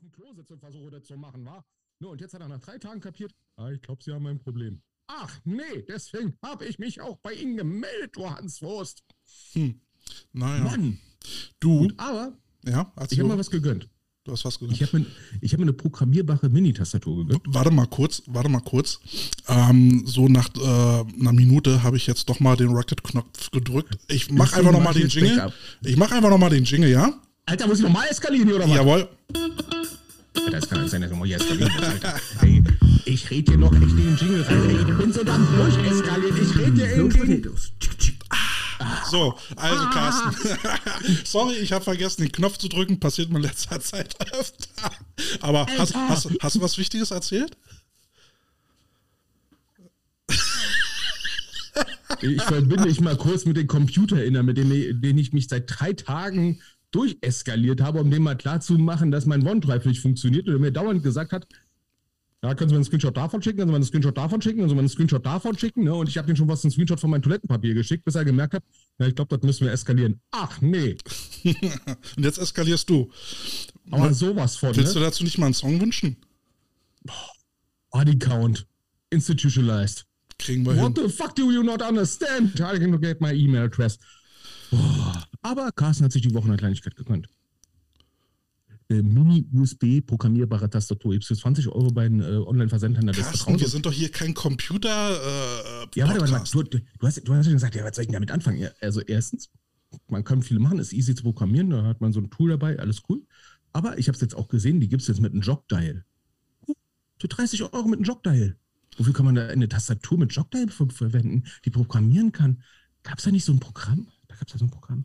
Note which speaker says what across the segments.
Speaker 1: dem Klo sitze und versuche das zu machen, war. Ne, und jetzt hat er nach drei Tagen kapiert, ah, ich glaube, Sie haben ein Problem. Ach nee, deswegen habe ich mich auch bei Ihnen gemeldet, du Hans Wurst.
Speaker 2: Hm. Naja.
Speaker 1: Mann.
Speaker 2: Du.
Speaker 1: Gut, aber
Speaker 2: Ja,
Speaker 1: ich habe mal was gegönnt.
Speaker 2: Du hast was
Speaker 1: Ich
Speaker 2: gesagt.
Speaker 1: habe mir, ich hab mir eine programmierbare Mini-Tastatur gegönnt.
Speaker 2: Warte mal kurz, warte mal kurz. Ähm, so nach äh, einer Minute habe ich jetzt doch mal den Rocket-Knopf gedrückt. Ich mache einfach noch mal
Speaker 1: mach ich
Speaker 2: den Jingle. Ich mache einfach noch mal den Jingle, ja?
Speaker 1: Alter, muss ich nochmal eskalieren hier oder was?
Speaker 2: Jawohl.
Speaker 1: Das kann nicht sein, dass ich nochmal hier eskalieren Alter. Ey, ich rede hier noch echt in den Jingle rein. Ey, ich bin so dann durcheskaliert. Ich rede hier in den...
Speaker 2: So, also
Speaker 1: Ah.
Speaker 2: Carsten. Sorry, ich habe vergessen, den Knopf zu drücken. Passiert mir in letzter Zeit öfter. Aber hast, hast, hast du was Wichtiges erzählt?
Speaker 1: Ich verbinde ich mal kurz mit dem Computer erinnern, mit dem, den ich mich seit drei Tagen durcheskaliert habe, um dem mal klarzumachen, dass mein OneDrive nicht funktioniert und er mir dauernd gesagt hat, ja, können Sie mir einen Screenshot davon schicken, können Sie mir einen Screenshot davon schicken, können Sie mir einen Screenshot davon schicken, ne? Und ich habe ihm schon was einen Screenshot von meinem Toilettenpapier geschickt, bis er gemerkt hat, ja, ich glaube, das müssen wir eskalieren. Ach nee,
Speaker 2: Und jetzt eskalierst du.
Speaker 1: aber sowas von,
Speaker 2: Willst du
Speaker 1: ne?
Speaker 2: dazu nicht mal einen Song wünschen?
Speaker 1: Body Count, institutionalized.
Speaker 2: Kriegen wir
Speaker 1: What
Speaker 2: hin.
Speaker 1: the fuck do you not understand? I can get my email address. Aber Carsten hat sich die Woche eine Kleinigkeit gegönnt. Äh, Mini-USB programmierbare Tastatur. Gibst du 20 Euro bei einem äh, Online-Versandhändler des Vertrauens?
Speaker 2: wir sind doch hier kein Computer. Äh,
Speaker 1: ja, warte, warte, warte. Du, du, hast, du hast ja gesagt, ja, was soll ich denn damit anfangen? Ja, Also erstens, man kann viele machen, ist easy zu programmieren, da hat man so ein Tool dabei, alles cool. Aber ich habe es jetzt auch gesehen, die gibt es jetzt mit einem Jogdial. Für 30 Euro mit einem Jogdial. Wofür kann man da eine Tastatur mit Jogdial ver verwenden, die programmieren kann? Gab es da nicht so ein Programm? Gab es ja so ein Programm.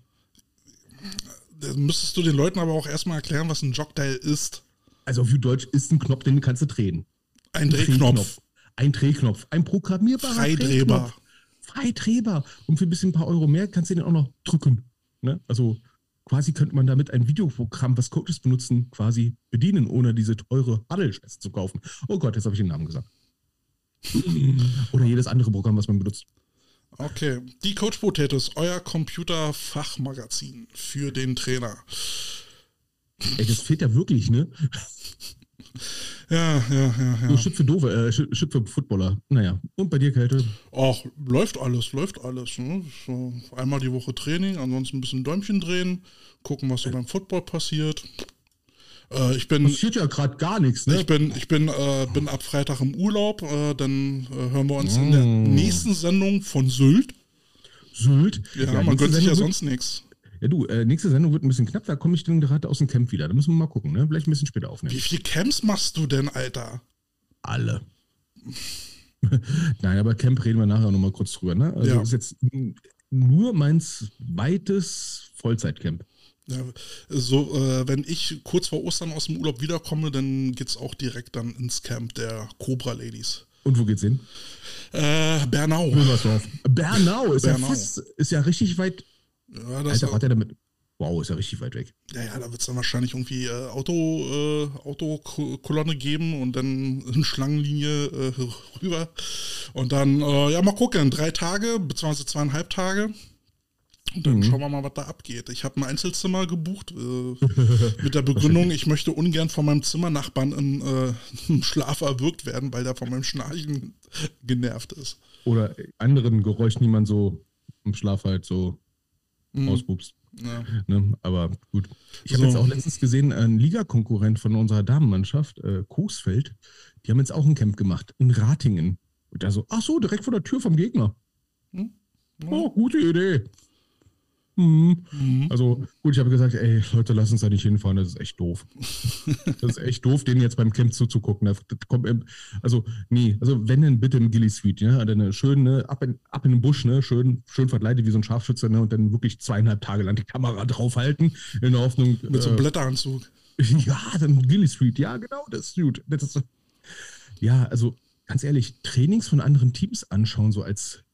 Speaker 2: Da müsstest du den Leuten aber auch erstmal erklären, was ein Jogdial ist.
Speaker 1: Also auf Deutsch ist ein Knopf, den kannst du drehen.
Speaker 2: Ein Drehknopf.
Speaker 1: Ein Drehknopf. Ein programmierbarer
Speaker 2: Freidrehbar.
Speaker 1: Drehknopf. Freidrehbar. Und für ein bisschen ein paar Euro mehr kannst du den auch noch drücken. Ne? Also quasi könnte man damit ein Videoprogramm, was Coaches benutzen, quasi bedienen, ohne diese teure Huddle-Scheiße zu kaufen. Oh Gott, jetzt habe ich den Namen gesagt. Oder jedes andere Programm, was man benutzt.
Speaker 2: Okay. Die Coach Potatoes, euer Computerfachmagazin für den Trainer.
Speaker 1: Ey, das fehlt ja wirklich, ne?
Speaker 2: Ja, ja, ja,
Speaker 1: So
Speaker 2: ja.
Speaker 1: Shit für Doofe, äh, Shit Shit für Footballer. Naja. Und bei dir, Kälte?
Speaker 2: Ach, läuft alles, läuft alles. Ne? So einmal die Woche Training, ansonsten ein bisschen Däumchen drehen, gucken, was so beim Football passiert. Äh, ich bin,
Speaker 1: Passiert ja gerade gar nichts, ne?
Speaker 2: ich bin, ich bin, äh, bin ab Freitag im Urlaub. Äh, dann äh, hören wir uns in der
Speaker 1: Mm.
Speaker 2: nächsten Sendung von Sylt.
Speaker 1: Sylt.
Speaker 2: Ja, man
Speaker 1: nächste
Speaker 2: gönnt sich ja sonst nichts.
Speaker 1: Ja, du, äh, nächste Sendung wird ein bisschen knapp, da komme ich dann gerade aus dem Camp wieder. Da müssen wir mal gucken, ne? Vielleicht ein bisschen später aufnehmen.
Speaker 2: Wie viele Camps machst du denn, Alter?
Speaker 1: Alle. Nein, aber Camp reden wir nachher nochmal kurz drüber, ne? Also
Speaker 2: Ja.
Speaker 1: ist jetzt nur mein zweites Vollzeitcamp.
Speaker 2: Ja, so, äh, wenn ich kurz vor Ostern aus dem Urlaub wiederkomme, dann geht's auch direkt dann ins Camp der Cobra Ladies.
Speaker 1: Und wo geht's hin?
Speaker 2: Äh, Bernau.
Speaker 1: Wilmersdorf. Bernau ist
Speaker 2: Bernau.
Speaker 1: ja fast, ist ja richtig weit.
Speaker 2: Ja, das,
Speaker 1: Alter, hat er damit. Wow, ist ja richtig weit weg.
Speaker 2: ja, ja, da wird es dann wahrscheinlich irgendwie äh, Auto, äh, Autokolonne geben und dann in Schlangenlinie äh, rüber. Und dann, äh, ja, mal gucken, drei Tage, beziehungsweise zweieinhalb Tage. Und dann schauen wir mal, was da abgeht. Ich habe ein Einzelzimmer gebucht äh, mit der Begründung, ich möchte ungern von meinem Zimmernachbarn im, äh, im Schlaf erwürgt werden, weil der von meinem Schnarchen genervt ist.
Speaker 1: Oder anderen Geräuschen, die man so im Schlaf halt so
Speaker 2: Mhm.
Speaker 1: auspupst.
Speaker 2: Ja.
Speaker 1: Ne? Aber gut. Ich habe
Speaker 2: So.
Speaker 1: jetzt auch letztens gesehen, ein Ligakonkurrent von unserer Damenmannschaft, äh, Coesfeld, die haben jetzt auch ein Camp gemacht in Ratingen. Und da so, ach so, direkt vor der Tür vom Gegner.
Speaker 2: Hm?
Speaker 1: Oh, gute Idee. Mhm.
Speaker 2: Mhm.
Speaker 1: Also gut, ich habe gesagt, ey, Leute, lass uns da nicht hinfahren, das ist echt doof. das ist echt doof, denen jetzt beim Camp zuzugucken. Das kommt, also, nee, also wenn denn bitte im Gilly Suite, ja, dann eine schön, ne, ab in, ab in den Busch, ne, schön, schön verkleidet wie so ein Scharfschütze, ne, und dann wirklich zweieinhalb Tage lang die Kamera draufhalten, in der Hoffnung,
Speaker 2: Mit so einem
Speaker 1: äh,
Speaker 2: Blätteranzug.
Speaker 1: ja, dann Gilly Street, ja, genau, das ist gut. Das ist, ja, also ganz ehrlich, Trainings von anderen Teams anschauen, so als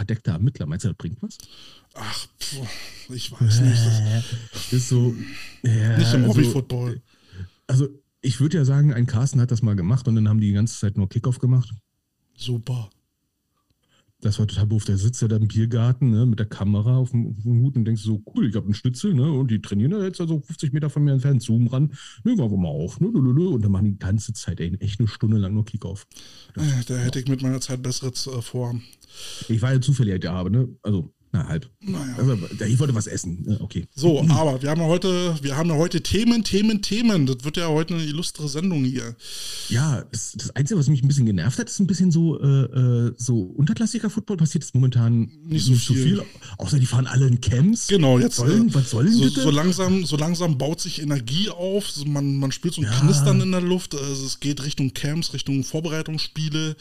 Speaker 1: verdeckter Ermittler, meinst du, das bringt was?
Speaker 2: Ach, puh, ich weiß nicht. Das,
Speaker 1: Das ist so. Ja,
Speaker 2: nicht im
Speaker 1: also,
Speaker 2: Hobby-Football.
Speaker 1: Also, ich würde ja sagen, ein Carsten hat das mal gemacht und dann haben die die ganze Zeit nur Kickoff gemacht.
Speaker 2: Super.
Speaker 1: Das war total doof. Der sitzt ja da im Biergarten ne, mit der Kamera auf dem, auf dem Hut und denkst so, cool, ich habe einen Schnitzel, ne? Und die trainieren da jetzt also 50 Meter von mir entfernt, Zoom ran. Ne, wir mal auf. Ne, und dann machen die ganze Zeit ey, echt eine Stunde lang nur Kickoff.
Speaker 2: Äh, da hätte ich mit meiner Zeit Besseres äh, vor.
Speaker 1: Ich war ja zufällig da, ne? Also na, halb. Naja. Also, ich wollte was essen. Okay.
Speaker 2: So, aber wir haben ja heute, wir haben ja heute Themen, Themen, Themen. Das wird ja heute eine illustre Sendung hier.
Speaker 1: Ja, das, das Einzige, was mich ein bisschen genervt hat, ist ein bisschen so, äh, äh so unterklassiger Football passiert ist momentan nicht so, nicht viel. so viel. Außer die fahren alle in Camps.
Speaker 2: Genau, jetzt.
Speaker 1: Was sollen, was sollen
Speaker 2: so, so, langsam, so langsam baut sich Energie auf. Man, man spürt so ein ja. Knistern in der Luft. Also es geht Richtung Camps, Richtung Vorbereitungsspiele.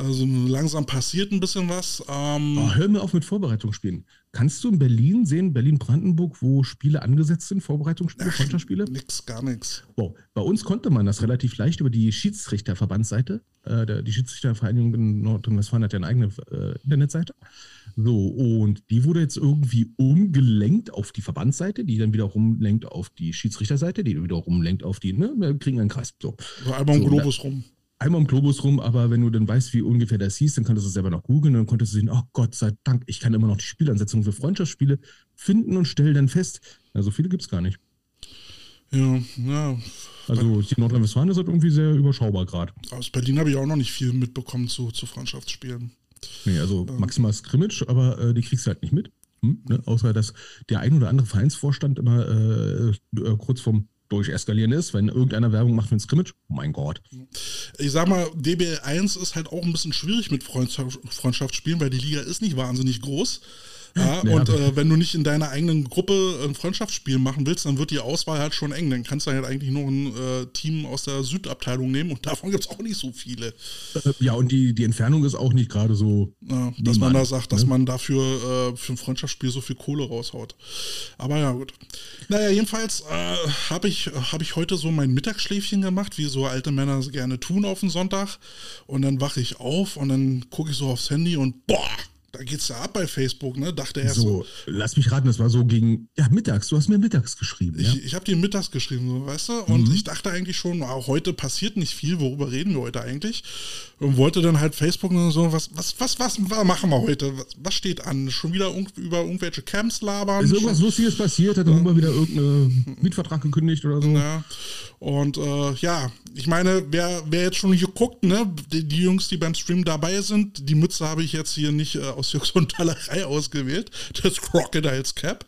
Speaker 2: Also langsam passiert ein bisschen was.
Speaker 1: Ähm oh, hör mir auf mit Vorbereitungsspielen. Kannst du in Berlin sehen, Berlin-Brandenburg, wo Spiele angesetzt sind, Vorbereitungsspiele, Konterspiele?
Speaker 2: Nix, gar nichts.
Speaker 1: Wow. Bei uns konnte man das relativ leicht über die Schiedsrichterverbandsseite. Äh, die Schiedsrichtervereinigung in Nordrhein-Westfalen hat ja eine eigene äh, Internetseite. So, und die wurde jetzt irgendwie umgelenkt auf die Verbandsseite, die dann wiederum lenkt auf die Schiedsrichterseite, die wiederum lenkt auf die, ne, wir kriegen einen Kreis. So,
Speaker 2: so einmal um so, Globus rum
Speaker 1: einmal im Globus rum, aber wenn du dann weißt, wie ungefähr das hieß, dann konntest du es selber noch googeln und dann konntest du sehen, oh Gott sei Dank, ich kann immer noch die Spielansetzungen für Freundschaftsspiele finden und stelle dann fest, na, so viele gibt es gar nicht.
Speaker 2: Ja, ja.
Speaker 1: Also die Nordrhein-Westfalen ist halt irgendwie sehr überschaubar gerade.
Speaker 2: Aus Berlin habe ich auch noch nicht viel mitbekommen zu, zu Freundschaftsspielen.
Speaker 1: Nee, also ähm. maximal Scrimmage, aber äh, die kriegst du halt nicht mit. Hm, ne? Außer dass der ein oder andere Vereinsvorstand immer äh, äh, kurz vorm durcheskalieren ist, wenn irgendeiner Werbung macht für ein Scrimmage, oh mein Gott.
Speaker 2: Ich sag mal, DBL1 ist halt auch ein bisschen schwierig mit Freundschaft, Freundschaftsspielen, weil die Liga ist nicht wahnsinnig groß. Ja, ja, und äh, wenn du nicht in deiner eigenen Gruppe ein Freundschaftsspiel machen willst, dann wird die Auswahl halt schon eng. Dann kannst du halt eigentlich nur ein äh, Team aus der Südabteilung nehmen und davon gibt es auch nicht so viele.
Speaker 1: Äh, ja, und die, die Entfernung ist auch nicht gerade so.
Speaker 2: Ja, dass man da sagt, ne? dass man dafür äh, für ein Freundschaftsspiel so viel Kohle raushaut. Aber ja, gut. Naja, jedenfalls äh, habe ich, hab ich heute so mein Mittagsschläfchen gemacht, wie so alte Männer gerne tun auf den Sonntag. Und dann wache ich auf und dann gucke ich so aufs Handy und boah! Da geht's ja ab bei Facebook, ne? Dachte er
Speaker 1: so. Lass mich raten, das war so gegen, ja, mittags. Du hast mir mittags geschrieben.
Speaker 2: Ich, ja? ich habe dir mittags geschrieben, so, weißt du? Und mhm. ich dachte eigentlich schon, auch heute passiert nicht viel, worüber reden wir heute eigentlich? Und wollte dann halt Facebook und so, was, was, was, was machen wir heute? Was, was steht an? Schon wieder über irgendwelche Camps labern?
Speaker 1: Ist irgendwas Lustiges passiert? Hat dann ja. wieder irgendeinen Mietvertrag gekündigt oder so?
Speaker 2: Ja. Und äh, ja, ich meine, wer, wer jetzt schon hier guckt, ne, die, die, Jungs, die beim Stream dabei sind, die Mütze habe ich jetzt hier nicht äh, aus Jux und Tallerei ausgewählt, das Crocodiles Cap.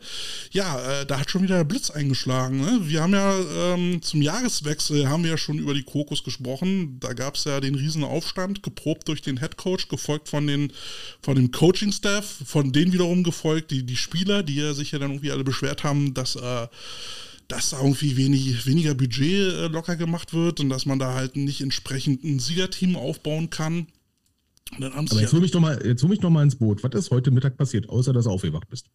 Speaker 2: Ja, äh, da hat schon wieder der Blitz eingeschlagen. Ne? Wir haben ja ähm, zum Jahreswechsel haben wir ja schon über die Kokos gesprochen. Da gab es ja den riesen Aufstand, geprobt durch den Head Coach, gefolgt von, den, von dem Coaching-Staff, von denen wiederum gefolgt die, die Spieler, die ja sich ja dann irgendwie alle beschwert haben, dass äh, dass da irgendwie wenig, weniger Budget äh, locker gemacht wird und dass man da halt nicht entsprechend ein Siegerteam aufbauen kann.
Speaker 1: Aber jetzt hol mich doch mal, jetzt hol mich noch mal ins Boot. Was ist heute Mittag passiert, außer dass du aufgewacht bist?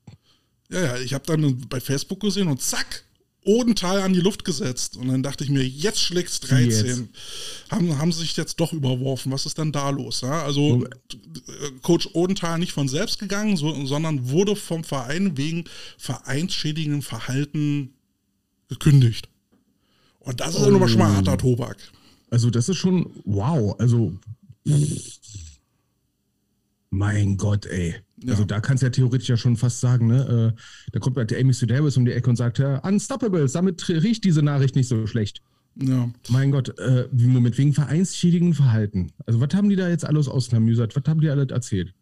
Speaker 2: Ja, ja, ich habe dann bei Facebook gesehen und zack, Odenthal an die Luft gesetzt. Und dann dachte ich mir, jetzt schlägt's 13. Jetzt. Haben, haben sich jetzt doch überworfen. Was ist denn da los? Ja? Also Coach Odenthal nicht von selbst gegangen, so, sondern wurde vom Verein wegen vereinsschädigendem Verhalten gekündigt. Und das ist oh. nochmal schon mal harter Tobak.
Speaker 1: Also, das ist schon, wow. Also, mein Gott, ey. Ja. Also, da kannst du ja theoretisch ja schon fast sagen, ne? Äh, da kommt halt der Amy Davis um die Ecke und sagt, ja, Unstoppables, damit riecht diese Nachricht nicht so schlecht. Ja. Mein Gott, äh, Moment, wegen vereinsschädigenden Verhalten. Also, was haben die da jetzt alles ausklamüsert? Was haben die alle erzählt?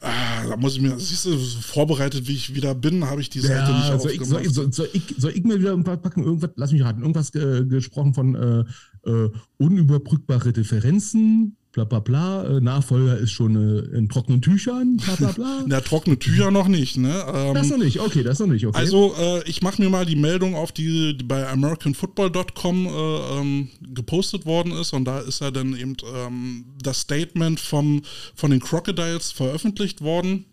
Speaker 2: Ah, da muss ich mir, siehst du, vorbereitet, wie ich wieder bin, habe ich die Seite ja, nicht
Speaker 1: soll ich, soll, soll, soll, ich, soll ich mir wieder irgendwas packen? Irgendwas, lass mich raten, irgendwas äh, gesprochen von äh, äh, unüberbrückbare Differenzen, bla bla bla, äh, Nachfolger ist schon äh, in trockenen Tüchern, bla bla bla.
Speaker 2: Na, trockene Tücher noch nicht, ne?
Speaker 1: Ähm, das noch nicht, okay, das noch nicht, okay.
Speaker 2: Also, äh, ich mache mir mal die Meldung auf, die, die bei AmericanFootball.com äh, ähm, gepostet worden ist und da ist ja dann eben ähm, das Statement vom, von den Crocodiles veröffentlicht worden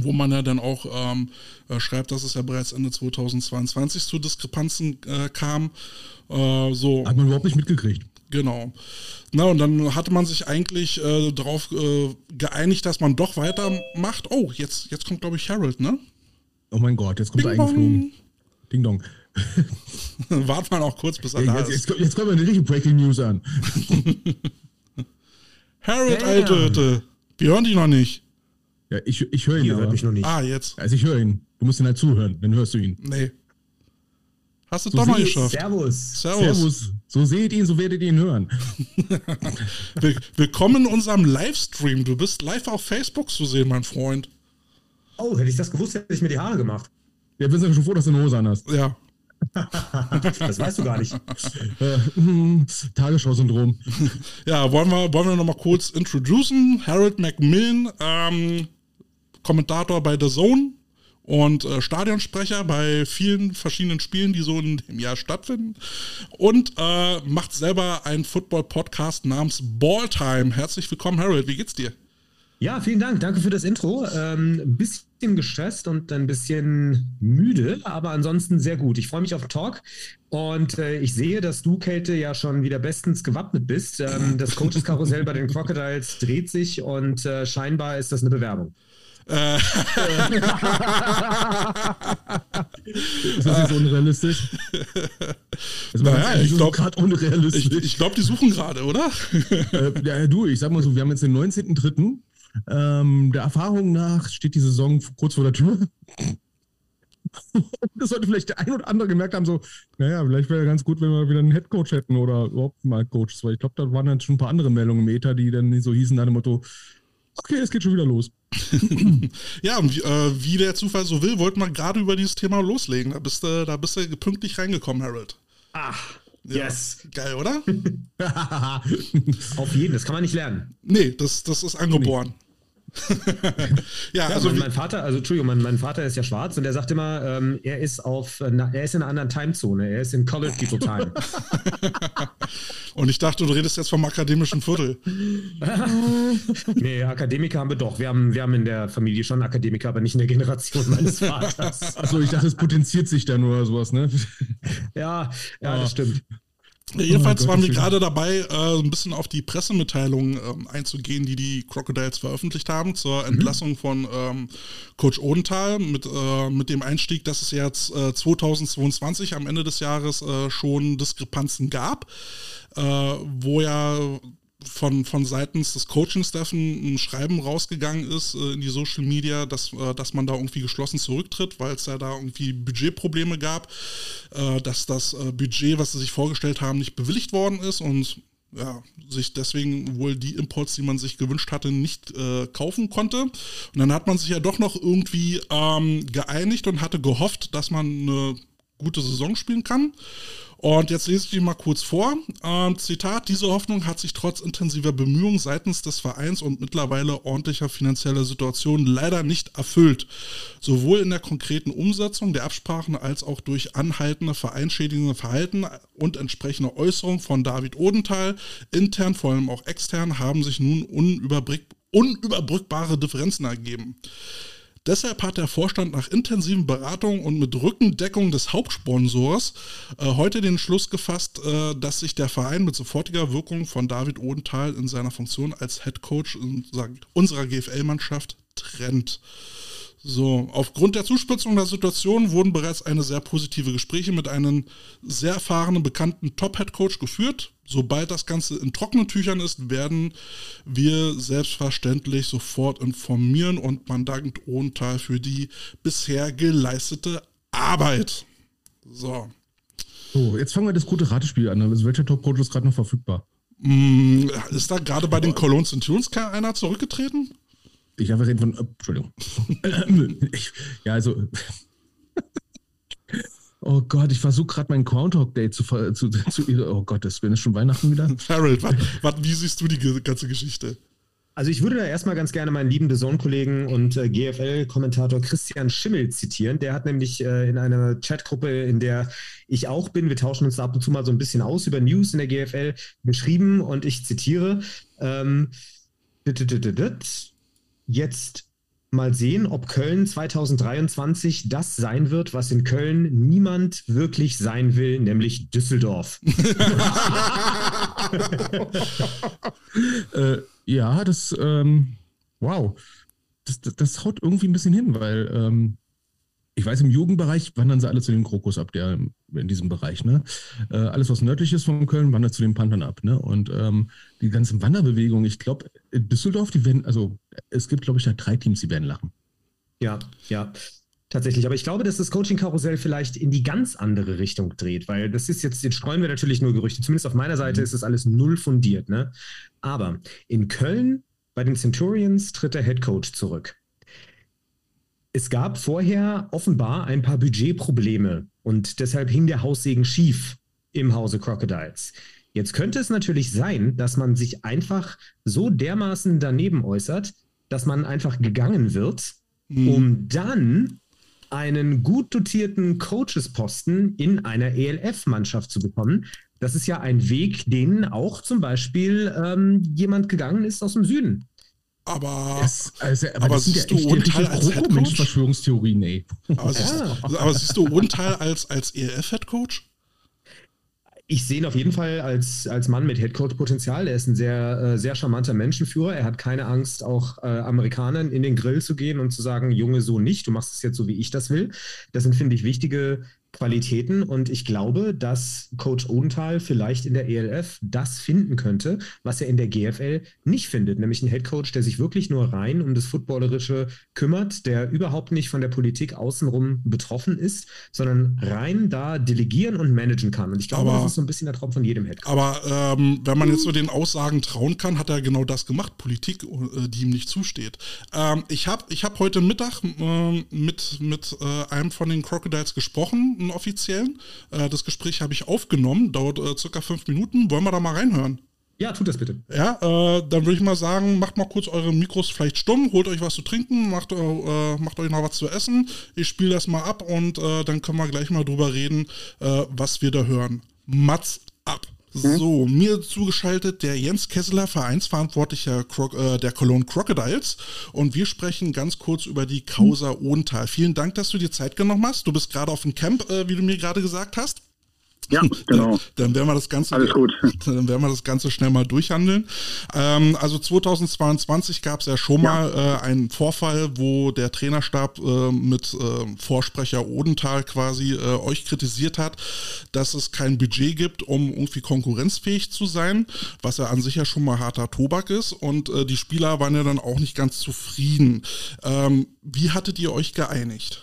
Speaker 2: wo man ja dann auch ähm, äh, schreibt, dass es ja bereits Ende 2022 zu Diskrepanzen äh, kam. Äh, so.
Speaker 1: Hat man überhaupt nicht mitgekriegt.
Speaker 2: Genau. Na, und dann hatte man sich eigentlich äh, darauf äh, geeinigt, dass man doch weitermacht. Oh, jetzt, jetzt kommt, glaube ich, Harold, ne?
Speaker 1: Oh mein Gott, jetzt kommt Ding er eingeflogen. Ding Dong.
Speaker 2: Warten wir noch kurz, bis er
Speaker 1: da
Speaker 2: jetzt,
Speaker 1: ist. Jetzt, jetzt kommen wir die richtige Breaking News an.
Speaker 2: Harold, hey, alte Hütte. Wir hören dich noch nicht.
Speaker 1: Ja, ich, ich höre ihn
Speaker 3: Ihr hört mich noch nicht.
Speaker 2: Ah, jetzt.
Speaker 1: Also ich höre ihn. Du musst ihn halt zuhören, dann hörst du ihn.
Speaker 2: Nee. Hast du
Speaker 1: So
Speaker 2: doch
Speaker 1: ich-
Speaker 2: geschafft.
Speaker 3: Servus.
Speaker 2: Servus.
Speaker 1: Servus. So seht ihn, so werdet ihr ihn hören.
Speaker 2: Will- Willkommen in unserem Livestream. Du bist live auf Facebook zu sehen, mein Freund.
Speaker 3: Oh, hätte ich das gewusst, hätte ich mir die Haare gemacht.
Speaker 1: Ja, wir sind schon froh, dass du eine Hose an hast.
Speaker 2: Ja.
Speaker 3: Das weißt du gar nicht.
Speaker 1: Äh, mm, Tagesschau-Syndrom.
Speaker 2: Ja, wollen wir, wollen wir nochmal kurz introducen. Harold Macmillan, ähm, Kommentator bei The Zone und äh, Stadionsprecher bei vielen verschiedenen Spielen, die so in dem Jahr stattfinden. Und äh, macht selber einen Football-Podcast namens Balltime. Herzlich willkommen, Harold. Wie geht's dir?
Speaker 3: Ja, vielen Dank. Danke für das Intro. Ähm, ein bisschen gestresst und ein bisschen müde, aber ansonsten sehr gut. Ich freue mich auf den Talk und äh, ich sehe, dass du, Kälte, ja schon wieder bestens gewappnet bist. Ähm, das Coaches-Karussell bei den Crocodiles dreht sich und äh, scheinbar ist das eine Bewerbung.
Speaker 1: Ist das jetzt unrealistisch? War
Speaker 2: Naja, ich glaub-
Speaker 1: gerade unrealistisch.
Speaker 2: Ich, ich glaube, die suchen gerade, oder?
Speaker 1: äh, ja, du, ich sag mal so, wir haben jetzt den 19.03. Ähm, der Erfahrung nach steht die Saison kurz vor der Tür. das sollte vielleicht der ein oder andere gemerkt haben, so, naja, vielleicht wäre ja ganz gut, wenn wir wieder einen Headcoach hätten oder überhaupt mal Coaches, weil ich glaube, da waren dann schon ein paar andere Meldungen im Ether, die dann so hießen nach dem Motto, okay, es geht schon wieder los.
Speaker 2: Ja, und wie, äh, wie der Zufall so will, wollten wir gerade über dieses Thema loslegen. Da bist du, da bist du pünktlich reingekommen, Harold.
Speaker 3: Ach,
Speaker 2: Ja.
Speaker 3: yes.
Speaker 2: Geil, oder?
Speaker 3: Auf jeden, das kann man nicht lernen.
Speaker 2: Nee, das, das ist angeboren. ja,
Speaker 3: Ja,
Speaker 2: also
Speaker 3: mein, mein Vater, also Entschuldigung, mein, mein Vater ist ja schwarz und der sagt immer, ähm, er ist auf, na, er ist in einer anderen Timezone, er ist in Colored People Time.
Speaker 2: und ich dachte, du redest jetzt vom akademischen Viertel.
Speaker 3: nee, Akademiker haben wir doch. Wir haben, wir haben in der Familie schon Akademiker, aber nicht in der Generation meines Vaters.
Speaker 1: Achso, ich dachte, es potenziert sich dann oder sowas, ne?
Speaker 3: ja, ja, das stimmt.
Speaker 2: Ja, jedenfalls
Speaker 1: Oh,
Speaker 2: waren wir gerade dabei, äh, ein bisschen auf die Pressemitteilung ähm, einzugehen, die die Crocodiles veröffentlicht haben zur Entlassung von ähm, Coach Odenthal mit, äh, mit dem Einstieg, dass es jetzt äh, 2022 am Ende des Jahres äh, schon Diskrepanzen gab, äh, wo ja von, von seitens des Coaching-Staff ein, ein Schreiben rausgegangen ist äh, in die Social Media, dass, äh, dass man da irgendwie geschlossen zurücktritt, weil es ja da irgendwie Budgetprobleme gab, äh, dass das äh, Budget, was sie sich vorgestellt haben, nicht bewilligt worden ist und ja, sich deswegen wohl die Imports, die man sich gewünscht hatte, nicht äh, kaufen konnte. Und dann hat man sich ja doch noch irgendwie ähm, geeinigt und hatte gehofft, dass man eine gute Saison spielen kann. Und jetzt lese ich die mal kurz vor. Ähm, Zitat, diese Hoffnung hat sich trotz intensiver Bemühungen seitens des Vereins und mittlerweile ordentlicher finanzieller Situation leider nicht erfüllt. Sowohl in der konkreten Umsetzung der Absprachen als auch durch anhaltende vereinschädigende Verhalten und entsprechende Äußerungen von David Odenthal, intern, vor allem auch extern, haben sich nun unüberbrück unüberbrückbare Differenzen ergeben. Deshalb hat der Vorstand nach intensiven Beratungen und mit Rückendeckung des Hauptsponsors äh, heute den Schluss gefasst, äh, dass sich der Verein mit sofortiger Wirkung von David Odenthal in seiner Funktion als Head Coach unserer, unserer GFL-Mannschaft trennt. So, aufgrund der Zuspitzung der Situation wurden bereits eine sehr positive Gespräche mit einem sehr erfahrenen, bekannten Top-Head-Coach geführt. Sobald das Ganze in trockenen Tüchern ist, werden wir selbstverständlich sofort informieren und man dankt Ohntal für die bisher geleistete Arbeit. So.
Speaker 1: So, jetzt fangen wir das gute Ratespiel an. Also welcher Top-Coach ist gerade noch verfügbar?
Speaker 2: Mm, Ist da gerade bei den Cologne Centurions einer zurückgetreten?
Speaker 1: Ich habe reden von. Äh, Entschuldigung. ich, ja, also. oh Gott, ich versuche gerade mein Groundhog Day zu, zu, zu. Oh Gott, das ist schon Weihnachten wieder.
Speaker 2: Harold, wat, wat, wie siehst du die ganze Geschichte?
Speaker 3: Also ich würde da erstmal ganz gerne meinen lieben DAZN-Kollegen und äh, GFL-Kommentator Christian Schimmel zitieren. Der hat nämlich äh, in einer Chatgruppe, in der ich auch bin, wir tauschen uns da ab und zu mal so ein bisschen aus über News in der GFL, geschrieben und ich zitiere, ähm, dit, dit, dit. Jetzt mal sehen, ob Köln 2023 das sein wird, was in Köln niemand wirklich sein will, nämlich Düsseldorf.
Speaker 1: äh, ja, das. Ähm, wow. Das, das, das haut irgendwie ein bisschen hin, weil. Ähm, ich weiß, im Jugendbereich wandern sie alle zu dem Krokus ab, der in diesem Bereich. Ne? Äh, alles, was nördlich ist von Köln, wandert zu den Panthern ab. Ne? Und ähm, die ganzen Wanderbewegungen, ich glaube, Düsseldorf, die werden, also es gibt, glaube ich, da drei Teams, die werden lachen.
Speaker 3: Ja, ja. Tatsächlich, aber ich glaube, dass das Coaching-Karussell vielleicht in die ganz andere Richtung dreht, weil das ist jetzt, jetzt streuen wir natürlich nur Gerüchte. Zumindest auf meiner Seite mhm. ist das alles null fundiert. Ne? Aber in Köln bei den Centurions tritt der Head Coach zurück. Es gab vorher offenbar ein paar Budgetprobleme und deshalb hing der Haussegen schief im Hause Crocodiles. Jetzt könnte es natürlich sein, dass man sich einfach so dermaßen daneben äußert, dass man einfach gegangen wird, mhm. um dann einen gut dotierten Coaches-Posten in einer ELF-Mannschaft zu bekommen. Das ist ja ein Weg, den auch zum Beispiel ähm, jemand gegangen ist aus dem Süden.
Speaker 2: Aber,
Speaker 1: das, also, aber, aber siehst ja du Unteil als Headcoach? Verschwörungstheorien, nee.
Speaker 2: Aber, siehst, ja. aber siehst du Unteil als, als ELF-Headcoach?
Speaker 3: ich sehe ihn auf jeden Fall als, als Mann mit Headcoach-Potenzial. Er ist ein sehr, äh, sehr charmanter Menschenführer. Er hat keine Angst, auch äh, Amerikanern in den Grill zu gehen und zu sagen, Junge, so nicht, du machst es jetzt so, wie ich das will. Das sind, finde ich, wichtige Qualitäten und ich glaube, dass Coach Odenthal vielleicht in der ELF das finden könnte, was er in der GFL nicht findet, nämlich ein Headcoach, der sich wirklich nur rein um das Footballerische kümmert, der überhaupt nicht von der Politik außenrum betroffen ist, sondern rein da delegieren und managen kann. Und ich glaube, aber, das ist so ein bisschen der Traum von jedem Headcoach.
Speaker 2: Aber ähm, wenn man jetzt so den Aussagen trauen kann, hat er genau das gemacht, Politik, äh, die ihm nicht zusteht. Ähm, ich habe ich hab heute Mittag äh, mit, mit äh, einem von den Crocodiles gesprochen, einen offiziellen. Äh, das Gespräch habe ich aufgenommen, dauert äh, circa fünf Minuten. Wollen wir da mal reinhören?
Speaker 3: Ja, tut das bitte.
Speaker 2: Ja, äh, dann würde ich mal sagen, macht mal kurz eure Mikros vielleicht stumm, holt euch was zu trinken, macht, äh, macht euch noch was zu essen. Ich spiele das mal ab und äh, dann können wir gleich mal drüber reden, äh, was wir da hören. Mats ab. Mhm. So, mir zugeschaltet der Jens Kesseler, Vereinsverantwortlicher äh, der Cologne Crocodiles. Und wir sprechen ganz kurz über die Causa Odenthal. Vielen Dank, dass du dir Zeit genommen hast. Du bist gerade auf dem Camp, äh, wie du mir gerade gesagt hast.
Speaker 4: Ja, genau.
Speaker 2: Dann werden wir das Ganze,
Speaker 4: Alles gut.
Speaker 2: Dann werden wir das Ganze schnell mal durchhandeln. Ähm, also 2022 gab es ja schon ja. mal äh, einen Vorfall, wo der Trainerstab äh, mit äh, Vorsprecher Odenthal quasi äh, euch kritisiert hat, dass es kein Budget gibt, um irgendwie konkurrenzfähig zu sein, was ja an sich ja schon mal harter Tobak ist. Und äh, die Spieler waren ja dann auch nicht ganz zufrieden. Ähm, wie hattet ihr euch geeinigt?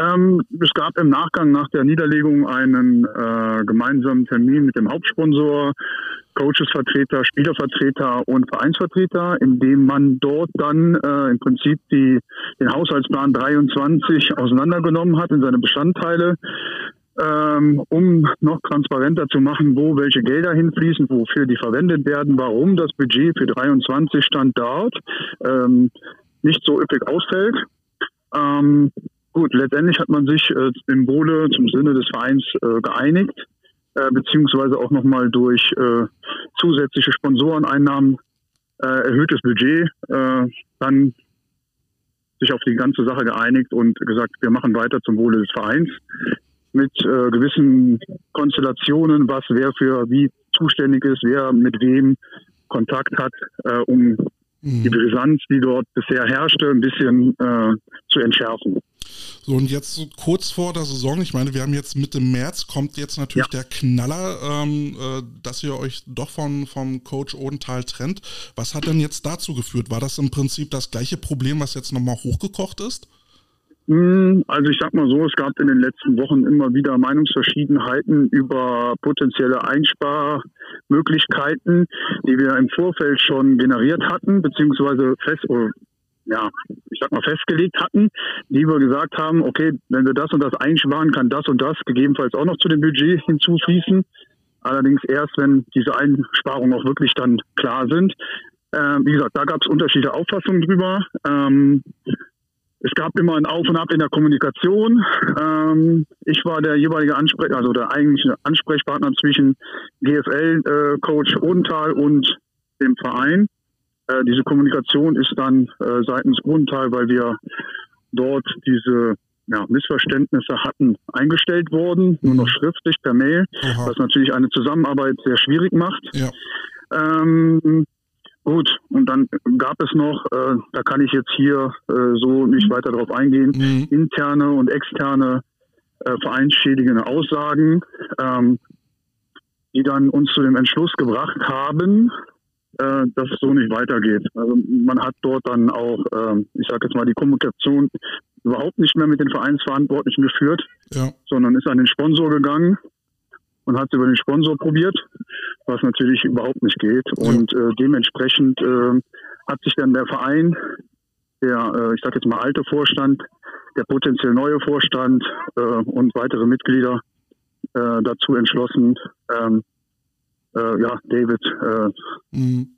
Speaker 4: Ähm, es gab im Nachgang nach der Niederlegung einen äh, gemeinsamen Termin mit dem Hauptsponsor, Coachesvertreter, Spielervertreter und Vereinsvertreter, in dem man dort dann äh, im Prinzip die, den Haushaltsplan 23 auseinandergenommen hat in seine Bestandteile, ähm, um noch transparenter zu machen, wo welche Gelder hinfließen, wofür die verwendet werden, warum das Budget für 23 stand dort ähm, nicht so üppig ausfällt. Ähm, Gut, letztendlich hat man sich äh, im Wohle zum Sinne des Vereins äh, geeinigt, äh, beziehungsweise auch nochmal durch äh, zusätzliche Sponsoreneinnahmen äh, erhöhtes Budget äh, dann sich auf die ganze Sache geeinigt und gesagt, wir machen weiter zum Wohle des Vereins mit gewissen Konstellationen, was wer für wie zuständig ist, wer mit wem Kontakt hat, um mhm. die Brisanz, die dort bisher herrschte, ein bisschen zu entschärfen.
Speaker 2: So, und jetzt so kurz vor der Saison, ich meine, wir haben jetzt Mitte März, kommt jetzt natürlich ja. der Knaller, ähm, äh, dass ihr euch doch von, vom Coach Odenthal trennt. Was hat denn jetzt dazu geführt? War das im Prinzip das gleiche Problem, was jetzt nochmal hochgekocht ist?
Speaker 4: Hm, also ich sag mal so, es gab in den letzten Wochen immer wieder Meinungsverschiedenheiten über potenzielle Einsparmöglichkeiten, die wir im Vorfeld schon generiert hatten, beziehungsweise fest ja, ich sag mal, festgelegt hatten, die wir gesagt haben, okay, wenn wir das und das einsparen, kann das und das gegebenenfalls auch noch zu dem Budget hinzufließen. Allerdings erst, wenn diese Einsparungen auch wirklich dann klar sind. Ähm, wie gesagt, da gab es unterschiedliche Auffassungen drüber. Ähm, es gab immer ein Auf und Ab in der Kommunikation. Ähm, ich war der jeweilige Ansprech, also der eigentliche Ansprechpartner zwischen GFL-Coach äh, Odenthal und dem Verein. Äh, diese Kommunikation ist dann äh, seitens Grundteil, weil wir dort diese ja, Missverständnisse hatten, eingestellt worden, nur noch schriftlich per Mail, Aha. was natürlich eine Zusammenarbeit sehr schwierig macht. Ja. Ähm, gut, und dann gab es noch, äh, da kann ich jetzt hier äh, so nicht weiter darauf eingehen, mhm. interne und externe äh, vereinsschädigende Aussagen, ähm, die dann uns zu dem Entschluss gebracht haben, äh, dass es so nicht weitergeht. Also man hat dort dann auch, äh, ich sage jetzt mal, die Kommunikation überhaupt nicht mehr mit den Vereinsverantwortlichen geführt,
Speaker 2: Ja.
Speaker 4: sondern ist an den Sponsor gegangen und hat es über den Sponsor probiert, was natürlich überhaupt nicht geht. Und äh, dementsprechend äh, hat sich dann der Verein, der, äh, ich sage jetzt mal, alte Vorstand, der potenziell neue Vorstand äh, und weitere Mitglieder äh, dazu entschlossen, ähm, äh, ja, David äh,
Speaker 2: Mhm.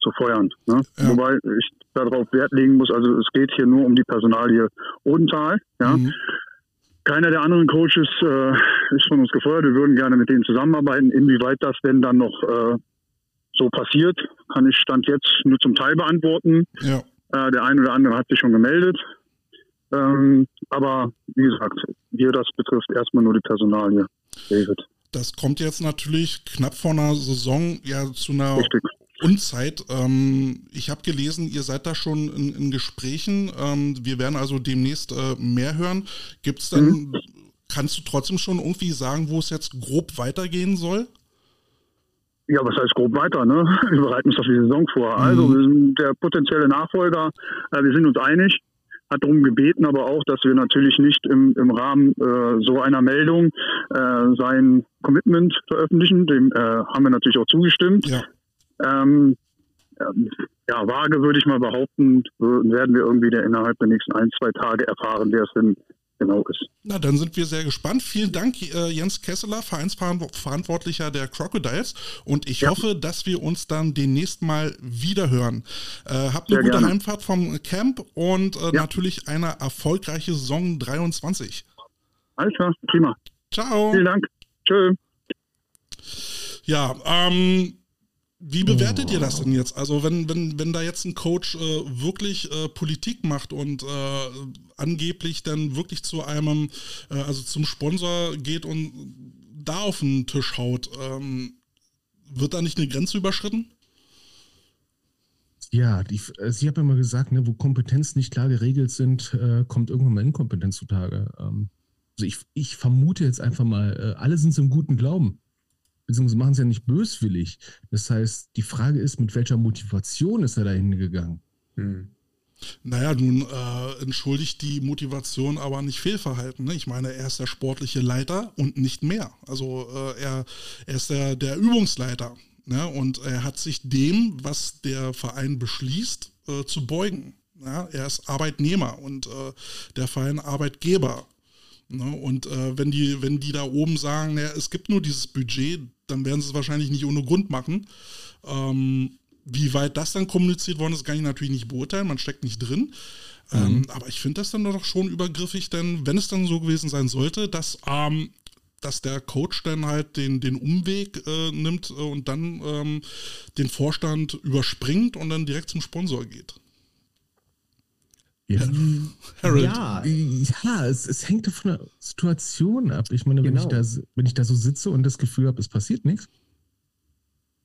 Speaker 4: zu feuern. Ne?
Speaker 2: Ja.
Speaker 4: Wobei ich darauf Wert legen muss, also es geht hier nur um die Personalie Odenthal. Ja?
Speaker 2: Mhm.
Speaker 4: Keiner der anderen Coaches äh, ist von uns gefeuert. Wir würden gerne mit denen zusammenarbeiten. Inwieweit das denn dann noch äh, so passiert, kann ich Stand jetzt nur zum Teil beantworten.
Speaker 2: Ja.
Speaker 4: Äh, der eine oder andere hat sich schon gemeldet. Ähm, aber wie gesagt, hier das betrifft erstmal nur die Personalie, David.
Speaker 2: Das kommt jetzt natürlich knapp vor einer Saison ja zu einer
Speaker 4: Richtig.
Speaker 2: Unzeit. Ähm, ich habe gelesen, ihr seid da schon in, in Gesprächen. Ähm, wir werden also demnächst äh, mehr hören. Gibt es denn, kannst du trotzdem schon irgendwie sagen, wo es jetzt grob weitergehen soll?
Speaker 4: Ja, was heißt grob weiter, ne? Wir bereiten uns auf die Saison vor. Also, wir sind der potenzielle Nachfolger, äh, wir sind uns einig, hat darum gebeten, aber auch, dass wir natürlich nicht im, im Rahmen äh, so einer Meldung äh, sein Commitment veröffentlichen. Dem äh, haben wir natürlich auch zugestimmt.
Speaker 2: Ja.
Speaker 4: Ähm, ähm, ja, vage würde ich mal behaupten, werden wir irgendwie der innerhalb der nächsten ein, zwei Tage erfahren, wer es denn genau ist.
Speaker 2: Na, dann sind wir sehr gespannt. Vielen Dank, äh, Jens Kesseler, Vereinsverantwortlicher der Crocodiles. Und ich
Speaker 4: Ja.
Speaker 2: hoffe, dass wir uns dann demnächst mal wieder hören. Äh, habt eine
Speaker 4: Sehr
Speaker 2: gute
Speaker 4: gerne.
Speaker 2: Heimfahrt vom Camp und äh,
Speaker 4: Ja.
Speaker 2: natürlich eine erfolgreiche Saison 23.
Speaker 4: Alles klar, prima.
Speaker 2: Ciao.
Speaker 4: Vielen Dank. Tschö.
Speaker 2: Ja, ähm, wie bewertet ihr das denn jetzt? Also wenn, wenn, wenn da jetzt ein Coach äh, wirklich äh, Politik macht und äh, angeblich dann wirklich zu einem, äh, also zum Sponsor geht und da auf den Tisch haut, ähm, wird da nicht eine Grenze überschritten?
Speaker 1: Ja, die, Sie haben ja mal gesagt, ne, wo Kompetenz nicht klar geregelt sind, äh, kommt irgendwann mal Inkompetenz zutage. Ähm, also ich, ich vermute jetzt einfach mal, äh, alle sind so im guten Glauben. Beziehungsweise machen es ja nicht böswillig. Das heißt, die Frage ist, mit welcher Motivation ist er da hingegangen?
Speaker 3: Hm.
Speaker 2: Naja, nun äh, entschuldigt die Motivation aber nicht Fehlverhalten. Ne? Ich meine, er ist der sportliche Leiter und nicht mehr. Also äh, er, er ist der, der Übungsleiter. Ne? Und er hat sich dem, was der Verein beschließt, äh, zu beugen. Ja? Er ist Arbeitnehmer und äh, der Verein Arbeitgeber. Ne? Und äh, wenn, die, wenn die da oben sagen, naja, es gibt nur dieses Budget, dann werden sie es wahrscheinlich nicht ohne Grund machen. Ähm, wie weit das dann kommuniziert worden ist, kann ich natürlich nicht beurteilen, man steckt nicht drin. Ähm, aber ich finde das dann doch schon übergriffig, denn wenn es dann so gewesen sein sollte, dass, ähm, dass der Coach dann halt den, den Umweg äh, nimmt äh, und dann ähm, den Vorstand überspringt und dann direkt zum Sponsor geht.
Speaker 1: Ja,
Speaker 2: Harold.
Speaker 3: Ja,
Speaker 1: ja es, es hängt von der Situation ab. Ich meine, wenn,
Speaker 3: Genau.
Speaker 1: ich da, wenn ich da so sitze und das Gefühl habe, es passiert nichts,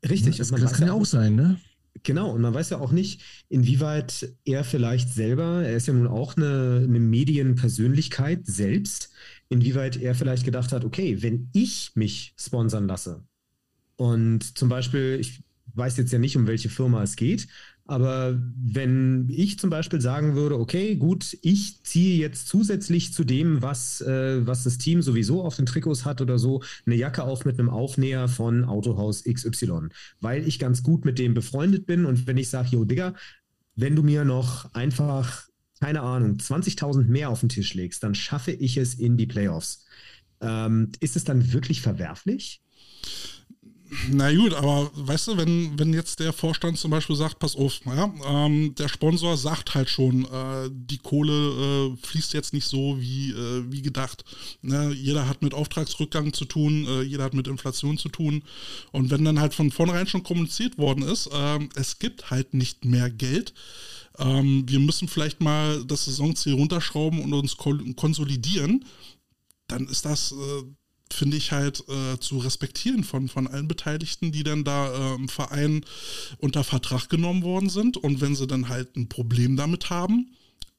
Speaker 3: richtig.
Speaker 1: das,
Speaker 3: Und man
Speaker 1: das
Speaker 3: weiß
Speaker 1: kann
Speaker 3: ja
Speaker 1: ja auch sein, ne?
Speaker 3: Genau, und man weiß ja auch nicht, inwieweit er vielleicht selber, er ist ja nun auch eine, eine Medienpersönlichkeit selbst, inwieweit er vielleicht gedacht hat, okay, wenn ich mich sponsern lasse und zum Beispiel, ich weiß jetzt ja nicht, um welche Firma es geht, aber wenn ich zum Beispiel sagen würde, okay, gut, ich ziehe jetzt zusätzlich zu dem, was, äh, was das Team sowieso auf den Trikots hat oder so, eine Jacke auf mit einem Aufnäher von Autohaus XY, weil ich ganz gut mit dem befreundet bin und wenn ich sage, yo, Digga, wenn du mir noch einfach, keine Ahnung, 20.000 mehr auf den Tisch legst, dann schaffe ich es in die Playoffs. Ähm, ist es dann wirklich verwerflich?
Speaker 2: Na gut, aber weißt du, wenn, wenn jetzt der Vorstand zum Beispiel sagt, pass auf, ja, ähm, der Sponsor sagt halt schon, äh, die Kohle äh, fließt jetzt nicht so wie, äh, wie gedacht. Ne? Jeder hat mit Auftragsrückgang zu tun, äh, jeder hat mit Inflation zu tun. Und wenn dann halt von vornherein schon kommuniziert worden ist, ähm, es gibt halt nicht mehr Geld, ähm, wir müssen vielleicht mal das Saisonziel runterschrauben und uns konsolidieren, dann ist das, äh, finde ich halt äh, zu respektieren von, von allen Beteiligten, die dann da äh, im Verein unter Vertrag genommen worden sind. Und wenn sie dann halt ein Problem damit haben,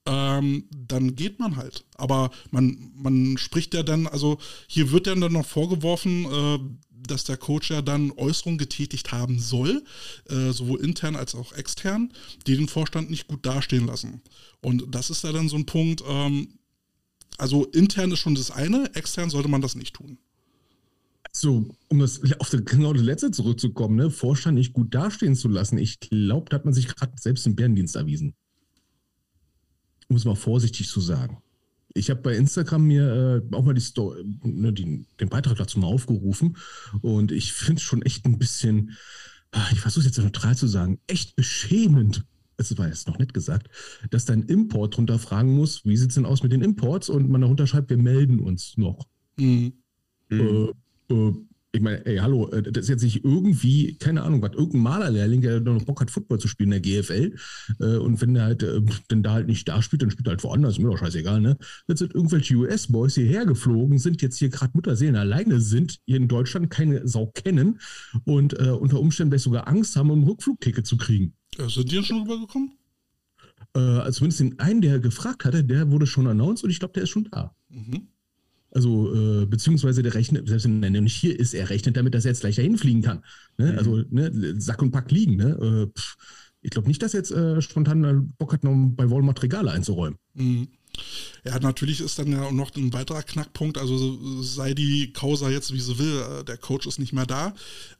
Speaker 2: ähm, dann geht man halt. Aber man, man spricht ja dann, also hier wird ja dann noch vorgeworfen, äh, dass der Coach ja dann Äußerungen getätigt haben soll, äh, sowohl intern als auch extern, die den Vorstand nicht gut dastehen lassen. Und das ist ja dann so ein Punkt, ähm, also intern ist schon das eine, extern sollte man das nicht tun.
Speaker 1: So, um das auf das, genau das letzte zurückzukommen, ne, Vorstand nicht gut dastehen zu lassen, ich glaube, da hat man sich gerade selbst im Bärendienst erwiesen. Um es mal vorsichtig zu sagen. Ich habe bei Instagram mir äh, auch mal die Story, ne, die, den Beitrag dazu mal aufgerufen und ich finde es schon echt ein bisschen, ah, ich versuche es jetzt neutral zu sagen, echt beschämend. Es war jetzt noch nicht gesagt, dass dein Import drunter fragen muss, wie sieht es denn aus mit den Imports und man darunter schreibt, wir melden uns noch. Mhm. Äh, äh, ich meine, ey, hallo, äh, das ist jetzt nicht irgendwie, keine Ahnung, was, irgendein Malerlehrling, der noch Bock hat, Football zu spielen in der GFL. Äh, und wenn der halt, denn da halt nicht da spielt, dann spielt er halt woanders, ist mir doch scheißegal, ne? Jetzt sind irgendwelche US-Boys hierher geflogen, sind jetzt hier gerade Mutterseelen alleine sind, hier in Deutschland keine Sau kennen und äh, unter Umständen vielleicht sogar Angst haben, um ein Rückflugticket zu kriegen.
Speaker 2: Sind die denn schon rübergekommen?
Speaker 1: Äh, also zumindest den einen, der gefragt hatte, der wurde schon announced und ich glaube, der ist schon da. Mhm. Also, äh, beziehungsweise der rechnet, selbst wenn er nicht hier ist, er rechnet damit, dass er jetzt gleich dahin fliegen kann. Ne? Mhm. Also, ne, Sack und Pack liegen. Ne? Äh, ich glaube nicht, dass er jetzt äh, spontan Bock hat, noch bei Walmart Regale einzuräumen. Mhm.
Speaker 2: Ja, natürlich ist dann ja noch ein weiterer Knackpunkt, also sei die Causa jetzt wie sie will, äh, der Coach ist nicht mehr da.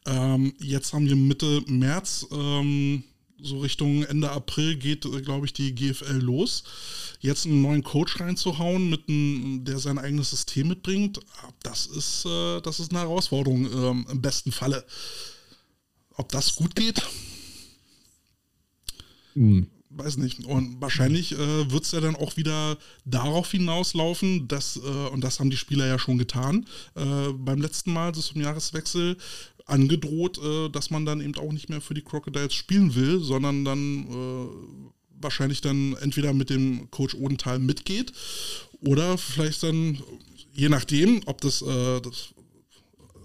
Speaker 2: Ähm, jetzt haben wir Mitte März ähm, so Richtung Ende April geht, äh, glaube ich, die GFL los. Jetzt einen neuen Coach reinzuhauen, mit einem, der sein eigenes System mitbringt, das ist, äh, das ist eine Herausforderung ähm, im besten Falle. Ob das gut geht? Hm. Weiß nicht. Und wahrscheinlich äh, wird es ja dann auch wieder darauf hinauslaufen, dass, äh, und das haben die Spieler ja schon getan, äh, beim letzten Mal, das zum Jahreswechsel, angedroht, äh, dass man dann eben auch nicht mehr für die Crocodiles spielen will, sondern dann äh, wahrscheinlich dann entweder mit dem Coach Odenthal mitgeht oder vielleicht dann, je nachdem, ob das, äh, das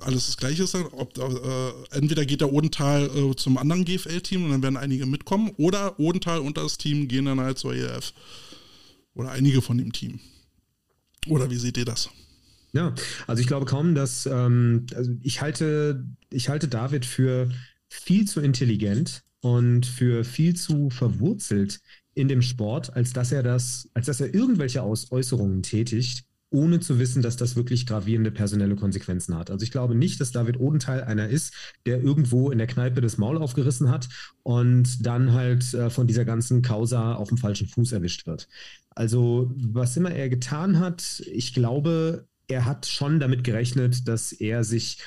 Speaker 2: alles das Gleiche ist, ob, äh, entweder geht der Odenthal äh, zum anderen GFL-Team und dann werden einige mitkommen oder Odenthal und das Team gehen dann halt zur ELF. Oder einige von dem Team. Oder wie seht ihr das?
Speaker 3: Ja, also ich glaube kaum, dass ähm, also ich halte, ich halte David für viel zu intelligent und für viel zu verwurzelt in dem Sport, als dass er das, als dass er irgendwelche Aus Äußerungen tätigt, ohne zu wissen, dass das wirklich gravierende personelle Konsequenzen hat. Also ich glaube nicht, dass David Odenthal einer ist, der irgendwo in der Kneipe das Maul aufgerissen hat und dann halt äh, von dieser ganzen Causa auf dem falschen Fuß erwischt wird. Also was immer er getan hat, ich glaube, er hat schon damit gerechnet, dass er sich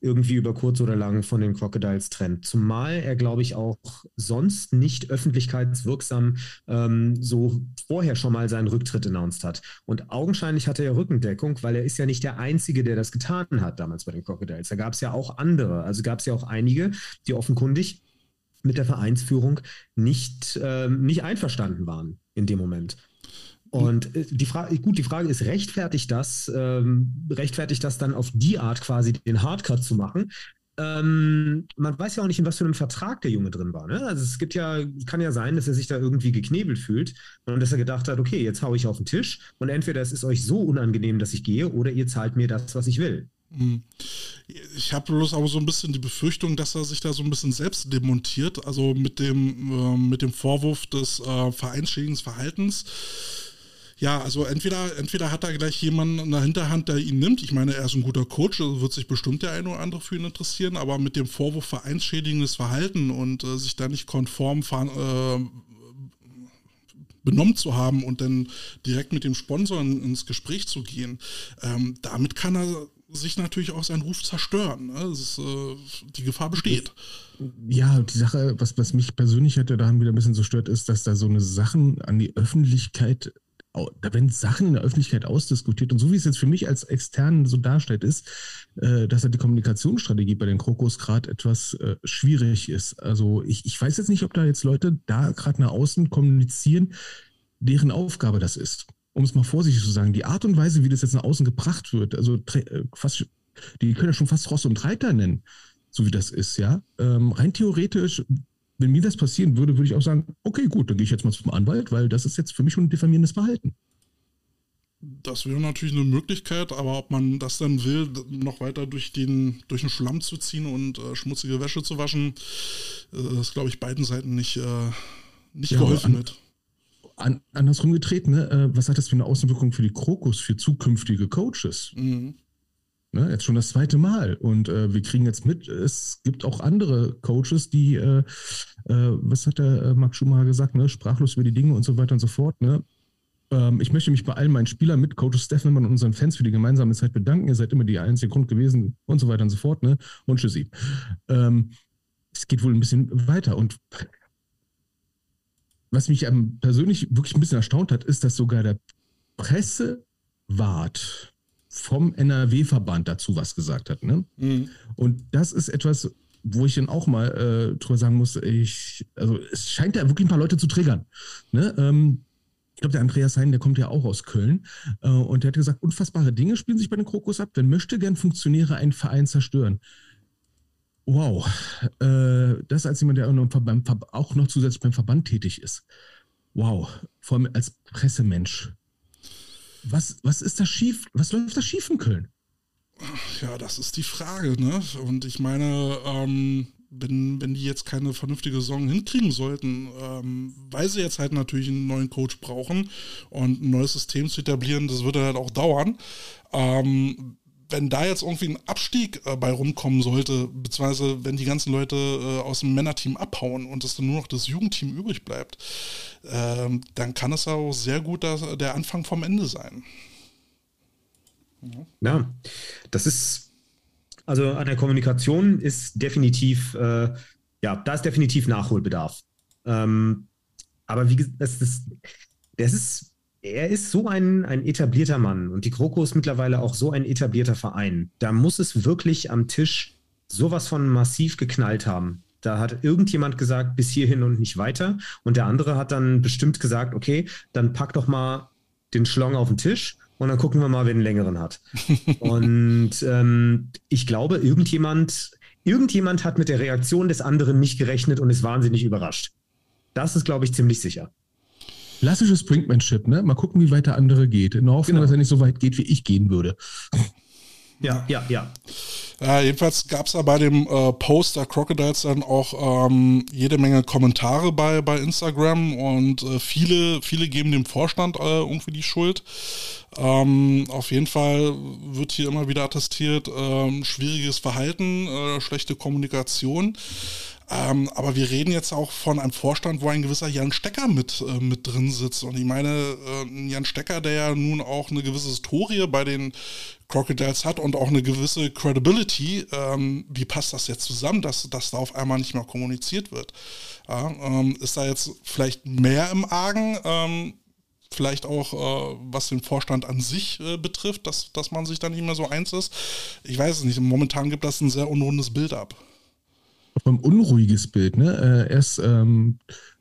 Speaker 3: irgendwie über kurz oder lang von den Crocodiles trennt. Zumal er, glaube ich, auch sonst nicht öffentlichkeitswirksam ähm, so vorher schon mal seinen Rücktritt announced hat. Und augenscheinlich hatte er Rückendeckung, weil er ist ja nicht der Einzige, der das getan hat damals bei den Crocodiles. Da gab es ja auch andere. Also gab es ja auch einige, die offenkundig mit der Vereinsführung nicht, äh, nicht einverstanden waren in dem Moment. Und äh, die Frage, gut, die Frage ist, rechtfertigt das, ähm, rechtfertigt das dann auf die Art quasi den Hardcut zu machen? Ähm, man weiß ja auch nicht, in was für einem Vertrag der Junge drin war. Ne? Also es gibt ja, kann ja sein, dass er sich da irgendwie geknebelt fühlt und dass er gedacht hat, okay, jetzt haue ich auf den Tisch und entweder es ist euch so unangenehm, dass ich gehe, oder ihr zahlt mir das, was ich will. Hm.
Speaker 2: Ich habe bloß aber so ein bisschen die Befürchtung, dass er sich da so ein bisschen selbst demontiert, also mit dem, äh, mit dem Vorwurf des äh, vereinschädigenden Verhaltens ja, also entweder, entweder hat er gleich jemanden in der Hinterhand, der ihn nimmt. Ich meine, er ist ein guter Coach, also wird sich bestimmt der eine oder andere für ihn interessieren, aber mit dem Vorwurf vereinsschädigendes Verhalten und äh, sich da nicht konform äh, benommen zu haben und dann direkt mit dem Sponsor ins Gespräch zu gehen, ähm, damit kann er sich natürlich auch seinen Ruf zerstören. Ne? Ist, äh, die Gefahr besteht.
Speaker 1: Ja, die Sache, was, was mich persönlich hätte daran wieder ein bisschen so stört, ist, dass da so eine Sachen an die Öffentlichkeit da werden Sachen in der Öffentlichkeit ausdiskutiert. Und so wie es jetzt für mich als Externen so darstellt, ist, äh, dass halt die Kommunikationsstrategie bei den Krokos gerade etwas äh, schwierig ist. Also ich, ich weiß jetzt nicht, ob da jetzt Leute da gerade nach außen kommunizieren, deren Aufgabe das ist. Um es mal vorsichtig zu sagen, die Art und Weise, wie das jetzt nach außen gebracht wird, also äh, fast, die können ja schon fast Ross und Reiter nennen, so wie das ist, ja. Ähm, rein theoretisch wenn mir das passieren würde, würde ich auch sagen, okay, gut, dann gehe ich jetzt mal zum Anwalt, weil das ist jetzt für mich schon ein diffamierendes Verhalten.
Speaker 2: Das wäre natürlich eine Möglichkeit, aber ob man das dann will, noch weiter durch den, durch den Schlamm zu ziehen und äh, schmutzige Wäsche zu waschen, äh, ist, glaube ich, beiden Seiten nicht, äh, nicht ja, geholfen an, mit.
Speaker 1: An, andersrum getreten, ne? Äh, was hat das für eine Außenwirkung für die Krokus, für zukünftige Coaches? Mhm. Ne, jetzt schon das zweite Mal. Und äh, wir kriegen jetzt mit, es gibt auch andere Coaches, die, äh, äh, was hat der äh, Marc Schumacher gesagt, ne? sprachlos über die Dinge und so weiter und so fort. Ne? Ähm, ich möchte mich bei allen meinen Spielern, mit Coaches Steffenmann und unseren Fans für die gemeinsame Zeit bedanken. Ihr seid immer die einzige Grund gewesen und so weiter und so fort. Ne? Und tschüssi. Ähm, es geht wohl ein bisschen weiter. Und was mich persönlich wirklich ein bisschen erstaunt hat, ist, dass sogar der Pressewart vom NRW-Verband dazu was gesagt hat. Ne? Mhm. Und das ist etwas, wo ich dann auch mal äh, drüber sagen muss, ich, also es scheint ja wirklich ein paar Leute zu triggern. Ne? Ähm, ich glaube, der Andreas Hein, der kommt ja auch aus Köln äh, und der hat gesagt, unfassbare Dinge spielen sich bei den Krokus ab, wenn möchte gern Funktionäre einen Verein zerstören. Wow, äh, das als jemand, der auch noch zusätzlich beim Verband tätig ist. Wow, vor allem als Pressemensch was, was ist da schief? Was läuft da schief in Köln?
Speaker 2: Ja, das ist die Frage, ne? Und ich meine, ähm, wenn, wenn die jetzt keine vernünftige Saison hinkriegen sollten, ähm, weil sie jetzt halt natürlich einen neuen Coach brauchen und ein neues System zu etablieren, das würde halt auch dauern. Ähm, wenn da jetzt irgendwie ein Abstieg äh, bei rumkommen sollte, beziehungsweise wenn die ganzen Leute äh, aus dem Männerteam abhauen und es dann nur noch das Jugendteam übrig bleibt, äh, dann kann es auch sehr gut das, der Anfang vom Ende sein.
Speaker 3: Ja. ja, das ist, also an der Kommunikation ist definitiv, äh, ja, da ist definitiv Nachholbedarf. Ähm, aber wie gesagt, das, das, das ist er ist so ein, ein etablierter Mann und die GroKo ist mittlerweile auch so ein etablierter Verein. Da muss es wirklich am Tisch sowas von massiv geknallt haben. Da hat irgendjemand gesagt, bis hierhin und nicht weiter. Und der andere hat dann bestimmt gesagt, okay, dann pack doch mal den Schlong auf den Tisch und dann gucken wir mal, wer den längeren hat. und ähm, ich glaube, irgendjemand, irgendjemand hat mit der Reaktion des anderen nicht gerechnet und ist wahnsinnig überrascht. Das ist, glaube ich, ziemlich sicher.
Speaker 1: Klassisches Brinkmanship, ne? Mal gucken, wie weit der andere geht. In der Hoffnung, genau. dass er nicht so weit geht, wie ich gehen würde.
Speaker 3: Ja, ja, ja.
Speaker 2: Ja, jedenfalls gab es da bei dem äh, Post der Crocodiles dann auch ähm, jede Menge Kommentare bei, bei Instagram und äh, viele, viele geben dem Vorstand äh, irgendwie die Schuld. Ähm, auf jeden Fall wird hier immer wieder attestiert, ähm, schwieriges Verhalten, äh, schlechte Kommunikation. Ähm, aber wir reden jetzt auch von einem Vorstand, wo ein gewisser Jan Stecker mit, äh, mit drin sitzt. Und ich meine, äh, Jan Stecker, der ja nun auch eine gewisse Historie bei den Crocodiles hat und auch eine gewisse Credibility, ähm, wie passt das jetzt zusammen, dass, dass da auf einmal nicht mehr kommuniziert wird? Ja, ähm, ist da jetzt vielleicht mehr im Argen? Ähm, vielleicht auch äh, was den Vorstand an sich äh, betrifft, dass, dass man sich dann nicht mehr so eins ist. Ich weiß es nicht. Momentan gibt das ein sehr unrundes Bild ab
Speaker 1: ein unruhiges Bild. Ne? Äh, erst ähm,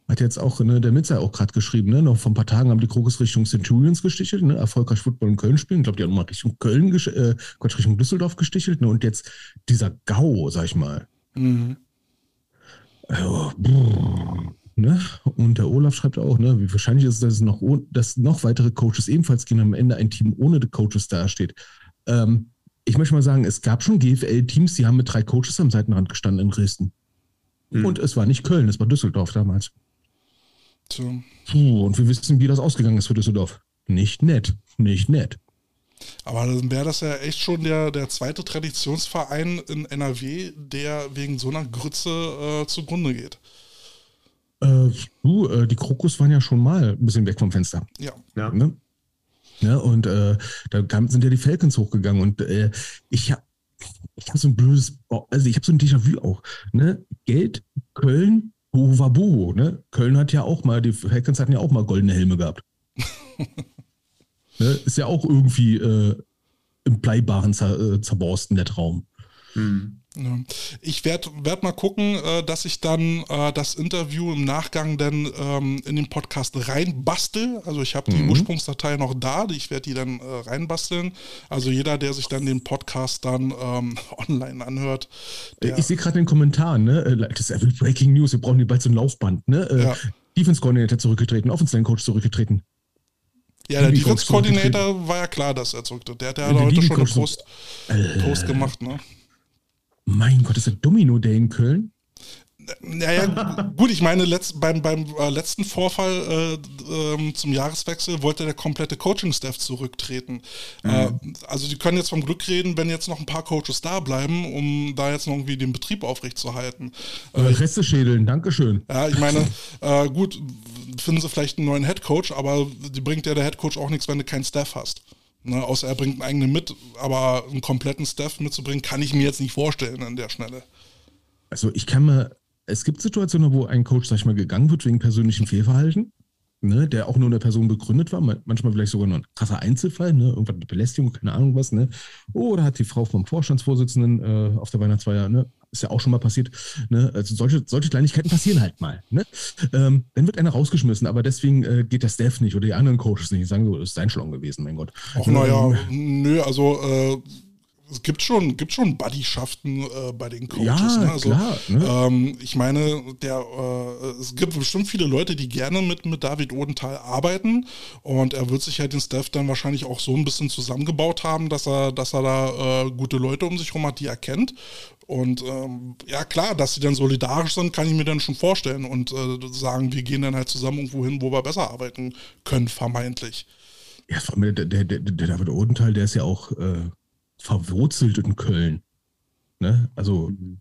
Speaker 1: hat jetzt auch ne, der Mitzer auch gerade geschrieben, ne? noch vor ein paar Tagen haben die Krokus Richtung Centurions gestichelt, ne? erfolgreich Football in Köln spielen. Ich glaube, die haben mal Richtung Köln, äh, Quatsch, Richtung Düsseldorf gestichelt. Ne? Und jetzt dieser GAU, sag ich mal. Mhm. Also, ne? Und der Olaf schreibt auch, ne, wie wahrscheinlich ist es, dass, noch, dass noch weitere Coaches ebenfalls gehen, am Ende ein Team ohne die Coaches dasteht. Ähm, ich möchte mal sagen, es gab schon GFL-Teams, die haben mit drei Coaches am Seitenrand gestanden in Dresden. Mhm. Und es war nicht Köln, es war Düsseldorf damals. So. Puh, und wir wissen, wie das ausgegangen ist für Düsseldorf. Nicht nett, nicht nett.
Speaker 2: Aber dann wäre das ja echt schon der, der zweite Traditionsverein in NRW, der wegen so einer Grütze äh, zugrunde geht.
Speaker 1: Äh, du, äh, die Krokus waren ja schon mal ein bisschen weg vom Fenster.
Speaker 2: Ja. ja. Ne?
Speaker 1: Ne? Und äh, da kam, sind ja die Falcons hochgegangen und äh, ich habe ich hab so ein blödes, also ich habe so ein Déjà-vu auch. Ne? Geld, Köln, Boho ne? Köln hat ja auch mal, die Falcons hatten ja auch mal goldene Helme gehabt. ne? Ist ja auch irgendwie äh, im Bleibaren zer, äh, zerborsten, der Traum.
Speaker 2: Mhm. Ja. Ich werde werd mal gucken, äh, dass ich dann äh, das Interview im Nachgang dann ähm, in den Podcast reinbastel. Also ich habe die mhm. Ursprungsdatei noch da, ich werde die dann äh, reinbasteln. Also jeder, der sich dann den Podcast dann ähm, online anhört.
Speaker 1: ich sehe gerade in den Kommentaren, ne? Das ist Breaking News, wir brauchen die bald so ein Laufband, ne? Ja. Defense Coordinator zurückgetreten, Offensive Coach zurückgetreten.
Speaker 2: Ja, der Defense Coordinator war ja klar, dass er zurücktritt. Der, hat heute schon einen Post, Post gemacht, ne?
Speaker 1: Mein Gott, ist der Domino Day in Köln?
Speaker 2: Naja, gut, ich meine, letzt, beim, beim äh, letzten Vorfall äh, äh, zum Jahreswechsel wollte der komplette Coaching-Staff zurücktreten. Mhm. Äh, also die können jetzt vom Glück reden, wenn jetzt noch ein paar Coaches da bleiben, um da jetzt noch irgendwie den Betrieb aufrechtzuerhalten.
Speaker 1: Äh, Reste schädeln, Dankeschön.
Speaker 2: Ja, ich meine, äh, gut, finden sie vielleicht einen neuen Headcoach, aber die bringt ja der Headcoach auch nichts, wenn du keinen Staff hast. Ne, außer er bringt einen eigenen mit, aber einen kompletten Staff mitzubringen, kann ich mir jetzt nicht vorstellen an der Schnelle.
Speaker 1: Also ich kann mir, es gibt Situationen, wo ein Coach, sag ich mal, gegangen wird wegen persönlichem Fehlverhalten, ne, der auch nur eine Person begründet war, manchmal vielleicht sogar nur ein krasser Einzelfall, ne, irgendwas mit Belästigung, keine Ahnung was, ne. Oder hat die Frau vom Vorstandsvorsitzenden äh, auf der Weihnachtsfeier, ne, ist ja auch schon mal passiert. Ne? Also solche, solche Kleinigkeiten passieren halt mal. Ne? Ähm, dann wird einer rausgeschmissen, aber deswegen äh, geht der Staff nicht oder die anderen Coaches nicht. Die sagen so, das ist sein Schlong gewesen, mein Gott.
Speaker 2: Ach naja, ähm, nö, also äh, es gibt schon, gibt schon Buddyschaften äh, bei den Coaches. Ja, ne? also, klar. Ne? Ähm, ich meine, der, äh, es gibt bestimmt viele Leute, die gerne mit, mit David Odenthal arbeiten und er wird sich halt den Staff dann wahrscheinlich auch so ein bisschen zusammengebaut haben, dass er, dass er da äh, gute Leute um sich herum hat, die er kennt. Und ähm, ja, klar, dass sie dann solidarisch sind, kann ich mir dann schon vorstellen und äh, sagen, wir gehen dann halt zusammen irgendwo hin, wo wir besser arbeiten können, vermeintlich.
Speaker 1: Ja, der, der, der, der David Odenthal, der ist ja auch äh, verwurzelt in Köln. Ne? Also, mhm.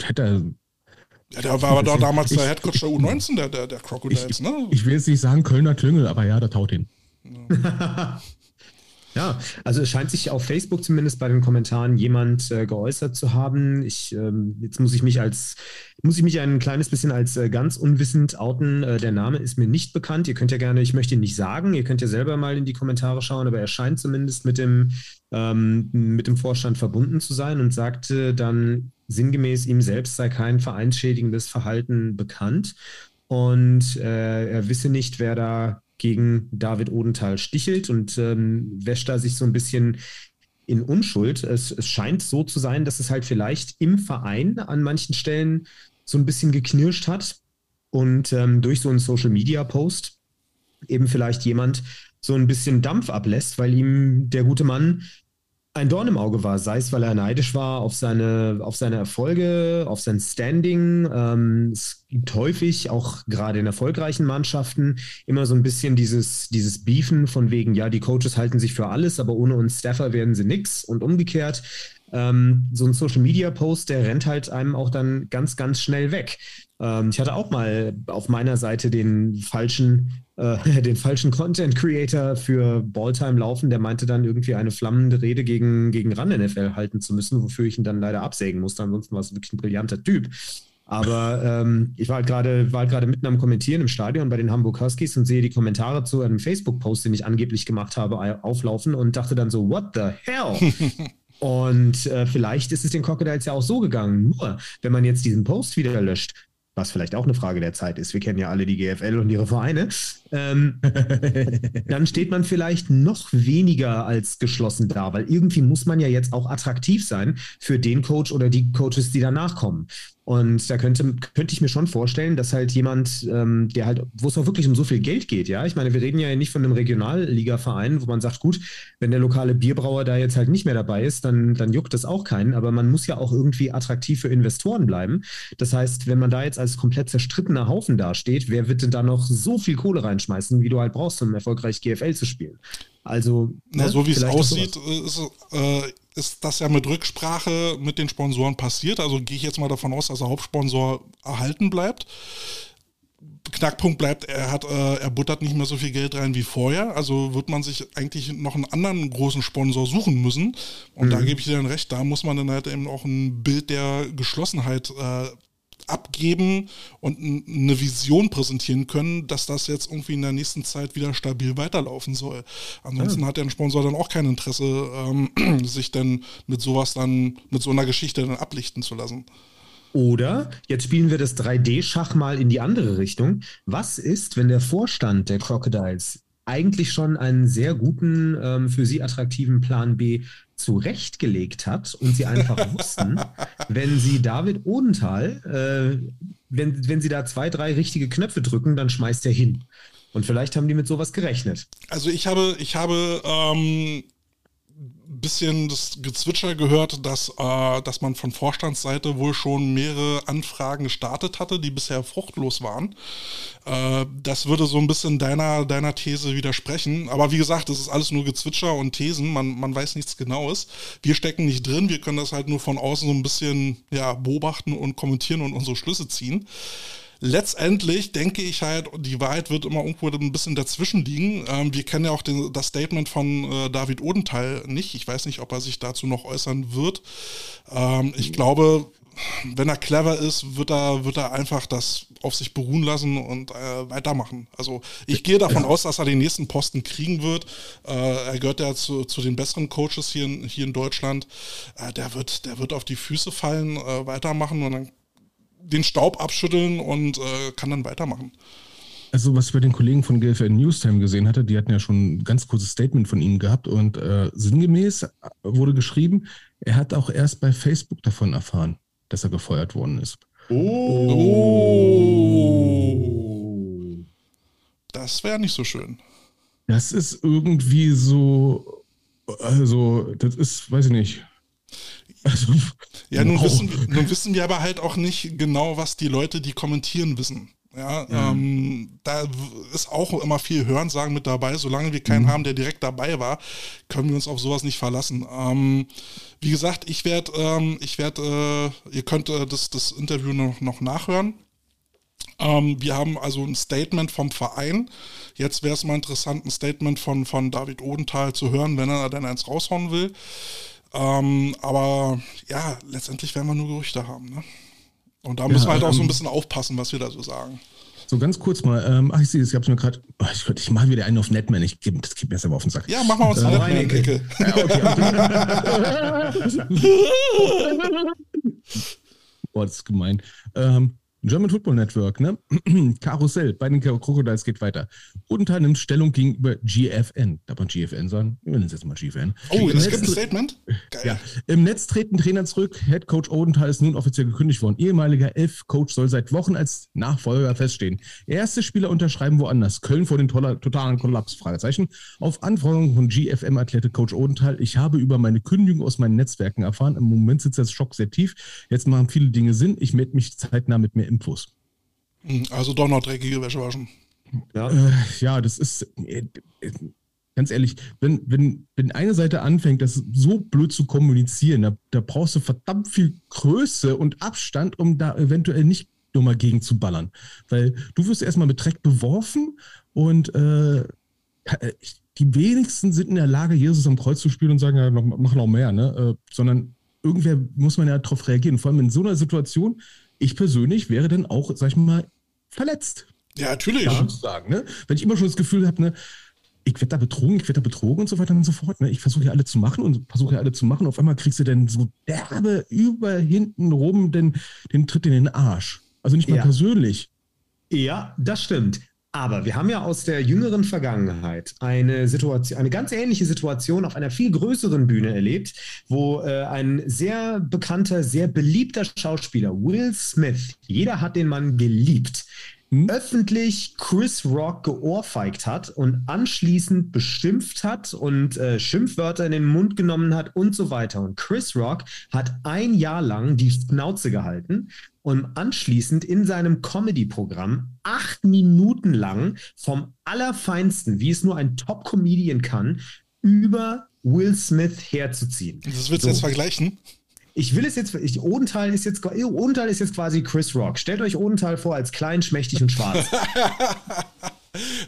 Speaker 1: der, der,
Speaker 2: ja, der war aber doch damals ich, der Headcoach der U19 der, der, der Crocodiles,
Speaker 1: ich,
Speaker 2: ne?
Speaker 1: Ich will jetzt nicht sagen Kölner Klüngel, aber ja, der taut ihn.
Speaker 3: Ja. Ja, also es scheint sich auf Facebook zumindest bei den Kommentaren jemand äh, geäußert zu haben. Ich, ähm, jetzt muss ich mich als, muss ich mich ein kleines bisschen als äh, ganz unwissend outen. Äh, der Name ist mir nicht bekannt. Ihr könnt ja gerne, ich möchte ihn nicht sagen, ihr könnt ja selber mal in die Kommentare schauen, aber er scheint zumindest mit dem, ähm, mit dem Vorstand verbunden zu sein und sagte dann sinngemäß, ihm selbst sei kein vereinsschädigendes Verhalten bekannt. Und äh, er wisse nicht, wer da gegen David Odenthal stichelt und ähm, wäscht da sich so ein bisschen in Unschuld. Es, es scheint so zu sein, dass es halt vielleicht im Verein an manchen Stellen so ein bisschen geknirscht hat und ähm, durch so einen Social-Media-Post eben vielleicht jemand so ein bisschen Dampf ablässt, weil ihm der gute Mann ein Dorn im Auge war, sei es, weil er neidisch war auf seine, auf seine Erfolge, auf sein Standing. Ähm, es gibt häufig, auch gerade in erfolgreichen Mannschaften, immer so ein bisschen dieses, dieses Beefen von wegen, ja, die Coaches halten sich für alles, aber ohne uns Staffer werden sie nix und umgekehrt. Ähm, so ein Social Media Post, der rennt halt einem auch dann ganz, ganz schnell weg. Ähm, ich hatte auch mal auf meiner Seite den falschen, äh, den falschen Content Creator für Balltime laufen, der meinte dann irgendwie eine flammende Rede gegen, gegen RAN NFL halten zu müssen, wofür ich ihn dann leider absägen musste. Ansonsten war es wirklich ein brillanter Typ. Aber ähm, ich war halt gerade war halt gerade mitten am Kommentieren im Stadion bei den Hamburg Huskies und sehe die Kommentare zu einem Facebook-Post, den ich angeblich gemacht habe, auflaufen und dachte dann so, what the hell? Und äh, vielleicht ist es den Crocodiles ja auch so gegangen. Nur, wenn man jetzt diesen Post wieder löscht, was vielleicht auch eine Frage der Zeit ist, wir kennen ja alle die GFL und ihre Vereine, ähm, dann steht man vielleicht noch weniger als geschlossen da, weil irgendwie muss man ja jetzt auch attraktiv sein für den Coach oder die Coaches, die danach kommen. Und da könnte, könnte ich mir schon vorstellen, dass halt jemand, ähm, der halt, wo es auch wirklich um so viel Geld geht, ja. Ich meine, wir reden ja nicht von einem Regionalliga-Verein, wo man sagt, gut, wenn der lokale Bierbrauer da jetzt halt nicht mehr dabei ist, dann, dann juckt das auch keinen. Aber man muss ja auch irgendwie attraktiv für Investoren bleiben. Das heißt, wenn man da jetzt als komplett zerstrittener Haufen dasteht, wer wird denn da noch so viel Kohle reinschmeißen, wie du halt brauchst, um erfolgreich GFL zu spielen? Also,
Speaker 2: Na, ne, so wie es aussieht, ist, äh, ist das ja mit Rücksprache mit den Sponsoren passiert. Also gehe ich jetzt mal davon aus, dass der Hauptsponsor erhalten bleibt. Knackpunkt bleibt, er hat, äh, er buttert nicht mehr so viel Geld rein wie vorher. Also wird man sich eigentlich noch einen anderen großen Sponsor suchen müssen. Und mhm. da gebe ich dir dann recht, da muss man dann halt eben auch ein Bild der Geschlossenheit äh, abgeben und eine Vision präsentieren können, dass das jetzt irgendwie in der nächsten Zeit wieder stabil weiterlaufen soll. Ansonsten ja. hat der Sponsor dann auch kein Interesse, ähm, sich dann mit sowas dann, mit so einer Geschichte dann ablichten zu lassen.
Speaker 3: Oder jetzt spielen wir das 3D-Schach mal in die andere Richtung. Was ist, wenn der Vorstand der Crocodiles eigentlich schon einen sehr guten, ähm, für sie attraktiven Plan B zurechtgelegt hat und sie einfach wussten, wenn sie David Odenthal, äh, wenn, wenn sie da zwei, drei richtige Knöpfe drücken, dann schmeißt er hin. Und vielleicht haben die mit sowas gerechnet.
Speaker 2: Also ich habe, ich habe ähm, bisschen das Gezwitscher gehört, dass, äh, dass man von Vorstandsseite wohl schon mehrere Anfragen gestartet hatte, die bisher fruchtlos waren. Äh, das würde so ein bisschen deiner, deiner These widersprechen. Aber wie gesagt, das ist alles nur Gezwitscher und Thesen. Man, man weiß nichts Genaues. Wir stecken nicht drin. Wir können das halt nur von außen so ein bisschen ja, beobachten und kommentieren und unsere Schlüsse ziehen letztendlich denke ich halt, die Wahrheit wird immer irgendwo ein bisschen dazwischen liegen. Ähm, wir kennen ja auch den, das Statement von äh, David Odenthal nicht. Ich weiß nicht, ob er sich dazu noch äußern wird. Ähm, ich glaube, wenn er clever ist, wird er, wird er einfach das auf sich beruhen lassen und äh, weitermachen. Also ich gehe davon aus, dass er den nächsten Posten kriegen wird. Äh, er gehört ja zu, zu den besseren Coaches hier in, hier in Deutschland. Äh, der, wird, der wird auf die Füße fallen, äh, weitermachen und dann den Staub abschütteln und äh, kann dann weitermachen.
Speaker 1: Also, was ich bei den Kollegen von GFN Newstime gesehen hatte, die hatten ja schon ein ganz kurzes Statement von ihm gehabt und äh, sinngemäß wurde geschrieben, er hat auch erst bei Facebook davon erfahren, dass er gefeuert worden ist.
Speaker 2: Oh. oh. Das wäre nicht so schön.
Speaker 1: Das ist irgendwie so, also, das ist, weiß ich nicht.
Speaker 2: Also, ja, nun, wissen, nun wissen wir aber halt auch nicht genau, was die Leute, die kommentieren, wissen. Ja, ja. Ähm, da ist auch immer viel Hörensagen mit dabei. Solange wir keinen mhm. haben, der direkt dabei war, können wir uns auf sowas nicht verlassen. Ähm, wie gesagt, ich werde, ähm, ich werde, äh, ihr könnt äh, das, das Interview noch, noch nachhören. Ähm, wir haben also ein Statement vom Verein. Jetzt wäre es mal interessant, ein Statement von, von David Odenthal zu hören, wenn er dann eins raushauen will. Ähm, aber ja, letztendlich werden wir nur Gerüchte haben. Ne? Und da müssen ja, wir halt auch so ein ähm, bisschen aufpassen, was wir da so sagen.
Speaker 1: So ganz kurz mal, ähm, ach ich sehe, es gab mir gerade, oh, ich, ich mache wieder einen auf Netman, ich gebe das gibt mir selber auf den Sack.
Speaker 2: Ja, machen wir uns äh, eine Netman-Ecke. Ja,
Speaker 1: okay. Boah, das ist gemein. Ähm, German Football Network, ne? Karussell bei den Crocodiles geht weiter. Odenthal nimmt Stellung gegenüber GFN. Darf man GFN sagen? Wir nennen es jetzt mal GFN.
Speaker 2: Oh, das gibt ein Statement?
Speaker 1: Geil. Ja. Im Netz treten Trainer zurück. Head Coach Odenthal ist nun offiziell gekündigt worden. Ehemaliger Elf-Coach soll seit Wochen als Nachfolger feststehen. Erste Spieler unterschreiben woanders. Köln vor den totalen Kollaps? Fragezeichen. Auf Anforderung von GFM erklärte Coach Odenthal, ich habe über meine Kündigung aus meinen Netzwerken erfahren. Im Moment sitzt das Schock sehr tief. Jetzt machen viele Dinge Sinn. Ich melde mich zeitnah mit mehr Infos.
Speaker 2: Hm, also doch noch dreckige Wäsche waschen.
Speaker 1: Ja, äh, ja das ist äh, ganz ehrlich, wenn, wenn, wenn eine Seite anfängt, das so blöd zu kommunizieren, da, da brauchst du verdammt viel Größe und Abstand, um da eventuell nicht nur mal gegen zu ballern. Weil du wirst erstmal mit Dreck beworfen und äh, die wenigsten sind in der Lage, Jesus am Kreuz zu spielen und sagen, ja, mach noch mehr, ne? Äh, sondern irgendwer muss man ja darauf reagieren. Vor allem in so einer Situation, ich persönlich wäre dann auch, sag ich mal, verletzt.
Speaker 2: Ja, natürlich.
Speaker 1: Ja, sagen, ne? Wenn ich immer schon das Gefühl habe, ne, ich werde da betrogen, ich werde da betrogen und so weiter und so fort. Ne? Ich versuche ja alle zu machen und versuche ja alle zu machen. Auf einmal kriegst du dann so derbe über hinten rum den, den Tritt in den Arsch. Also nicht mal ja. persönlich.
Speaker 3: Ja, das stimmt. Aber wir haben ja aus der jüngeren Vergangenheit eine Situation, eine ganz ähnliche Situation auf einer viel größeren Bühne erlebt, wo äh, ein sehr bekannter, sehr beliebter Schauspieler, Will Smith, jeder hat den Mann geliebt, hm? öffentlich Chris Rock geohrfeigt hat und anschließend beschimpft hat und äh, Schimpfwörter in den Mund genommen hat und so weiter. Und Chris Rock hat ein Jahr lang die Schnauze gehalten und anschließend in seinem Comedy-Programm acht Minuten lang vom Allerfeinsten, wie es nur ein Top-Comedian kann, über Will Smith herzuziehen.
Speaker 2: Das willst du so. jetzt vergleichen?
Speaker 3: Ich will es jetzt, ich, Odenthal ist jetzt, Odenthal ist jetzt quasi Chris Rock. Stellt euch Odenthal vor als klein, schmächtig und schwarz.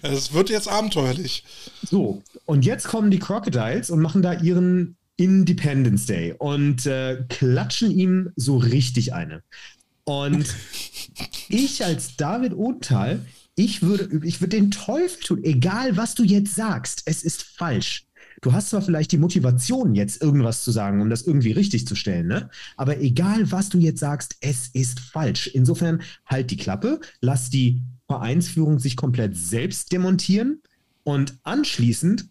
Speaker 2: Es wird jetzt abenteuerlich.
Speaker 3: So, und jetzt kommen die Crocodiles und machen da ihren Independence Day und äh, klatschen ihm so richtig eine. Und ich als David Othal, ich würde, ich würde den Teufel tun, egal was du jetzt sagst, es ist falsch. Du hast zwar vielleicht die Motivation, jetzt irgendwas zu sagen, um das irgendwie richtig zu stellen, ne? aber egal was du jetzt sagst, es ist falsch. Insofern halt die Klappe, lass die Vereinsführung sich komplett selbst demontieren und anschließend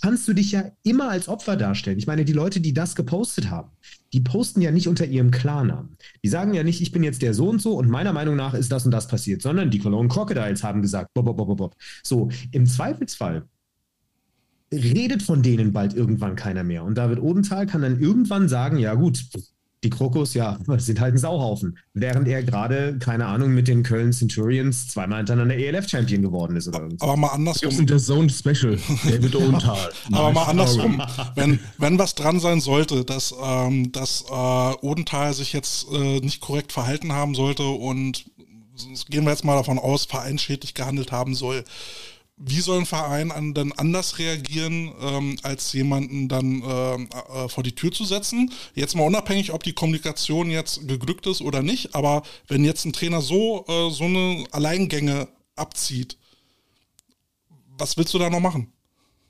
Speaker 3: kannst du dich ja immer als Opfer darstellen. Ich meine, die Leute, die das gepostet haben, die posten ja nicht unter ihrem Klarnamen. Die sagen ja nicht, ich bin jetzt der so und so und meiner Meinung nach ist das und das passiert, sondern die Cologne Crocodiles haben gesagt, bob, bob, bob, bob. So, im Zweifelsfall redet von denen bald irgendwann keiner mehr. Und David Odenthal kann dann irgendwann sagen, ja gut, die Krokos, ja, sind halt ein Sauhaufen. Während er gerade, keine Ahnung, mit den Köln Centurions zweimal hintereinander ELF-Champion geworden ist oder
Speaker 2: irgendwas. Aber mal andersrum.
Speaker 1: Das ist der Zone Special, David Odenthal.
Speaker 2: Aber mal andersrum. wenn, wenn was dran sein sollte, dass, ähm, dass äh, Odenthal sich jetzt äh, nicht korrekt verhalten haben sollte und gehen wir jetzt mal davon aus, vereinsschädlich gehandelt haben soll, wie soll ein Verein an, dann anders reagieren, ähm, als jemanden dann äh, äh, vor die Tür zu setzen? Jetzt mal unabhängig, ob die Kommunikation jetzt geglückt ist oder nicht, aber wenn jetzt ein Trainer so, äh, so eine Alleingänge abzieht, was willst du da noch machen?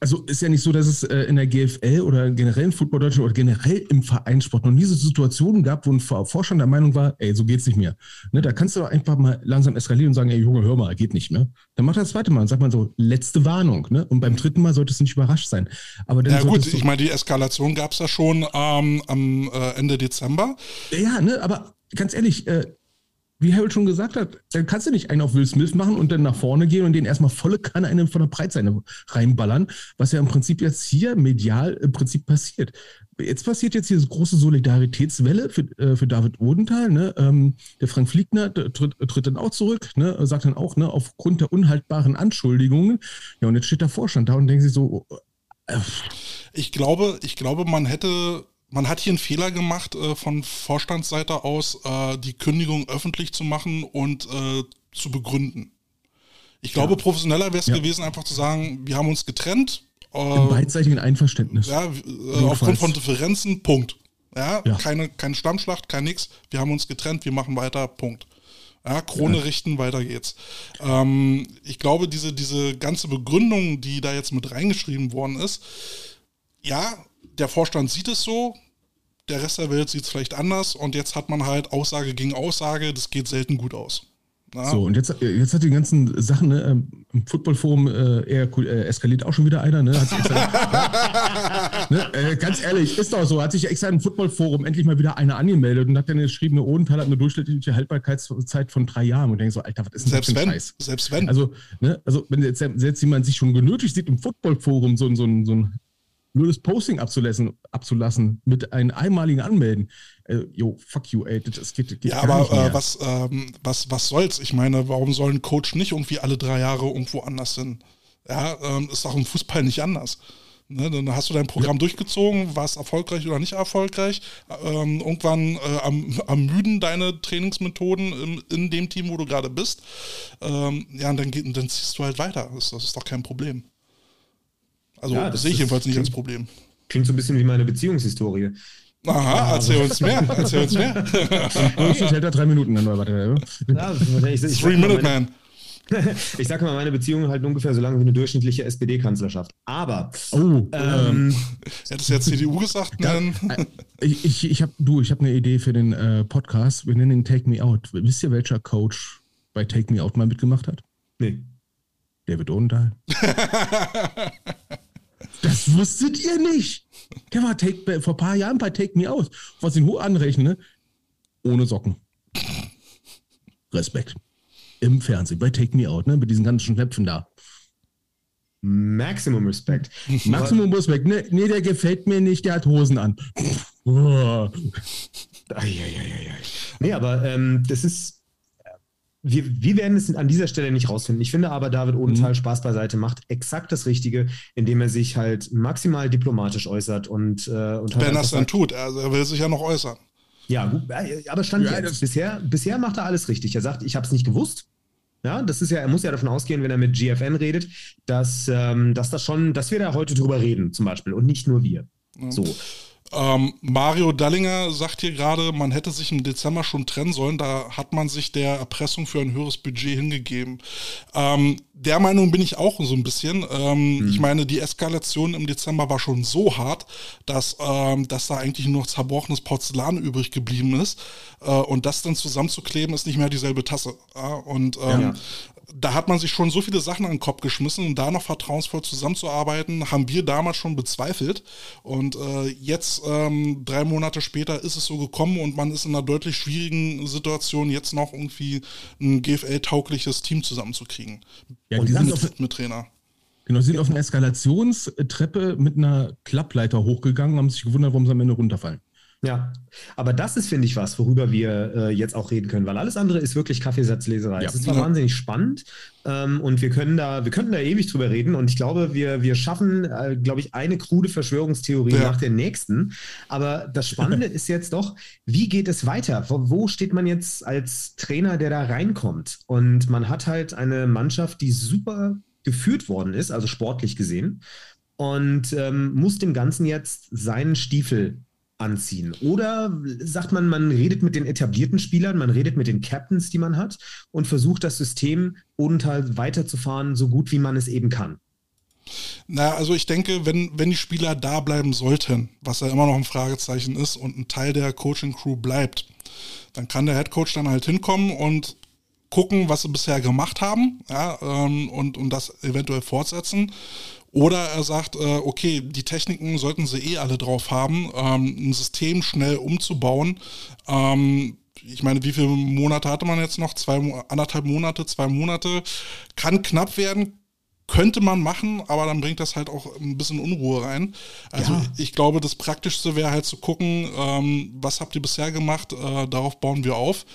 Speaker 1: Also ist ja nicht so, dass es äh, in der GFL oder generell im Football Deutschland oder generell im Vereinssport noch nie so Situationen gab, wo ein Vorstand der Meinung war, ey, so geht's nicht mehr. Ne, da kannst du einfach mal langsam eskalieren und sagen, ey, Junge, hör mal, geht nicht mehr. Dann macht er das zweite Mal und sagt man so, letzte Warnung. Ne? Und beim dritten Mal solltest du nicht überrascht sein. Aber dann
Speaker 2: ja gut, ich meine, die Eskalation gab es ja schon ähm, am äh, Ende Dezember.
Speaker 1: Ja, ne, aber ganz ehrlich, äh, wie Harold schon gesagt hat, dann kannst du nicht einen auf Will Smith machen und dann nach vorne gehen und den erstmal volle Kanne einen von der Breitseite reinballern, was ja im Prinzip jetzt hier medial im Prinzip passiert. Jetzt passiert jetzt diese große Solidaritätswelle für, äh, für David Odenthal. Ne? Ähm, der Frank Fliegner tritt, tritt, dann auch zurück, ne? sagt dann auch, ne, aufgrund der unhaltbaren Anschuldigungen. Ja, und jetzt steht der Vorstand da und denkt sich so.
Speaker 2: Äh, ich glaube, ich glaube, man hätte man hat hier einen Fehler gemacht, äh, von Vorstandsseite aus äh, die Kündigung öffentlich zu machen und äh, zu begründen. Ich glaube, ja. professioneller wäre es ja. gewesen, einfach zu sagen, wir haben uns getrennt.
Speaker 1: Äh, Im beidseitigen Einverständnis.
Speaker 2: Ja, äh, aufgrund von Differenzen, Punkt. Ja, ja, Keine, keine Stammschlacht, kein nix. Wir haben uns getrennt, wir machen weiter, Punkt. Ja, Krone richten, weiter geht's. Ähm, ich glaube, diese, diese ganze Begründung, die da jetzt mit reingeschrieben worden ist, ja, der Vorstand sieht es so, der Rest der Welt sieht es vielleicht anders und jetzt hat man halt Aussage gegen Aussage, das geht selten gut aus.
Speaker 1: Ja. So, und jetzt, jetzt hat die ganzen Sachen ne, ähm, im Footballforum äh, eher äh, eskaliert auch schon wieder einer. Ne? Extra, ne? Äh, ganz ehrlich, ist doch so. Hat sich extra im Footballforum endlich mal wieder einer angemeldet und hat dann geschrieben, eine Odenthal hat eine durchschnittliche Haltbarkeitszeit von drei Jahren. Und denkt so, Alter, was ist denn
Speaker 2: selbst
Speaker 1: das
Speaker 2: für ein wenn, Scheiß? Selbst wenn.
Speaker 1: Also, ne, also wenn jetzt, jetzt jemand sich schon genötigt sieht, im Footballforum so, so, so ein nur das Posting abzulassen, abzulassen mit einem einmaligen Anmelden. Äh, yo, fuck you, ey, das geht, geht
Speaker 2: Ja, aber äh, was, ähm, was, was soll's? Ich meine, warum soll ein Coach nicht irgendwie alle drei Jahre irgendwo anders hin? Ja, ähm, ist auch im Fußball nicht anders. Ne, dann hast du dein Programm ja. durchgezogen, warst erfolgreich oder nicht erfolgreich. Ähm, irgendwann äh, am, am müden deine Trainingsmethoden im, in dem Team, wo du gerade bist. Ähm, ja, und dann, geht, dann ziehst du halt weiter. Das, das ist doch kein Problem. Also ja, das sehe ich jedenfalls nicht als Problem.
Speaker 3: Klingt so ein bisschen wie meine Beziehungshistorie.
Speaker 2: Aha, erzähl uns mehr, erzähl uns mehr.
Speaker 1: Ich hält da drei Minuten an, warte.
Speaker 2: Ja, ich, ich, Three Minute Man.
Speaker 3: Ich sage mal, meine Beziehung halt ungefähr so lange wie eine durchschnittliche SPD-Kanzlerschaft. Aber.
Speaker 1: Oh, ähm,
Speaker 2: hättest du jetzt CDU gesagt? Ja, äh,
Speaker 1: ich ich, ich habe du, ich habe eine Idee für den äh, Podcast. Wir nennen ihn Take Me Out. Wisst ihr, welcher Coach bei Take Me Out mal mitgemacht hat?
Speaker 3: Nee.
Speaker 1: David Odendahl. Das wusstet ihr nicht. Der war take, vor ein paar Jahren bei Take Me Out. Was ihn hoch anrechne, ohne Socken. Respekt. Im Fernsehen, bei Take Me Out, ne? Mit diesen ganzen Knöpfen da.
Speaker 3: Maximum Respekt.
Speaker 1: Maximum Respekt. Ne, nee, der gefällt mir nicht, der hat Hosen an. Oh.
Speaker 3: Nee, aber ähm, das ist wir, wir werden es an dieser Stelle nicht rausfinden. Ich finde aber, David Odenthal mhm. Spaß beiseite macht exakt das Richtige, indem er sich halt maximal diplomatisch äußert und, äh, und
Speaker 2: Wenn er es dann tut, also er will sich ja noch äußern.
Speaker 3: Ja, gut, aber stand ja, jetzt. Bisher, bisher macht er alles richtig. Er sagt, ich habe es nicht gewusst. Ja, das ist ja, er muss ja davon ausgehen, wenn er mit GFN redet, dass, ähm, dass das schon, dass wir da heute drüber reden, zum Beispiel, und nicht nur wir.
Speaker 2: Mhm.
Speaker 3: So.
Speaker 2: Ähm, Mario Dallinger sagt hier gerade, man hätte sich im Dezember schon trennen sollen. Da hat man sich der Erpressung für ein höheres Budget hingegeben. Ähm, der Meinung bin ich auch so ein bisschen. Ähm, mhm. Ich meine, die Eskalation im Dezember war schon so hart, dass, ähm, dass da eigentlich nur noch zerbrochenes Porzellan übrig geblieben ist. Äh, und das dann zusammenzukleben, ist nicht mehr dieselbe Tasse. Ja? Und ähm, ja da hat man sich schon so viele Sachen an den Kopf geschmissen und da noch vertrauensvoll zusammenzuarbeiten, haben wir damals schon bezweifelt. Und äh, jetzt, ähm, drei Monate später, ist es so gekommen und man ist in einer deutlich schwierigen Situation, jetzt noch irgendwie ein GFL-taugliches Team zusammenzukriegen. Ja, und die sind auf, mit Trainer.
Speaker 1: Genau, sie sind auf einer Eskalationstreppe mit einer Klappleiter hochgegangen und haben sich gewundert, warum sie am Ende runterfallen.
Speaker 3: Ja, aber das ist, finde ich, was, worüber wir äh, jetzt auch reden können, weil alles andere ist wirklich Kaffeesatzleserei. Ja. Es ist zwar ja. wahnsinnig spannend ähm, und wir können da, wir könnten da ewig drüber reden und ich glaube, wir, wir schaffen, äh, glaube ich, eine krude Verschwörungstheorie ja. nach der nächsten. Aber das Spannende ist jetzt doch, wie geht es weiter? Wo, wo steht man jetzt als Trainer, der da reinkommt? Und man hat halt eine Mannschaft, die super geführt worden ist, also sportlich gesehen und ähm, muss dem Ganzen jetzt seinen Stiefel anziehen? Oder sagt man, man redet mit den etablierten Spielern, man redet mit den Captains, die man hat und versucht das System Odenthal weiterzufahren, so gut wie man es eben kann?
Speaker 2: Na, also ich denke, wenn, wenn die Spieler da bleiben sollten, was ja immer noch ein Fragezeichen ist und ein Teil der Coaching-Crew bleibt, dann kann der Headcoach dann halt hinkommen und gucken, was sie bisher gemacht haben ja, ähm, und, und das eventuell fortsetzen. Oder er sagt, äh, okay, die Techniken sollten sie eh alle drauf haben, ähm, ein System schnell umzubauen. Ähm, ich meine, wie viele Monate hatte man jetzt noch? Zwei, anderthalb Monate, zwei Monate. Kann knapp werden, könnte man machen, aber dann bringt das halt auch ein bisschen Unruhe rein. Also ja. ich glaube, das Praktischste wäre halt zu gucken, ähm, was habt ihr bisher gemacht, äh, darauf bauen wir auf.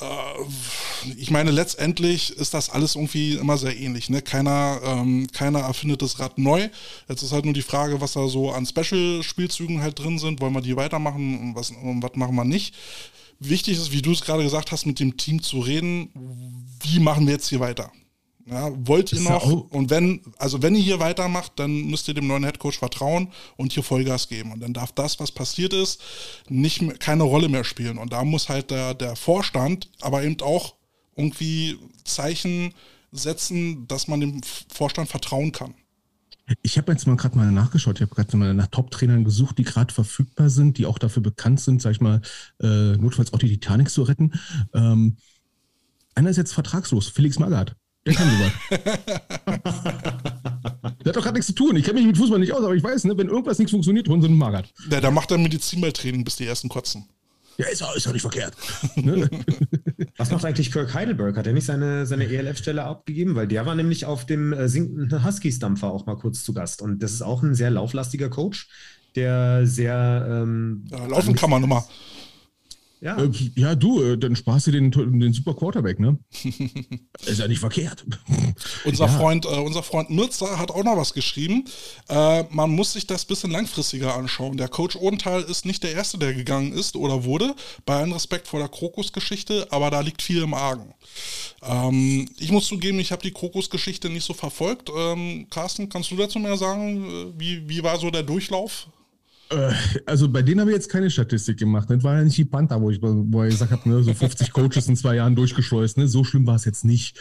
Speaker 2: Äh, ich meine, letztendlich ist das alles irgendwie immer sehr ähnlich. Ne? Keiner, ähm, keiner erfindet das Rad neu. Jetzt ist halt nur die Frage, was da so an Special-Spielzügen halt drin sind. Wollen wir die weitermachen und was, und was machen wir nicht? Wichtig ist, wie du es gerade gesagt hast, mit dem Team zu reden. Wie machen wir jetzt hier weiter? Ja, wollt ihr noch? Und wenn, also wenn ihr hier weitermacht, dann müsst ihr dem neuen Headcoach vertrauen und hier Vollgas geben. Und dann darf das, was passiert ist, nicht mehr, keine Rolle mehr spielen. Und da muss halt der, der Vorstand aber eben auch irgendwie Zeichen setzen, dass man dem Vorstand vertrauen kann.
Speaker 1: Ich habe jetzt mal gerade mal nachgeschaut. Ich habe gerade mal nach Top-Trainern gesucht, die gerade verfügbar sind, die auch dafür bekannt sind, sag ich mal, äh, notfalls auch die Titanic zu retten. Ähm, einer ist jetzt vertragslos, Felix Magath. Der kann sowas. der hat doch gerade nichts zu tun. Ich kenne mich mit Fußball nicht aus, aber ich weiß, ne, wenn irgendwas nicht funktioniert, holen sie einen Magath.
Speaker 2: Ja, da macht er Medizinballtraining, bis die ersten kotzen.
Speaker 1: Ja, ist auch, ist auch nicht verkehrt.
Speaker 3: Ne? Was macht eigentlich Kirk Heidelberg? Hat er nicht seine, seine ELF-Stelle abgegeben? Weil der war nämlich auf dem äh, sinkenden Huskies-Dampfer auch mal kurz zu Gast. Und das ist auch ein sehr lauflastiger Coach, der sehr. Ähm,
Speaker 2: ja, laufen kann man immer.
Speaker 1: Ja, äh, ja du, äh, dann sparst du den, den super Quarterback, ne? ist ja nicht verkehrt.
Speaker 2: unser, ja. Freund, äh, unser Freund Mirza hat auch noch was geschrieben. Äh, man muss sich das ein bisschen langfristiger anschauen. Der Coach Odenthal ist nicht der Erste, der gegangen ist oder wurde, bei allem Respekt vor der Krokus-Geschichte, aber da liegt viel im Argen. Ähm, ich muss zugeben, ich habe die Krokus-Geschichte nicht so verfolgt. Ähm, Carsten, kannst du dazu mehr sagen? Wie, wie war so der Durchlauf?
Speaker 1: Äh, also bei denen habe ich jetzt keine Statistik gemacht. Das war ja nicht die Panther, wo ich, wo ich gesagt habe, ne, so 50 Coaches in zwei Jahren durchgeschleust. Ne? So schlimm war es jetzt nicht.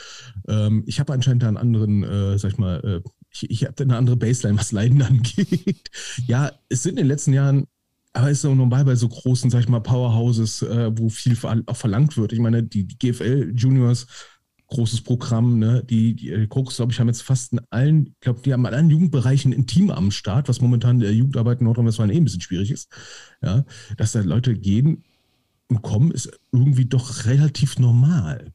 Speaker 1: Ähm, ich habe anscheinend einen anderen, äh, sag ich mal, äh, ich, ich habe eine andere Baseline, was Leiden angeht. ja, es sind in den letzten Jahren, aber es ist auch normal bei so großen, sag ich mal, Powerhouses, äh, wo viel auch verlangt wird. Ich meine, die, die GFL Juniors großes Programm. Ne? Die, die Krokus, glaube ich, haben jetzt fast in allen, ich glaube, die haben in allen Jugendbereichen ein Team am Start, was momentan der Jugendarbeit in Nordrhein-Westfalen eh ein bisschen schwierig ist. Ja? Dass da Leute gehen und kommen, ist irgendwie doch relativ normal.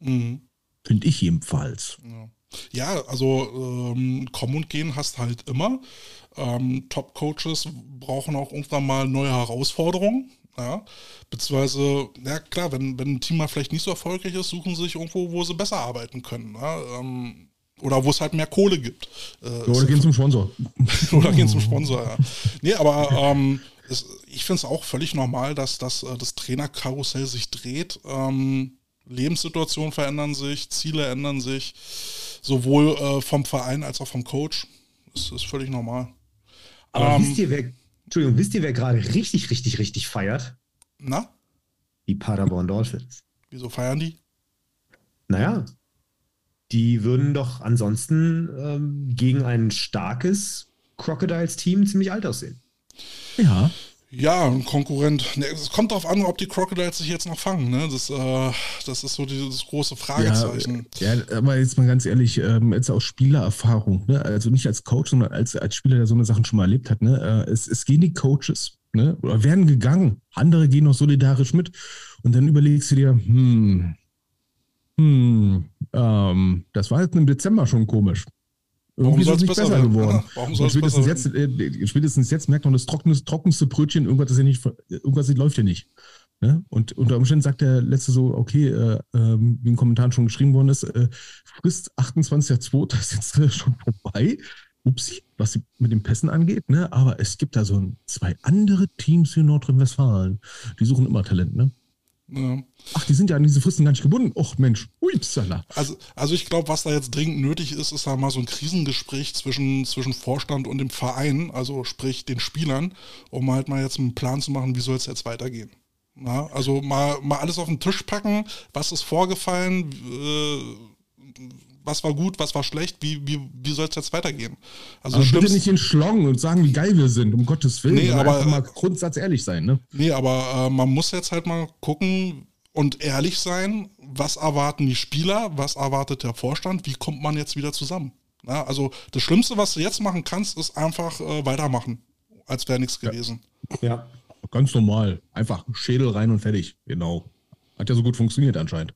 Speaker 1: Mhm. Finde ich jedenfalls.
Speaker 2: Ja. Ja, also ähm, kommen und gehen hast halt immer. Ähm, Top-Coaches brauchen auch irgendwann mal neue Herausforderungen. Ja, beziehungsweise, ja klar, wenn, wenn ein Team mal vielleicht nicht so erfolgreich ist, suchen sie sich irgendwo, wo sie besser arbeiten können. Ja, ähm, oder wo es halt mehr Kohle gibt.
Speaker 1: Äh, oder gehen zum Sponsor.
Speaker 2: oder gehen zum Sponsor, ja. Nee, aber ähm, es, ich finde es auch völlig normal, dass, dass äh, das Trainerkarussell sich dreht. Ähm, Lebenssituationen verändern sich, Ziele ändern sich, sowohl äh, vom Verein als auch vom Coach. Das ist völlig normal.
Speaker 3: Aber ähm, wisst ihr, wer Entschuldigung, wisst ihr, wer gerade richtig, richtig, richtig feiert?
Speaker 2: Na?
Speaker 3: Die Paderborn Dolphins.
Speaker 2: Wieso feiern die?
Speaker 3: Naja, die würden doch ansonsten ähm, gegen ein starkes Crocodiles-Team ziemlich alt aussehen.
Speaker 1: Ja.
Speaker 2: Ja, ein Konkurrent. Ne, es kommt darauf an, ob die Crocodiles sich jetzt noch fangen. Ne? Das, äh, das ist so dieses große Fragezeichen.
Speaker 1: Ja, ja aber jetzt mal ganz ehrlich, ähm, jetzt aus Spielererfahrung, ne? also nicht als Coach, sondern als, als Spieler, der so eine Sachen schon mal erlebt hat. Ne? Äh, es, es gehen die Coaches ne? oder werden gegangen. Andere gehen noch solidarisch mit. Und dann überlegst du dir, hm, hm, ähm, das war jetzt im Dezember schon komisch. Irgendwie ist es nicht besser, besser geworden. Ja, spätestens, jetzt, äh, spätestens jetzt merkt man das trockenste, trockenste Brötchen, irgendwas, ist ja nicht, irgendwas läuft ja nicht. Ne? Und unter Umständen sagt der Letzte so, okay, äh, äh, wie in Kommentaren schon geschrieben worden ist, äh, Frist 28.02. das ist jetzt schon vorbei. Upsi, was mit den Pässen angeht, ne? Aber es gibt da so zwei andere Teams in Nordrhein-Westfalen, die suchen immer Talent, ne? Ja. Ach, die sind ja an diese Fristen gar nicht gebunden. Och Mensch, upsala.
Speaker 2: Also, also ich glaube, was da jetzt dringend nötig ist, ist da mal so ein Krisengespräch zwischen, zwischen Vorstand und dem Verein, also sprich den Spielern, um halt mal jetzt einen Plan zu machen, wie soll es jetzt weitergehen. Na, also mal, mal alles auf den Tisch packen, was ist vorgefallen, äh, was war gut, was war schlecht, wie, wie, wie soll es jetzt weitergehen?
Speaker 1: Also aber bitte nicht in Schlong und sagen, wie geil wir sind, um Gottes Willen. Nee, aber mal Grundsatz ehrlich sein, ne?
Speaker 2: Nee, aber äh, man muss jetzt halt mal gucken und ehrlich sein, was erwarten die Spieler, was erwartet der Vorstand, wie kommt man jetzt wieder zusammen? Ja, also das Schlimmste, was du jetzt machen kannst, ist einfach äh, weitermachen, als wäre nichts gewesen.
Speaker 1: Ja. ja, ganz normal. Einfach Schädel rein und fertig. Genau. Hat ja so gut funktioniert anscheinend.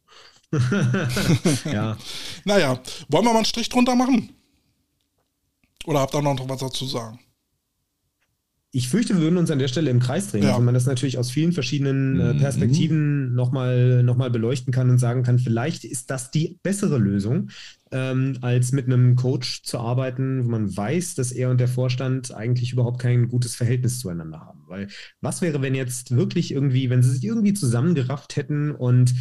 Speaker 2: ja. Naja, wollen wir mal einen Strich drunter machen? Oder habt ihr noch was dazu sagen?
Speaker 3: Ich fürchte, wir würden uns an der Stelle im Kreis drehen, ja. weil man das natürlich aus vielen verschiedenen äh, mhm. Perspektiven mhm. nochmal noch mal beleuchten kann und sagen kann, vielleicht ist das die bessere Lösung, ähm, als mit einem Coach zu arbeiten, wo man weiß, dass er und der Vorstand eigentlich überhaupt kein gutes Verhältnis zueinander haben. Weil was wäre, wenn jetzt wirklich irgendwie, wenn sie sich irgendwie zusammengerafft hätten und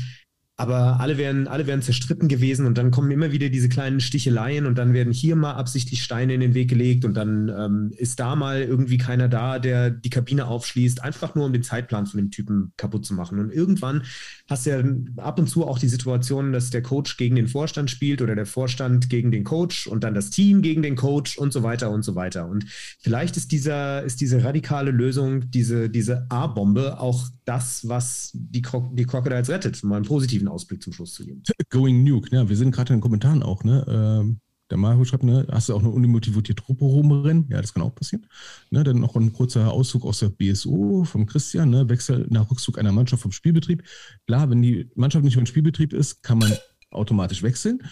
Speaker 3: aber alle wären, alle wären zerstritten gewesen und dann kommen immer wieder diese kleinen Sticheleien und dann werden hier mal absichtlich Steine in den Weg gelegt und dann ähm, ist da mal irgendwie keiner da, der die Kabine aufschließt, einfach nur um den Zeitplan von dem Typen kaputt zu machen. Und irgendwann hast ja ab und zu auch die Situation, dass der Coach gegen den Vorstand spielt oder der Vorstand gegen den Coach und dann das Team gegen den Coach und so weiter und so weiter. Und vielleicht ist dieser, ist diese radikale Lösung, diese, diese A-Bombe auch das, was die, Cro die Crocodiles rettet, mal einen positiven Ausblick zum Schluss zu geben.
Speaker 1: Going Nuke, ne? Wir sind gerade in den Kommentaren auch, ne? Ähm, der Mario schreibt, ne, hast du auch eine unmotivierte Truppe rumrennen? Ja, das kann auch passieren. Ne, dann noch ein kurzer Auszug aus der BSO von Christian, ne, Wechsel nach Rückzug einer Mannschaft vom Spielbetrieb. Klar, wenn die Mannschaft nicht mehr im Spielbetrieb ist, kann man automatisch wechseln.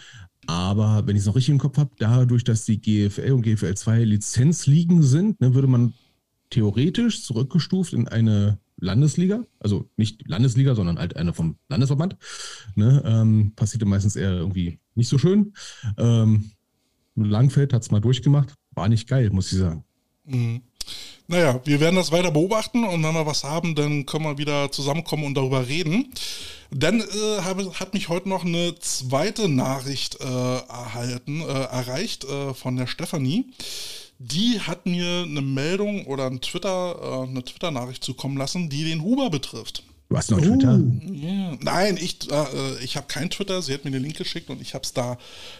Speaker 1: Aber wenn ich es noch richtig im Kopf habe, dadurch, dass die GFL und GFL 2 Lizenzligen sind, ne, würde man theoretisch zurückgestuft in eine Landesliga, also nicht Landesliga, sondern halt eine vom Landesverband. Ne, ähm, passierte meistens eher irgendwie nicht so schön. Ähm, Langfeld hat es mal durchgemacht, war nicht geil, muss ich sagen.
Speaker 2: Mhm. Naja, wir werden das weiter beobachten und wenn wir was haben, dann können wir wieder zusammenkommen und darüber reden. Dann äh, habe, hat mich heute noch eine zweite Nachricht äh, erhalten, äh, erreicht äh, von der Stefanie die hat mir eine Meldung oder ein Twitter, äh, eine Twitter-Nachricht zukommen lassen, die den Huber betrifft.
Speaker 1: Du hast noch oh. Twitter?
Speaker 2: Yeah. Nein, ich, äh, ich habe kein Twitter. Sie hat mir den Link geschickt und ich habe es da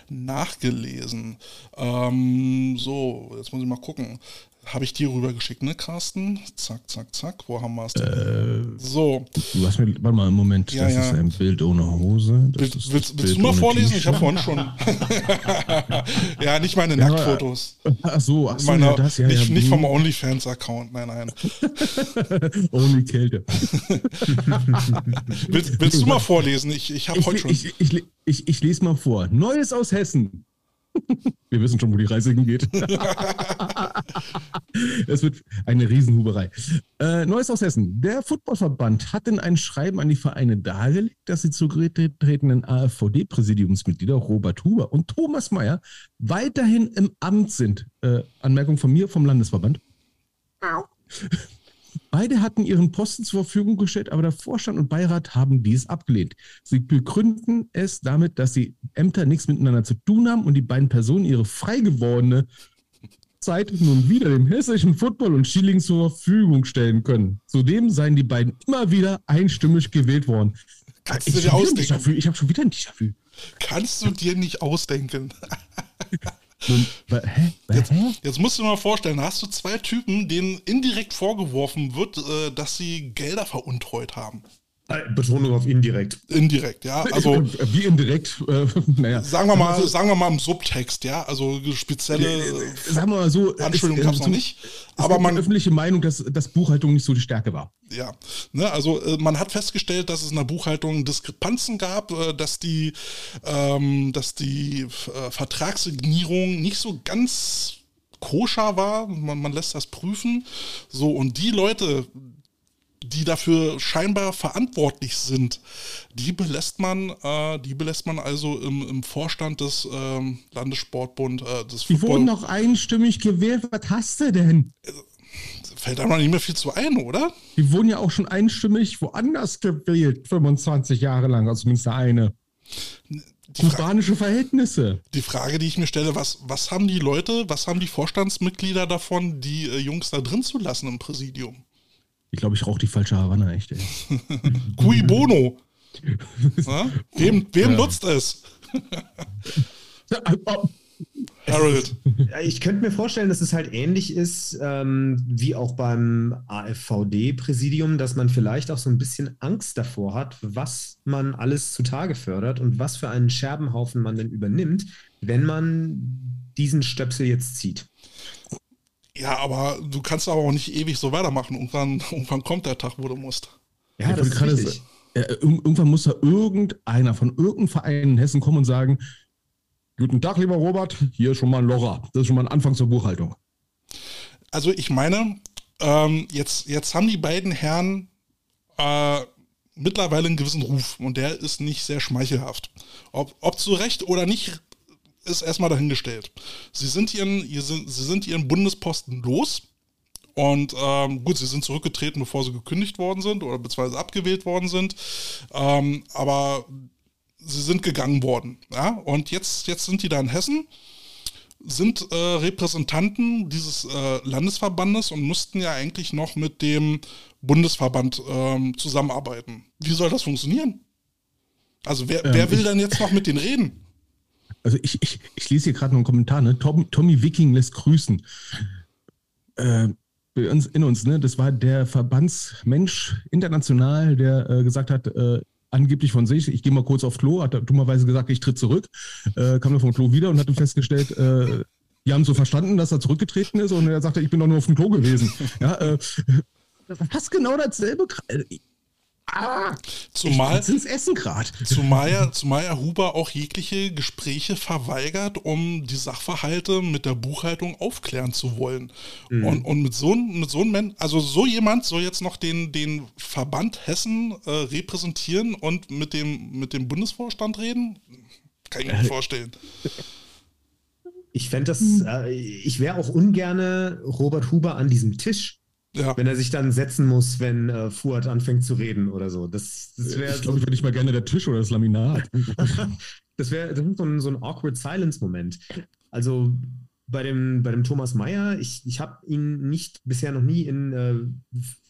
Speaker 2: nachgelesen. Ähm, so, jetzt muss ich mal gucken. Habe ich dir rübergeschickt, ne, Carsten? Zack, zack, zack. Wo haben wir es denn? Äh, so.
Speaker 1: Du hast mir, warte mal, einen Moment. Ja, das ja. ist ein Bild ohne Hose.
Speaker 2: Will, willst, willst du mal vorlesen? Ich habe vorhin schon. ja, nicht meine ja, Nacktfotos.
Speaker 1: Ach so, ach so
Speaker 2: Meine, ja, das, ja, nicht, nicht vom OnlyFans-Account, nein, nein.
Speaker 1: Only Kälte.
Speaker 2: willst, willst du mal vorlesen? Ich, ich habe heute schon.
Speaker 1: Ich, ich, ich, ich lese mal vor. Neues aus Hessen. Wir wissen schon, wo die Reise hingeht. es wird eine Riesenhuberei. Äh, Neues aus Hessen. Der Footballverband hat in einem Schreiben an die Vereine dargelegt, dass die zurückgetretenen AfVD-Präsidiumsmitglieder Robert Huber und Thomas Mayer weiterhin im Amt sind. Äh, Anmerkung von mir, vom Landesverband. Beide hatten ihren Posten zur Verfügung gestellt, aber der Vorstand und Beirat haben dies abgelehnt. Sie begründen es damit, dass die Ämter nichts miteinander zu tun haben und die beiden Personen ihre frei gewordene Zeit nun wieder dem hessischen Football und Schilling zur Verfügung stellen können. Zudem seien die beiden immer wieder einstimmig gewählt worden.
Speaker 2: Kannst
Speaker 1: ich
Speaker 2: du dir ausdenken?
Speaker 1: Ich habe schon wieder ein Déjà-vu.
Speaker 2: Kannst du dir nicht ausdenken.
Speaker 1: Hä?
Speaker 2: Jetzt, jetzt musst du dir mal vorstellen, da hast du zwei Typen, denen indirekt vorgeworfen wird, äh, dass sie Gelder veruntreut haben.
Speaker 3: Äh, Betonung auf indirekt.
Speaker 2: Indirekt, ja. Also
Speaker 1: Wie indirekt, äh, naja.
Speaker 2: sagen wir mal,
Speaker 1: Also,
Speaker 2: sagen wir mal im Subtext, ja. Also spezielle
Speaker 1: äh, sagen wir mal so,
Speaker 2: Anspielung
Speaker 1: es-
Speaker 2: gab es
Speaker 1: äh,
Speaker 2: noch nicht.
Speaker 1: Aber man
Speaker 2: man,
Speaker 1: öffentliche Meinung, dass, dass Buchhaltung nicht so die Stärke war.
Speaker 2: ja, ne, also äh, man hat festgestellt, dass es in der Buchhaltung Diskrepanzen gab, äh, dass die, ähm, dass die äh, Vertragssignierung nicht so ganz koscher war. Man, man lässt das prüfen. So, und die Leute, die dafür scheinbar verantwortlich sind, die belässt man, äh, die belässt man also im, im Vorstand des ähm, Landessportbund, äh, des
Speaker 1: Die wurden doch einstimmig gewählt. Was hast du denn?
Speaker 2: Fällt da noch nicht mehr viel zu ein, oder?
Speaker 1: Die wurden ja auch schon einstimmig woanders gewählt, 25 Jahre lang, also zumindest der eine.
Speaker 2: Die,
Speaker 1: Kubanische Verhältnisse.
Speaker 2: die Frage, die ich mir stelle, was, was haben die Leute, was haben die Vorstandsmitglieder davon, die äh, Jungs da drin zu lassen im Präsidium?
Speaker 1: Ich glaube, ich rauche die falsche Havanna, echt. Ey.
Speaker 2: Cui bono. Wem, wem
Speaker 1: Ja.
Speaker 2: nutzt es? Harold.
Speaker 3: Ich könnte mir vorstellen, dass es halt ähnlich ist ähm, wie auch beim AfVD-Präsidium, dass man vielleicht auch so ein bisschen Angst davor hat, was man alles zutage fördert und was für einen Scherbenhaufen man denn übernimmt, wenn man diesen Stöpsel jetzt zieht.
Speaker 2: Ja, aber du kannst aber auch nicht ewig so weitermachen. Irgendwann, irgendwann kommt der Tag, wo du musst.
Speaker 3: Ja,
Speaker 1: Ich
Speaker 3: das ist richtig.
Speaker 1: sagen, äh, ir- irgendwann muss da irgendeiner von irgendeinem Verein in Hessen kommen und sagen, guten Tag, lieber Robert, hier ist schon mal ein Locher. Das ist schon mal ein Anfang zur Buchhaltung.
Speaker 2: Also ich meine, ähm, jetzt, jetzt haben die beiden Herren äh, mittlerweile einen gewissen Ruf und der ist nicht sehr schmeichelhaft. Ob, ob zu Recht oder nicht, ist erstmal dahingestellt. Sie sind ihren, sie sind ihren Bundesposten los und ähm, gut, sie sind zurückgetreten, bevor sie gekündigt worden sind oder beziehungsweise abgewählt worden sind. Ähm, aber sie sind gegangen worden. Ja? Und jetzt, jetzt sind die da in Hessen sind äh, Repräsentanten dieses äh, Landesverbandes und müssten ja eigentlich noch mit dem Bundesverband ähm, zusammenarbeiten. Wie soll das funktionieren? Also wer,
Speaker 1: Ähm,
Speaker 2: wer will
Speaker 1: ich-
Speaker 2: denn jetzt noch mit denen reden?
Speaker 1: Also ich, ich, ich lese hier gerade noch einen Kommentar, ne? Tom, Tommy Wiking lässt grüßen. Äh, uns, in uns, ne? Das war der Verbandsmensch international, der äh, gesagt hat, äh, angeblich von sich, ich gehe mal kurz auf Klo, hat er dummerweise gesagt, ich tritt zurück, äh, kam dann vom Klo wieder und hat dann festgestellt, äh, die haben so verstanden, dass er zurückgetreten ist und er sagte, ich bin doch nur auf dem Klo gewesen. Ja, äh, fast genau dasselbe. Ah,
Speaker 2: Zumal,
Speaker 1: ich ins Essen gerade.
Speaker 2: zumal, ja, zumal ja Huber auch jegliche Gespräche verweigert, um die Sachverhalte mit der Buchhaltung aufklären zu wollen. Und, und mit so einem mit so einem also so jemand soll jetzt noch den, den Verband Hessen äh, repräsentieren und mit dem, mit dem Bundesvorstand reden? Kann ich mir nicht vorstellen.
Speaker 3: Ich fände das, äh, ich wäre auch ungerne Robert Huber an diesem Tisch,
Speaker 2: Ja.
Speaker 3: wenn er sich dann setzen muss, wenn äh, Fuad anfängt zu reden oder so. Das, das wäre
Speaker 1: Ich glaube, ich wäre nicht mal gerne der Tisch oder das Laminat.
Speaker 3: das wäre so ein, so ein awkward Silence-Moment. Also bei dem, bei dem Thomas Mayer, ich, ich habe ihn nicht bisher noch nie in äh,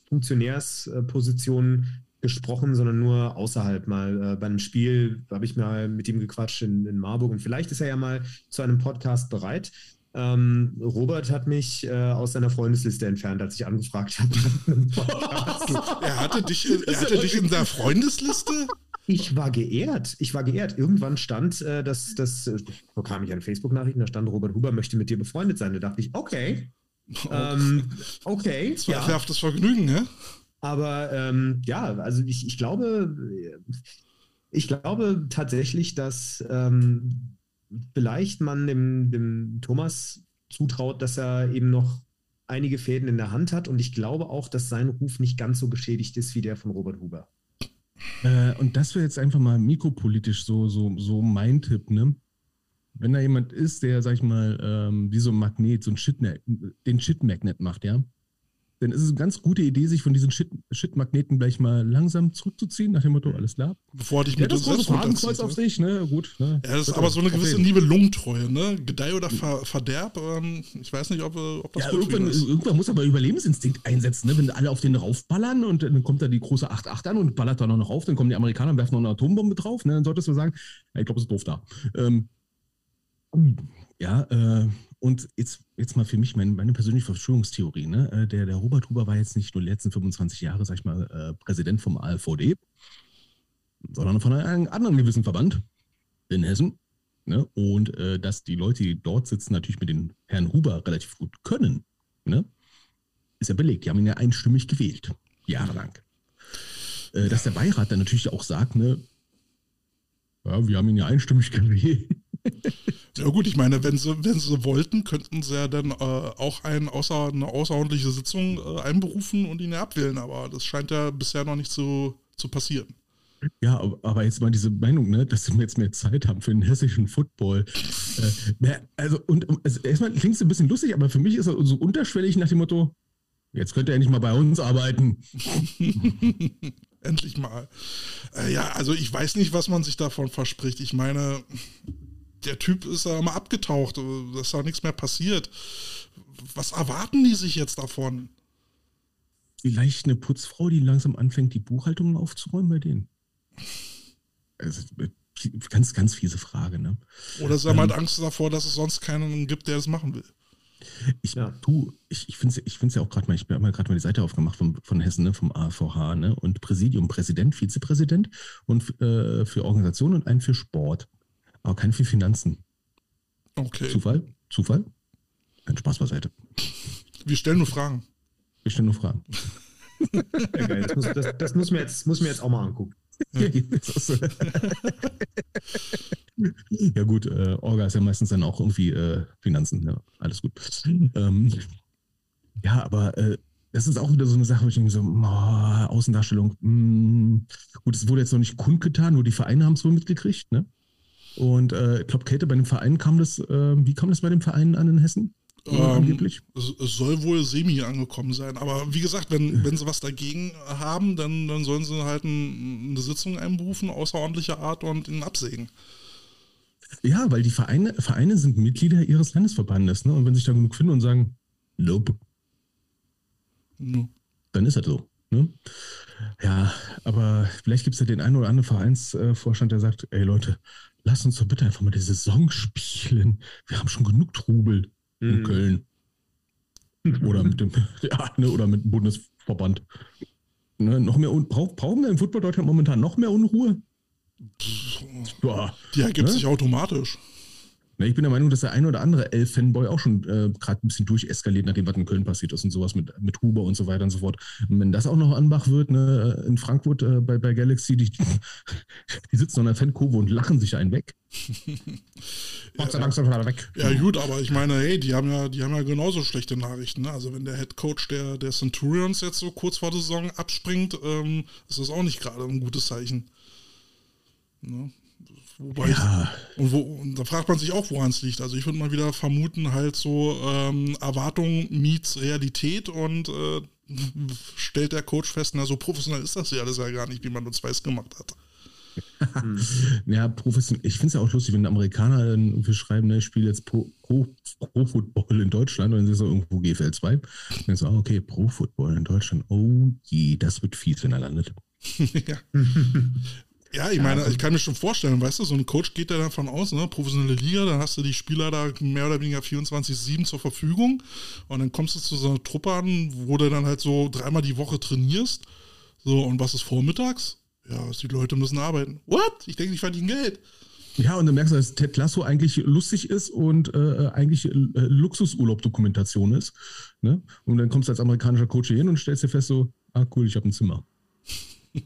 Speaker 3: Funktionärspositionen gesprochen, sondern nur außerhalb mal. Äh, bei einem Spiel habe ich mal mit ihm gequatscht in, in Marburg und vielleicht ist er ja mal zu einem Podcast bereit. Ähm, Robert hat mich äh, aus seiner Freundesliste entfernt, als ich angefragt habe.
Speaker 2: Er hatte dich, in- er hatte dich in seiner Freundesliste?
Speaker 3: Ich war geehrt. Ich war geehrt. Irgendwann stand, äh, dass das, äh, so kam ich an Facebook-Nachrichten, da stand Robert Huber möchte mit dir befreundet sein. Da dachte ich, okay. Ähm, okay. Ja.
Speaker 2: Zweifelhaftes Vergnügen, ne?
Speaker 3: Aber ähm, ja, also ich, ich glaube, ich glaube tatsächlich, dass ähm, vielleicht man dem, dem Thomas zutraut, dass er eben noch einige Fäden in der Hand hat. Und ich glaube auch, dass sein Ruf nicht ganz so geschädigt ist wie der von Robert Huber.
Speaker 1: Äh, und das wäre jetzt einfach mal mikropolitisch so, so, so mein Tipp, ne? Wenn da jemand ist, der, sag ich mal, ähm, wie so ein Magnet, so ein Shit den Shit-Magnet macht, ja, dann ist es eine ganz gute Idee, sich von diesen Shit-Magneten gleich mal langsam zurückzuziehen, nach dem Motto, alles klar.
Speaker 2: Bevor dich
Speaker 1: Ja,
Speaker 2: mit
Speaker 1: das große Fadenkreuz auf sich, ne? Gut. Ne?
Speaker 2: Ja, das ist aber so eine gewisse Nibelungentreue, ne? Gedeih oder Ver Verderb. Ähm, ich weiß nicht, ob, äh, ob das
Speaker 1: Ja,
Speaker 2: gut
Speaker 1: irgendwann,
Speaker 2: ist.
Speaker 1: irgendwann muss aber Überlebensinstinkt einsetzen, ne? wenn alle auf den raufballern und dann kommt da die große 8-8 an und ballert da noch auf, dann kommen die Amerikaner und werfen noch eine Atombombe drauf, ne? dann solltest du sagen, ja, ich glaube, es ist doof da. Ähm, ja, äh, und jetzt, jetzt mal für mich meine, meine persönliche Verschwörungstheorie. Ne? Äh, Der, der Robert Huber war jetzt nicht nur die letzten 25 Jahre, sag ich mal, äh, Präsident vom AfVD, sondern von einem anderen gewissen Verband in Hessen. Ne? Und äh, dass die Leute, die dort sitzen, natürlich mit den Herrn Huber relativ gut können, ne? ist ja belegt. Die haben ihn ja einstimmig gewählt, jahrelang. Äh, dass der Beirat dann natürlich auch sagt, ne, ja, wir haben ihn ja einstimmig gewählt.
Speaker 2: Ja gut, ich meine, wenn sie, wenn sie wollten, könnten sie ja dann äh, auch ein, außer, eine außerordentliche Sitzung äh, einberufen und ihn ja abwählen, aber das scheint ja bisher noch nicht zu, zu passieren.
Speaker 1: Ja, aber- jetzt mal diese Meinung, ne, dass wir jetzt mehr Zeit haben für den hessischen Football. Äh, also, und also erstmal klingt es ein bisschen lustig, aber für mich ist er so unterschwellig nach dem Motto, jetzt könnt ihr endlich mal bei uns arbeiten.
Speaker 2: Endlich mal. Äh, ja, also ich weiß nicht, was man sich davon verspricht. Ich meine, der Typ ist ja mal abgetaucht, dass da nichts mehr passiert. Was erwarten die sich jetzt davon?
Speaker 1: Vielleicht eine Putzfrau, die langsam anfängt, die Buchhaltung aufzuräumen bei denen. Also, ganz, ganz fiese Frage, ne?
Speaker 2: Oder sie haben halt
Speaker 1: Ähm.
Speaker 2: Angst davor, dass es sonst keinen gibt, der das machen will.
Speaker 1: Ich,
Speaker 3: Ja.
Speaker 1: du, ich, ich finde es ich find's ja auch gerade mal, ich habe mal gerade mal die Seite aufgemacht von, von Hessen, ne, vom AVH, ne, und Präsidium, Präsident, Vizepräsident und äh, für Organisation und einen für Sport. Aber keinen für Finanzen.
Speaker 2: Okay.
Speaker 1: Zufall? Zufall? Ein Spaß beiseite.
Speaker 2: Wir stellen nur Fragen.
Speaker 1: Ich stelle nur Fragen.
Speaker 3: Ja, geil. Das, muss, das, das muss, mir jetzt, muss mir jetzt auch mal angucken.
Speaker 1: Ja, ja gut, äh, Orga ist ja meistens dann auch irgendwie äh, Finanzen, ja, alles gut. Ähm, ja, aber äh, das ist auch wieder so eine Sache, wo ich denke so, oh, Außendarstellung, mh, gut, es wurde jetzt noch nicht kundgetan, nur die Vereine haben es wohl mitgekriegt, ne? Und äh, ich glaube, Käthe, bei dem Verein kam das, äh, wie kam das bei dem Verein an in Hessen? Äh,
Speaker 2: Ähm,
Speaker 1: angeblich?
Speaker 2: Es, es soll wohl semi angekommen sein. Aber wie gesagt, wenn, wenn sie was dagegen haben, dann, dann sollen sie halt ein, eine Sitzung einberufen, außerordentlicher Art und ihn absägen.
Speaker 1: Ja, weil die Vereine, Vereine sind Mitglieder ihres Landesverbandes, ne? Und wenn sich da genug finden und sagen, nope,
Speaker 2: Ja.
Speaker 1: dann ist das so. Ne? Ja, aber vielleicht gibt es ja den einen oder anderen Vereinsvorstand, der sagt, ey Leute, lasst uns doch bitte einfach mal die Saison spielen. Wir haben schon genug Trubel in
Speaker 3: Mhm.
Speaker 1: Köln. Oder mit dem, ja, ne, oder mit dem Bundesverband. Ne, noch mehr brauchen wir im Football Deutschland momentan noch mehr Unruhe? Ja,
Speaker 2: Die ergibt
Speaker 1: Ne?
Speaker 2: sich automatisch.
Speaker 1: Ich bin der Meinung, dass der ein oder andere Elf-Fanboy auch schon äh, gerade ein bisschen durcheskaliert, nachdem was in Köln passiert ist und sowas mit, mit Huber und so weiter und so fort. Und wenn das auch noch Anbach wird, ne, äh, in Frankfurt äh, bei, bei Galaxy, die, die sitzen in der Fankurve und lachen sich einen weg. Gott sei Dank sind wir weg.
Speaker 2: Ja, gut, aber ich meine, hey, die haben ja, die haben ja genauso schlechte Nachrichten. Ne? Also wenn der Head Coach der, der Centurions jetzt so kurz vor der Saison abspringt, ähm, ist das auch nicht gerade ein gutes Zeichen. Ne? Wobei
Speaker 1: Ja,
Speaker 2: ich, und, wo, und da fragt man sich auch, woran es liegt. Also ich würde mal wieder vermuten, halt so ähm, Erwartung meets Realität und äh, stellt der Coach fest, na so professionell ist das ja alles ja gar nicht, wie man uns weiß gemacht hat.
Speaker 1: ja professionell. Ich finde es ja auch lustig, wenn Amerikaner dann irgendwie schreiben, ne, ich spiele jetzt Pro, Pro, Pro Football in Deutschland und dann sind so irgendwo GFL 2. Und dann so, ah, okay, Pro Football in Deutschland. Oh je, das wird fies, wenn er landet.
Speaker 2: ja. Ja, ich meine, ich kann mir schon vorstellen, weißt du, so ein Coach geht ja davon aus, ne, professionelle Liga, dann hast du die Spieler da mehr oder weniger 24-7 zur Verfügung und dann kommst du zu so einer Truppe an, wo du dann halt so dreimal die Woche trainierst. So, und was ist vormittags? Ja, die Leute müssen arbeiten. What? Ich denke, die verdienen Geld.
Speaker 1: Ja, und dann merkst du, dass Ted Lasso eigentlich lustig ist und äh, eigentlich äh, Luxusurlaub-Dokumentation ist. Ne? Und dann kommst du als amerikanischer Coach hier hin und stellst dir fest, so, ah cool, ich habe ein Zimmer.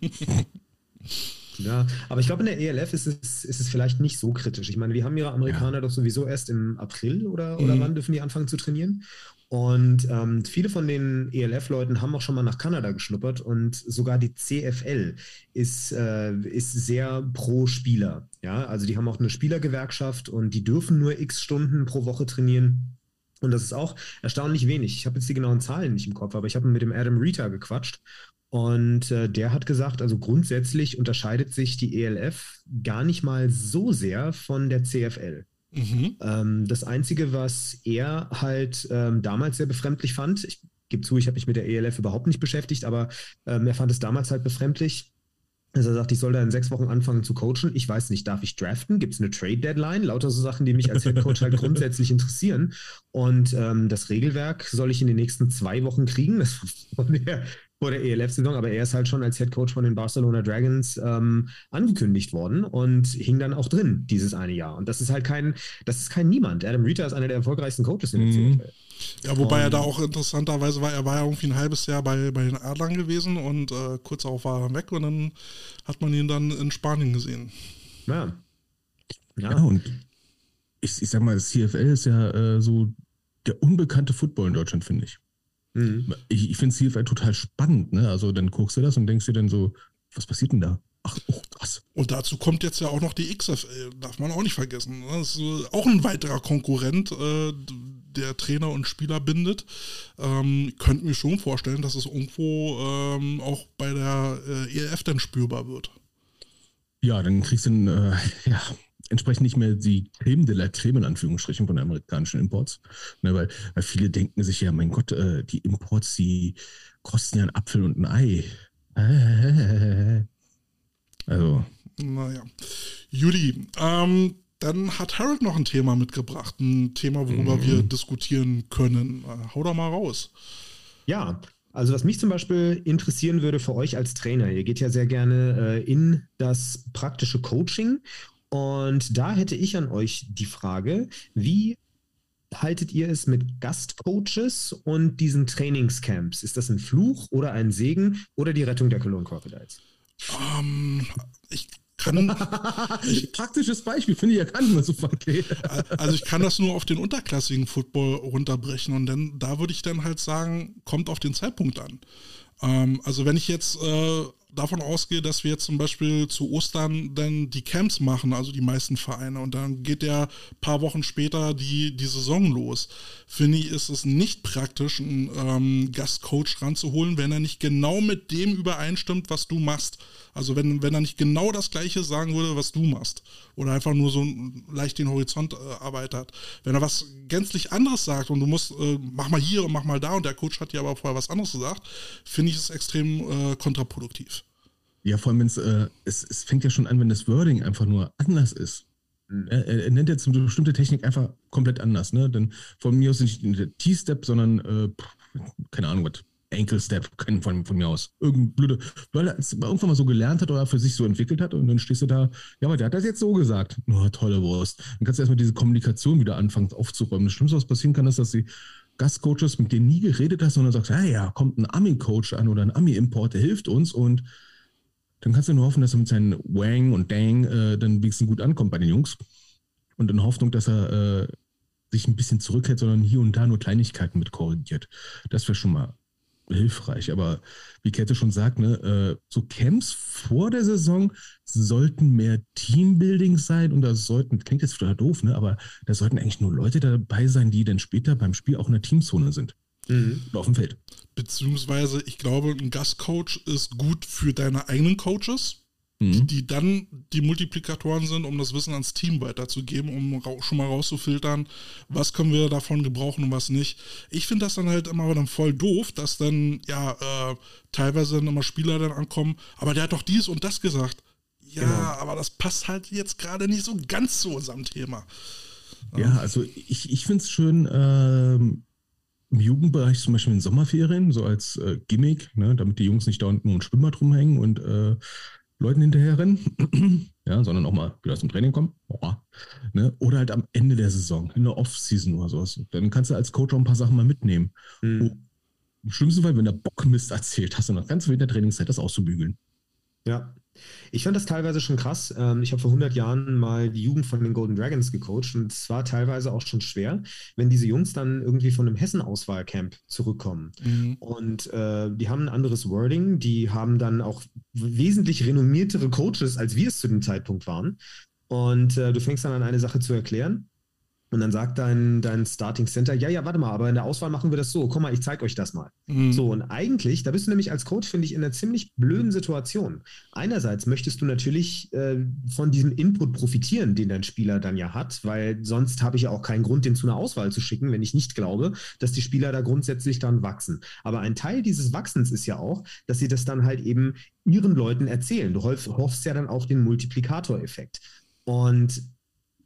Speaker 3: Ja, aber ich glaube, in der ELF ist es, ist es vielleicht nicht so kritisch. Ich meine, wir haben ihre Amerikaner doch sowieso erst im April oder, oder
Speaker 2: Mhm.
Speaker 3: wann dürfen die anfangen zu trainieren? Und ähm, viele von den ELF-Leuten haben auch schon mal nach Kanada geschnuppert und sogar die CFL ist, äh, ist sehr pro Spieler. Ja, also die haben auch eine Spielergewerkschaft und die dürfen nur x Stunden pro Woche trainieren. Und das ist auch erstaunlich wenig. Ich habe jetzt die genauen Zahlen nicht im Kopf, aber ich habe mit dem Adam Rita gequatscht. Und äh, der hat gesagt, also grundsätzlich unterscheidet sich die ELF gar nicht mal so sehr von der CFL. Mhm. Ähm, das Einzige, was er halt ähm, damals sehr befremdlich fand, ich gebe zu, ich habe mich mit der ELF überhaupt nicht beschäftigt, aber ähm, er fand es damals halt befremdlich, dass er sagt, ich soll da in sechs Wochen anfangen zu coachen. Ich weiß nicht, darf ich draften? Gibt es eine Trade-Deadline? Lauter so Sachen, die mich als Head Coach halt grundsätzlich interessieren. Und ähm, das Regelwerk soll ich in den nächsten zwei Wochen kriegen. Das war von der, vor der ELF-Saison, aber er ist halt schon als Head Coach von den Barcelona Dragons ähm, angekündigt worden und hing dann auch drin dieses eine Jahr. Und das ist halt kein, das ist kein Niemand. Adam Rita ist einer der erfolgreichsten Coaches in der mhm. CFL.
Speaker 2: Ja, wobei um, er da auch interessanterweise war, er war ja irgendwie ein halbes Jahr bei, bei den Adlern gewesen und äh, kurz darauf war er weg und dann hat man ihn dann in Spanien gesehen.
Speaker 1: Ja. Ja, ja und ich, ich sag mal, das CFL ist ja äh, so der unbekannte Football in Deutschland, finde ich. Mhm. Ich, ich finde CFL total spannend, ne? Also dann guckst du das und denkst dir dann so, was passiert denn da? Ach, oh,
Speaker 2: krass. Und dazu kommt jetzt ja auch noch die XFL, darf man auch nicht vergessen. Ne? Das ist auch ein weiterer Konkurrent, äh, der Trainer und Spieler bindet. Ähm, könnte mir schon vorstellen, dass es irgendwo ähm, auch bei der äh, ELF dann spürbar wird.
Speaker 1: Ja, dann kriegst du ein, äh, ja, entsprechend nicht mehr die Creme de la Creme in Anführungsstrichen von den amerikanischen Imports. Ne, weil, weil viele denken sich ja, mein Gott, äh, die Imports, die kosten ja einen Apfel und ein Ei.
Speaker 2: Also. Naja. Judy, ähm, dann hat Harold noch ein Thema mitgebracht, ein Thema, worüber mhm. wir diskutieren können. Äh, hau doch mal raus.
Speaker 3: Ja, also was mich zum Beispiel interessieren würde für euch als Trainer, ihr geht ja sehr gerne äh, in das praktische Coaching und da hätte ich an euch die Frage, wie haltet ihr es mit Gastcoaches und diesen Trainingscamps? Ist das ein Fluch oder ein Segen oder die Rettung der Cologne Crocodiles?
Speaker 2: Um, ähm, ich kann.
Speaker 1: ich, Praktisches Beispiel, finde ich ja gar nicht mehr so verkehrt.
Speaker 2: Also ich kann das nur auf den unterklassigen Football runterbrechen und dann da würde ich dann halt sagen, kommt auf den Zeitpunkt an. Ähm, also wenn ich jetzt äh, davon ausgehe, dass wir jetzt zum Beispiel zu Ostern dann die Camps machen, also die meisten Vereine, und dann geht ja paar Wochen später die, die Saison los, finde ich, ist es nicht praktisch, einen ähm, Gastcoach ranzuholen, wenn er nicht genau mit dem übereinstimmt, was du machst. Also wenn, wenn er nicht genau das Gleiche sagen würde, was du machst. Oder einfach nur so leicht den Horizont äh, erweitert. Wenn er was gänzlich anderes sagt und du musst, äh, mach mal hier und mach mal da und der Coach hat dir aber vorher was anderes gesagt, finde ich es extrem äh, kontraproduktiv.
Speaker 1: Ja, vor allem, wenn's, äh, es, es fängt ja schon an, wenn das Wording einfach nur anders ist. Mhm. Er, er, nennt jetzt eine bestimmte Technik einfach komplett anders. Ne? Denn von mir aus nicht der T-Step, sondern, äh, keine Ahnung, was, Ankle Step, von, von mir aus. Irgendein blöde, weil er es irgendwann mal so gelernt hat oder für sich so entwickelt hat und dann stehst du da, ja, aber der hat das jetzt so gesagt. Oh, tolle Wurst. Dann kannst du erstmal diese Kommunikation wieder anfangen aufzuräumen. Das Schlimmste, was passieren kann, ist, dass die Gastcoaches, mit denen nie geredet hast, sondern sagst, ja, ja, kommt ein Ami-Coach an oder ein Ami-Import, der hilft uns und dann kannst du nur hoffen, dass er mit seinen Wang und Dang äh, dann wenigstens gut ankommt bei den Jungs. Und in Hoffnung, dass er äh, sich ein bisschen zurückhält, sondern hier und da nur Kleinigkeiten mit korrigiert. Das wäre schon mal hilfreich. Aber wie Kette schon sagt, ne, äh, so Camps vor der Saison sollten mehr Teambuilding sein und da sollten, klingt jetzt total doof, ne, aber da sollten eigentlich nur Leute dabei sein, die dann später beim Spiel auch in der Teamzone sind. Mhm. Auf dem Feld.
Speaker 2: Beziehungsweise, ich glaube, ein Gastcoach ist gut für deine eigenen Coaches, mhm. die dann die Multiplikatoren sind, um das Wissen ans Team weiterzugeben, um schon mal rauszufiltern, was können wir davon gebrauchen und was nicht. Ich finde das dann halt immer dann voll doof, dass dann, ja, äh, teilweise dann immer Spieler dann ankommen, aber der hat doch dies und das gesagt. Ja, genau. aber das passt halt jetzt gerade nicht so ganz zu unserem Thema.
Speaker 1: Ja, also ich, ich finde es schön, ähm, im Jugendbereich zum Beispiel in Sommerferien, so als äh, Gimmick, ne, damit die Jungs nicht da unten nur ein Schwimmbad rumhängen und äh, Leuten hinterherrennen, ja, sondern auch mal wieder zum Training kommen. Boah, ne? Oder halt am Ende der Saison, in der Off-Season oder sowas. Dann kannst du als Coach auch ein paar Sachen mal mitnehmen. Mhm. Im schlimmsten Fall, wenn der Bock Mist erzählt, hast du noch ganz viel in der Trainingszeit, das auszubügeln.
Speaker 3: Ja, ich fand das teilweise schon krass. Ähm, ich habe vor 100 Jahren mal die Jugend von den Golden Dragons gecoacht und es war teilweise auch schon schwer, wenn diese Jungs dann irgendwie von einem Hessen-Auswahlcamp zurückkommen. Mhm. Und äh, die haben ein anderes Wording, die haben dann auch wesentlich renommiertere Coaches, als wir es zu dem Zeitpunkt waren. Und äh, du fängst dann an, eine Sache zu erklären Und dann sagt dein, dein Starting Center, ja, ja, warte mal, aber in der Auswahl machen wir das so. Komm mal, ich zeige euch das mal. Mhm. So, und eigentlich, da bist du nämlich als Coach, finde ich, in einer ziemlich blöden Situation. Einerseits möchtest du natürlich äh, von diesem Input profitieren, den dein Spieler dann ja hat, weil sonst habe ich ja auch keinen Grund, den zu einer Auswahl zu schicken, wenn ich nicht glaube, dass die Spieler da grundsätzlich dann wachsen. Aber ein Teil dieses Wachsens ist ja auch, dass sie das dann halt eben ihren Leuten erzählen. Du hoffst ja dann auf den Multiplikatoreffekt. Und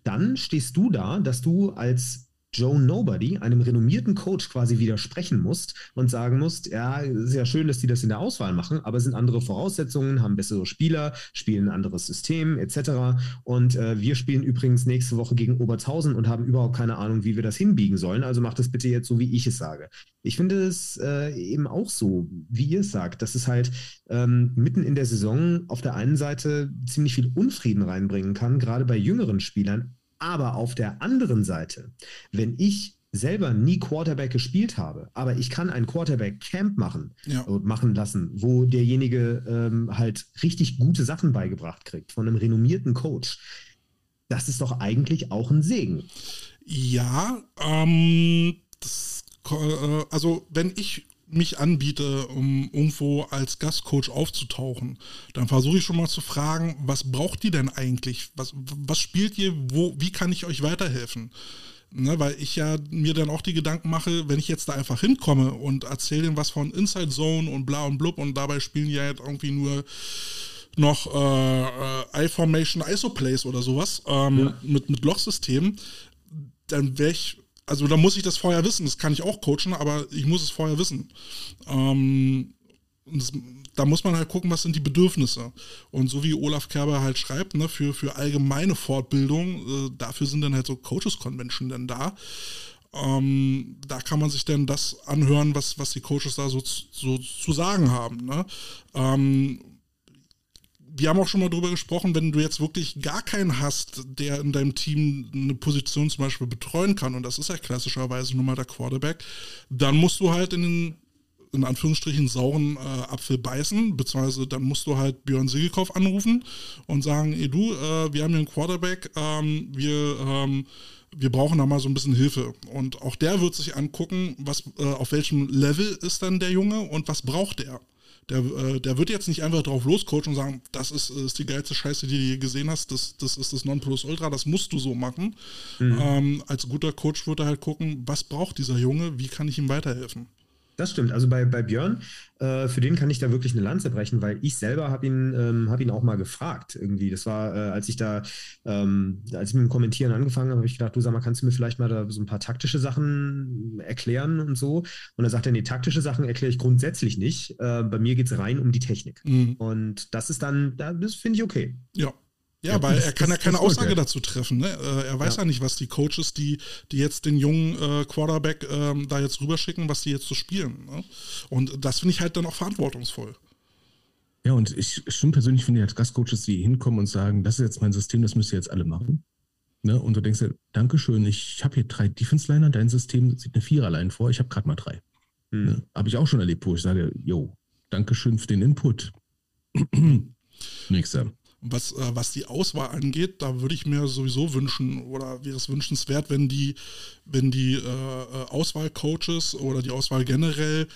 Speaker 3: dann stehst du da, dass du als Joe Nobody, einem renommierten Coach, quasi widersprechen musst und sagen musst, ja, ist ja schön, dass die das in der Auswahl machen, aber es sind andere Voraussetzungen, haben bessere Spieler, spielen ein anderes System etc. Und äh, wir spielen übrigens nächste Woche gegen Obertshausen und haben überhaupt keine Ahnung, wie wir das hinbiegen sollen. Also macht es bitte jetzt so, wie ich es sage. Ich finde es äh, eben auch so, wie ihr es sagt, dass es halt ähm, mitten in der Saison auf der einen Seite ziemlich viel Unfrieden reinbringen kann, gerade bei jüngeren Spielern, aber auf der anderen Seite, wenn ich selber nie Quarterback gespielt habe, aber ich kann ein Quarterback-Camp machen ja. und machen lassen, wo derjenige ähm, halt richtig gute Sachen beigebracht kriegt von einem renommierten Coach. Das ist doch eigentlich auch ein Segen.
Speaker 2: Ja, ähm, das, äh, also wenn ich mich anbiete, um irgendwo als Gastcoach aufzutauchen, dann versuche ich schon mal zu fragen, was braucht ihr denn eigentlich? Was, was spielt ihr? Wo, wie kann ich euch weiterhelfen? Ne, weil ich ja mir dann auch die Gedanken mache, wenn ich jetzt da einfach hinkomme und erzähle denen was von Inside Zone und bla und blub und dabei spielen die ja jetzt irgendwie nur noch äh, äh, I-Formation, ISO-Plays oder sowas ähm, ja. mit, mit Lochsystemen, dann wäre ich also da muss ich das vorher wissen. Das kann ich auch coachen, aber ich muss es vorher wissen. Ähm, das, da muss man halt gucken, was sind die Bedürfnisse. Und so wie Olaf Kerber halt schreibt, ne, für, für allgemeine Fortbildung, äh, dafür sind dann halt so Coaches Convention dann da. Ähm, da kann man sich dann das anhören, was, was die Coaches da so, so zu sagen haben. Ne? Ähm, wir haben auch schon mal drüber gesprochen, wenn du jetzt wirklich gar keinen hast, der in deinem Team eine Position zum Beispiel betreuen kann, und das ist ja klassischerweise nun mal der Quarterback, dann musst du halt in den in Anführungsstrichen sauren äh, Apfel beißen, beziehungsweise dann musst du halt Björn Sigelkopf anrufen und sagen, ey du, äh, wir haben hier einen Quarterback, ähm, wir, ähm, wir brauchen da mal so ein bisschen Hilfe. Und auch der wird sich angucken, was, äh, auf welchem Level ist dann der Junge und was braucht der. Der, äh, der wird jetzt nicht einfach drauf loscoachen und sagen, das ist, ist, die geilste Scheiße, die du je gesehen hast, das, das ist das Nonplusultra, das musst du so machen. Mhm. Ähm, als guter Coach wird er halt gucken, was braucht dieser Junge, wie kann ich ihm weiterhelfen.
Speaker 3: Das stimmt. Also bei, bei Björn, äh, für den kann ich da wirklich eine Lanze brechen, weil ich selber habe ihn, ähm, hab ihn auch mal gefragt irgendwie. Das war, äh, als ich da, ähm, als ich mit dem Kommentieren angefangen habe, habe ich gedacht, du sag mal, kannst du mir vielleicht mal da so ein paar taktische Sachen erklären und so? Und er sagte, nee, taktische Sachen erkläre ich grundsätzlich nicht. Äh, bei mir geht es rein um die Technik. Mhm. Und das ist dann, das finde ich okay.
Speaker 2: Ja. Ja, ja weil er kann ja keine Aussage gut, ja. dazu treffen. Ne? Äh, er weiß ja. ja. nicht, was die Coaches, die, die jetzt den jungen äh, Quarterback ähm, da jetzt rüberschicken, was die jetzt so spielen. Ne? Und das finde ich halt dann auch verantwortungsvoll.
Speaker 1: Ja, und ich schon persönlich finde als Gastcoaches, die hinkommen und sagen, das ist jetzt mein System, das müsst ihr jetzt alle machen. Ne? Und du denkst dir, Dankeschön, ich habe hier drei Defense-Liner, dein System sieht eine Viererline vor, ich habe gerade mal drei. Mhm. Ne? Habe ich auch schon erlebt, wo ich sage, yo, Dankeschön für den Input. Nächster.
Speaker 2: Was, äh, was die Auswahl angeht, da würde ich mir sowieso wünschen oder wäre es wünschenswert, wenn die, wenn die äh, äh, Auswahlcoaches oder die Auswahl generell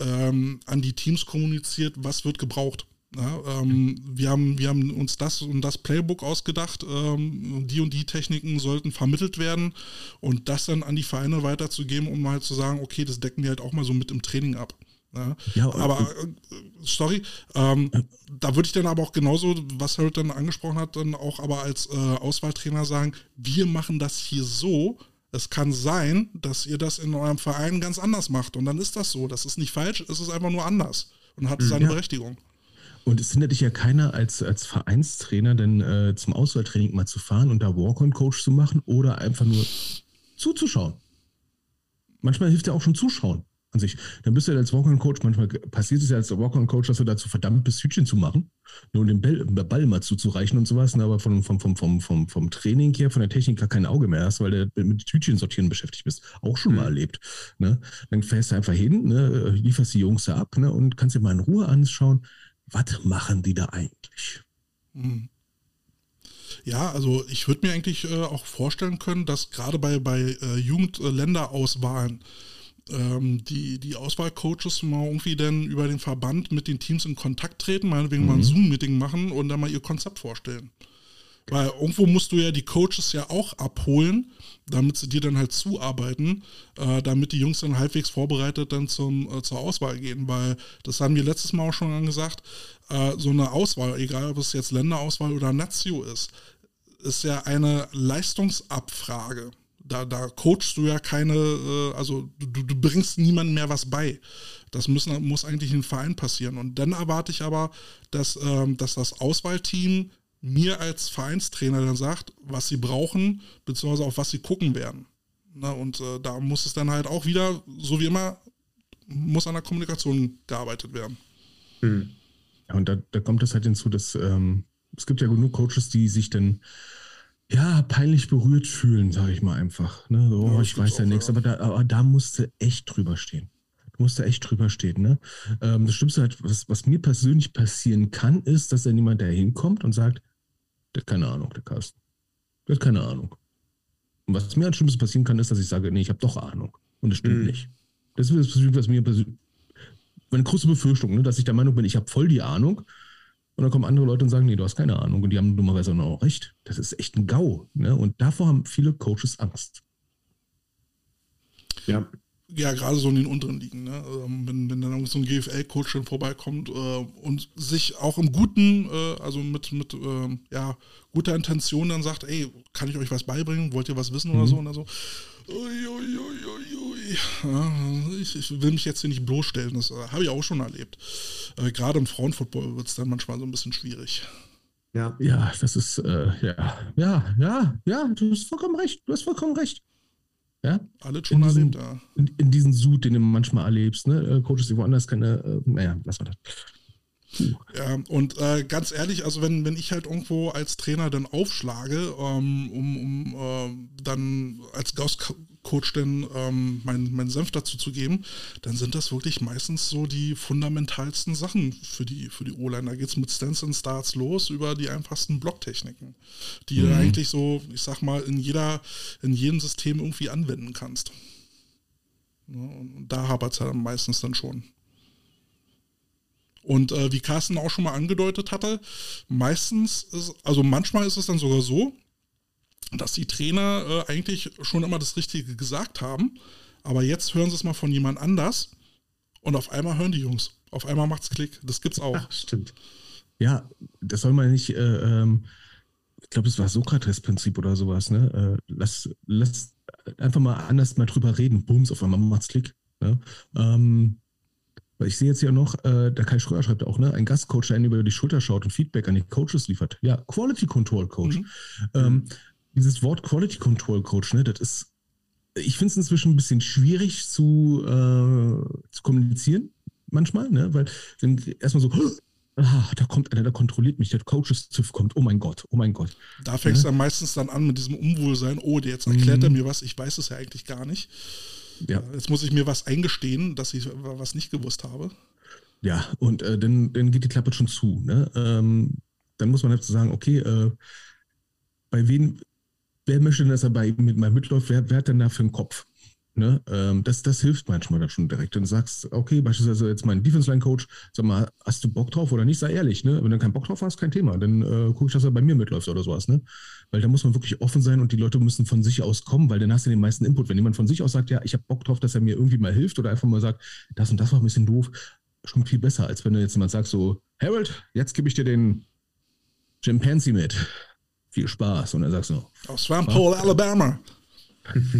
Speaker 2: ähm, an die Teams kommuniziert, was wird gebraucht. Ja, ähm, wir, haben, wir haben uns das und das Playbook ausgedacht, ähm, die und die Techniken sollten vermittelt werden und das dann an die Vereine weiterzugeben, um halt zu sagen, okay, das decken wir halt auch mal so mit im Training ab. Ja, ja aber äh, sorry, ähm, da würde ich dann aber auch genauso, was Harold dann angesprochen hat, dann auch aber als äh, Auswahltrainer sagen, wir machen das hier so. Es kann sein, dass ihr das in eurem Verein ganz anders macht. Und dann ist das so. Das ist nicht falsch, es ist einfach nur anders und hat seine ja. Berechtigung.
Speaker 1: Und es hindert dich ja keiner als, als Vereinstrainer, denn äh, zum Auswahltraining mal zu fahren und da Walk-on-Coach zu machen oder einfach nur zuzuschauen. Manchmal hilft ja auch schon zuschauen an sich. Dann bist du als Walk-on-Coach, manchmal passiert es ja als Walk-on-Coach, dass du dazu verdammt bist, Hütchen zu machen, nur den Ball, Ball mal zuzureichen und sowas, ne, aber vom, vom, vom, vom, vom, vom Training her, von der Technik gar kein Auge mehr hast, weil du mit Hütchen sortieren beschäftigt bist. Auch schon mal mhm. erlebt. Ne? Dann fährst du einfach hin, ne, lieferst die Jungs da ab ne, und kannst dir mal in Ruhe anschauen, was machen die da eigentlich? Mhm.
Speaker 2: Ja, also ich würde mir eigentlich äh, auch vorstellen können, dass gerade bei, bei äh, Jugendländerauswahlen ähm, die, die Auswahlcoaches mal irgendwie dann über den Verband mit den Teams in Kontakt treten, meinetwegen mhm. mal ein mhm. Zoom-Meeting machen und dann mal ihr Konzept vorstellen. Weil irgendwo musst du ja die Coaches ja auch abholen, damit sie dir dann halt zuarbeiten, äh, damit die Jungs dann halbwegs vorbereitet dann zum, äh, zur Auswahl gehen. Weil, das haben wir letztes Mal auch schon angesagt, äh, so eine Auswahl, egal ob es jetzt Länderauswahl oder Nazio ist, ist ja eine Leistungsabfrage da, da coachst du ja keine, äh, also du, du bringst niemandem mehr was bei. Das müssen, muss eigentlich im Verein passieren. Und dann erwarte ich aber, dass, ähm, dass das Auswahlteam mir als Vereinstrainer dann sagt, was sie brauchen, beziehungsweise auf was sie gucken werden. Na, und äh, da muss es dann halt auch wieder, so wie immer, muss an der Kommunikation gearbeitet werden.
Speaker 1: Hm. Ja, und da, da kommt es halt hinzu, dass ähm, es gibt ja genug Coaches, die sich dann ja, peinlich berührt fühlen, sage ich mal einfach. Ne? So, ja, ich weiß ja nichts, aber da, aber da musste echt drüber stehen. Du musst echt drüber stehen. Ne? Ähm, das Schlimmste halt, was, was mir persönlich passieren kann, ist, dass dann jemand da hinkommt und sagt, der hat keine Ahnung, der Carsten. Der hat keine Ahnung. Und was mir als Schlimmstes passieren kann, ist, dass ich sage, nee, ich habe doch Ahnung. Und das stimmt mhm. nicht. Das ist das, was mir persönlich, meine große Befürchtung, ne, dass ich der Meinung bin, ich habe voll die Ahnung und dann kommen andere Leute und sagen, nee, du hast keine Ahnung. Und die haben dummerweise auch recht. Das ist echt ein GAU. Ne? Und davor haben viele Coaches Angst.
Speaker 2: Ja. Ja, gerade so in den unteren Ligen. Ne? Ähm, wenn, wenn dann so ein GFL-Coach schon vorbeikommt äh, und sich auch im Guten, äh, also mit, mit äh, ja, guter Intention dann sagt, ey, kann ich euch was beibringen? Wollt ihr was wissen mhm. oder so? Und so. Uiuiuiui. Ja, ich, ich, will mich jetzt hier nicht bloßstellen, das äh, habe ich auch schon erlebt. Äh, Gerade im Frauenfootball wird es dann manchmal so ein bisschen schwierig.
Speaker 1: Ja, ja, das ist, äh, ja, ja, ja, ja, du hast vollkommen recht, du hast vollkommen recht. Ja?
Speaker 2: Alles schon in
Speaker 1: erlebt, ja. In, in diesen Sud, den du manchmal erlebst, ne? Äh, Coaches, die woanders keine, äh, naja, lass mal das.
Speaker 2: Ja, und äh, ganz ehrlich, also wenn, wenn ich halt irgendwo als Trainer dann aufschlage, ähm, um, um äh, dann als Gauss-Coach dann ähm, meinen mein Senf dazu zu geben, dann sind das wirklich meistens so die fundamentalsten Sachen für die, für die O-Line. Da geht es mit Stance and Starts los über die einfachsten Blocktechniken, die mhm. du eigentlich so, ich sag mal, in jeder, in jedem System irgendwie anwenden kannst. Ja, und da hapert es ja meistens dann schon. Und äh, wie Carsten auch schon mal angedeutet hatte, meistens, ist, also manchmal ist es dann sogar so, dass die Trainer äh, eigentlich schon immer das Richtige gesagt haben, aber jetzt hören sie es mal von jemand anders und auf einmal hören die Jungs. Auf einmal macht's Klick. Das gibt's auch. Ach,
Speaker 1: stimmt. Ja, das soll man nicht, äh, ähm, ich glaube, es war Sokrates-Prinzip oder sowas, ne? Äh, lass, lass einfach mal anders mal drüber reden. Bums, auf einmal macht's Klick. Ne? Ähm, weil ich sehe jetzt ja noch, äh, der Kai Schröer schreibt auch, ne, ein Gastcoach, der einen über die Schulter schaut und Feedback an die Coaches liefert. Ja, Quality Control Coach. Mhm. Ähm, dieses Wort Quality Control Coach, ne, das ist, ich finde es inzwischen ein bisschen schwierig zu, äh, zu kommunizieren, manchmal, ne, weil wenn erstmal so, ah, da kommt einer, der kontrolliert mich, der Coaches-Ziff kommt, oh mein Gott, oh mein Gott.
Speaker 2: Da fängst du ja? dann meistens dann an mit diesem Unwohlsein, oh, der jetzt erklärt mhm. er mir was, ich weiß es ja eigentlich gar nicht. Ja. Jetzt muss ich mir was eingestehen, dass ich was nicht gewusst habe.
Speaker 1: Ja, und äh, dann, dann geht die Klappe schon zu. Ne? Ähm, dann muss man halt sagen, okay, äh, bei wem, wer möchte denn, dass er bei mit meinem mitläuft, wer, wer hat denn da für einen Kopf? Ne? Ähm, das, das hilft manchmal dann schon direkt. Dann sagst, okay, beispielsweise jetzt mein Defense-Line-Coach, sag mal, hast du Bock drauf oder nicht? Sei ehrlich, ne? Wenn du keinen Bock drauf hast, kein Thema. Dann äh, gucke ich, dass er bei mir mitläuft oder sowas, ne? Weil da muss man wirklich offen sein und die Leute müssen von sich aus kommen, weil dann hast du den meisten Input. Wenn jemand von sich aus sagt, ja, ich habe Bock drauf, dass er mir irgendwie mal hilft oder einfach mal sagt, das und das war ein bisschen doof, schon viel besser, als wenn du jetzt mal sagst, so, Harold, jetzt gebe ich dir den Chimpanzee mit. Viel Spaß. Und dann sagst du,
Speaker 2: aus Swamp Hole, Alabama.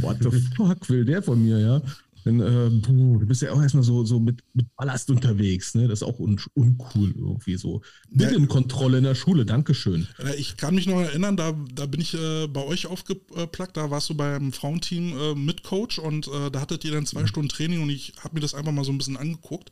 Speaker 1: What the fuck will der von mir, ja? Denn, äh, puh, du bist ja auch erstmal so, so mit, mit Ballast unterwegs, ne? Das ist auch un uncool irgendwie so. Binnenkontrolle in der Schule, Dankeschön.
Speaker 2: Ich kann mich noch erinnern, da, da bin ich äh, bei euch aufgeplackt, da warst du beim Frauenteam äh, mit Coach und äh, da hattet ihr dann zwei mhm. Stunden Training und ich habe mir das einfach mal so ein bisschen angeguckt,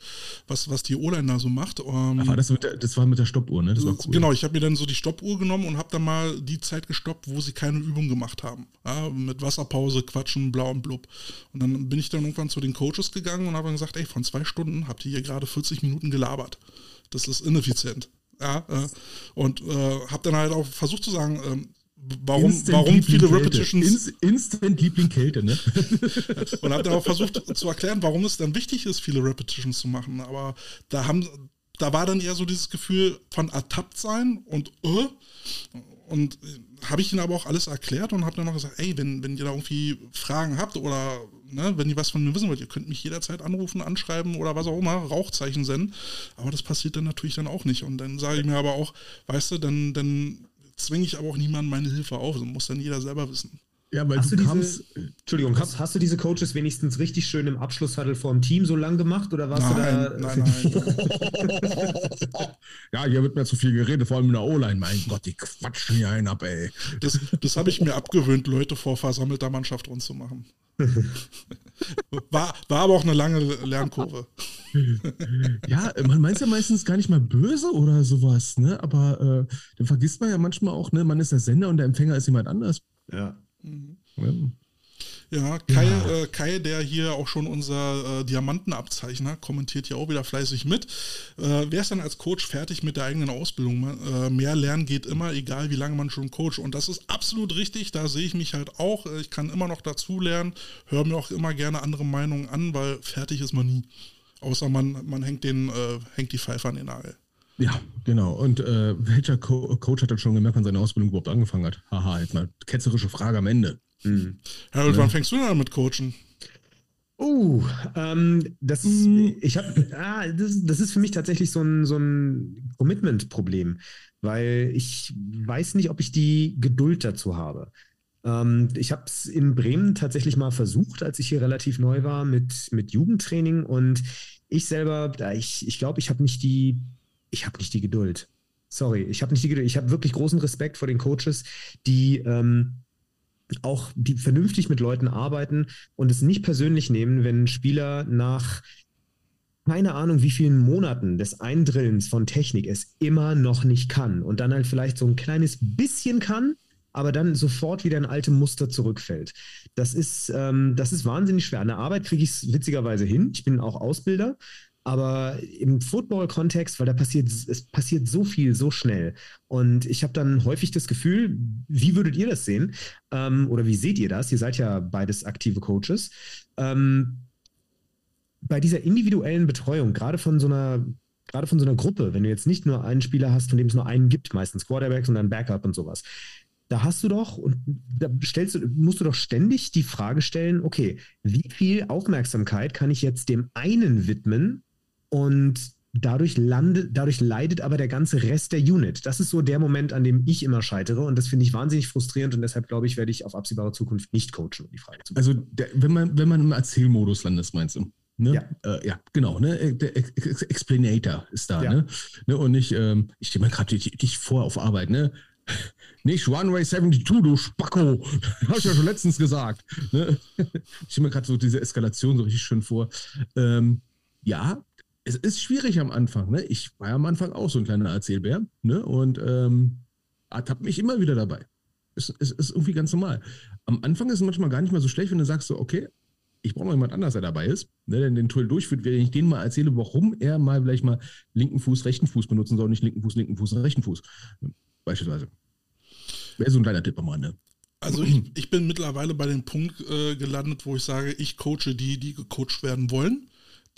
Speaker 2: was, was die O-Line da so macht.
Speaker 1: Ähm, Ach, das, der, das war mit der Stoppuhr, ne? Das war
Speaker 2: cool. Genau, ich habe mir dann so die Stoppuhr genommen und habe dann mal die Zeit gestoppt, wo sie keine Übung gemacht haben. Ja, mit Wasserpause, Quatschen, blau und blub. Und dann bin ich dann irgendwann zu den Coaches gegangen und habe gesagt, ey, von zwei Stunden habt ihr hier gerade 40 Minuten gelabert. Das ist ineffizient. Ja, äh, und äh, habe dann halt auch versucht zu sagen, ähm, warum, warum viele Repetitions.
Speaker 1: Inst Instant Liebling Kälte, ne?
Speaker 2: und habe dann auch versucht zu erklären, warum es dann wichtig ist, viele Repetitions zu machen. Aber da haben, da war dann eher so dieses Gefühl von ertappt sein und uh, und habe ich ihnen aber auch alles erklärt und habe dann noch gesagt, ey, wenn, wenn ihr da irgendwie Fragen habt oder ne, wenn ihr was von mir wissen wollt, ihr könnt mich jederzeit anrufen, anschreiben oder was auch immer, Rauchzeichen senden. Aber das passiert dann natürlich dann auch nicht. Und dann sage ich mir aber auch, weißt du, dann, dann zwinge ich aber auch niemandem meine Hilfe auf. Das muss dann jeder selber wissen.
Speaker 3: Ja, weil hast du, du kamst, diese, Entschuldigung, hast, hast, du diese Coaches wenigstens richtig schön im Abschlusshuddle vor dem Team so lang gemacht oder warst
Speaker 2: nein,
Speaker 3: du
Speaker 2: da? Nein,
Speaker 1: nein. ja, hier wird mir zu viel geredet, vor allem in der O-Line. Mein Gott, die quatschen hier einen ab, ey.
Speaker 2: Das, das habe ich mir abgewöhnt, Leute vor versammelter Mannschaft rund zu machen. War, war aber auch eine lange Lernkurve.
Speaker 1: ja, man meint ja meistens gar nicht mal böse oder sowas, ne? Aber äh, dann vergisst man ja manchmal auch, ne, man ist der Sender und der Empfänger ist jemand anders.
Speaker 3: Ja.
Speaker 2: Mhm. Ja, Kai, ja. Äh, Kai, der hier auch schon unser äh, Diamantenabzeichner, kommentiert ja auch wieder fleißig mit. Äh, wer ist dann als Coach fertig mit der eigenen Ausbildung? Äh, mehr lernen geht immer, egal wie lange man schon coacht. Und das ist absolut richtig, da sehe ich mich halt auch. Äh, ich kann immer noch dazu lernen, höre mir auch immer gerne andere Meinungen an, weil fertig ist man nie. Außer man, man hängt, den, äh, hängt die Pfeife an den Nagel.
Speaker 1: Ja, genau. Und welcher Co Coach hat dann schon gemerkt, wann seine Ausbildung überhaupt angefangen hat? Haha, jetzt mal ketzerische Frage am Ende.
Speaker 2: Mhm. Harold, ja. wann fängst du denn an mit Coachen?
Speaker 3: Oh, ähm, das, mhm. ich habe, ah, das, das, ist für mich tatsächlich so ein, so ein Commitment-Problem, weil ich weiß nicht, ob ich die Geduld dazu habe. Ähm, ich habe es in Bremen tatsächlich mal versucht, als ich hier relativ neu war mit, mit Jugendtraining und ich selber, ich, ich glaube, ich habe nicht die ich habe nicht die Geduld. Sorry, ich habe nicht die Geduld. Ich habe wirklich großen Respekt vor den Coaches, die ähm, auch die vernünftig mit Leuten arbeiten und es nicht persönlich nehmen, wenn ein Spieler nach keine Ahnung, wie vielen Monaten des Eindrillens von Technik es immer noch nicht kann und dann halt vielleicht so ein kleines bisschen kann, aber dann sofort wieder in alte Muster zurückfällt. Das ist, ähm, das ist wahnsinnig schwer. An der Arbeit kriege ich es witzigerweise hin. Ich bin auch Ausbilder aber im Football-Kontext, weil da passiert, es passiert so viel, so schnell. Und ich habe dann häufig das Gefühl, wie würdet ihr das sehen? Ähm, oder wie seht ihr das? Ihr seid ja beides aktive Coaches. Ähm, bei dieser individuellen Betreuung, gerade von so einer gerade von so einer Gruppe, wenn du jetzt nicht nur einen Spieler hast, von dem es nur einen gibt, meistens Quarterbacks und dann Backup und sowas, da hast du doch und da stellst du, musst du doch ständig die Frage stellen, okay, wie viel Aufmerksamkeit kann ich jetzt dem einen widmen und dadurch, landet, dadurch leidet aber der ganze Rest der Unit. Das ist so der Moment, an dem ich immer scheitere und das finde ich wahnsinnig frustrierend und deshalb glaube ich, werde ich auf absehbare Zukunft nicht coachen, um die Frage
Speaker 1: zu beantworten. Also der, wenn, man, wenn man im Erzählmodus landet, meinst du? Ne? Ja. Äh, ja, genau. Ne? Äh, der Ex Explanator ist da. Ja. Ne? ne? Und nicht, ähm, ich stelle mir gerade dich vor auf Arbeit, ne? Nicht Runway 72, du Spacko. Habe ich ja schon letztens gesagt. Ne? Ich stelle mir gerade so diese Eskalation so richtig schön vor. Ähm, ja, es ist schwierig am Anfang. Ne? Ich war am Anfang auch so ein kleiner Erzählbär ne? und ähm, ertappt mich immer wieder dabei. Es, es, ist irgendwie ganz normal. Am Anfang ist es manchmal gar nicht mal so schlecht, wenn du sagst so, okay, ich brauche noch jemand anders, der dabei ist, ne, der den Tool durchführt, wenn ich denen mal erzähle, warum er mal vielleicht mal linken Fuß, rechten Fuß benutzen soll, nicht linken Fuß, linken Fuß rechten Fuß. Beispielsweise. Wäre so ein kleiner Tipp am Rande.
Speaker 2: Also ich, ich bin mittlerweile bei dem Punkt äh, gelandet, wo ich sage, ich coache die, die gecoacht werden wollen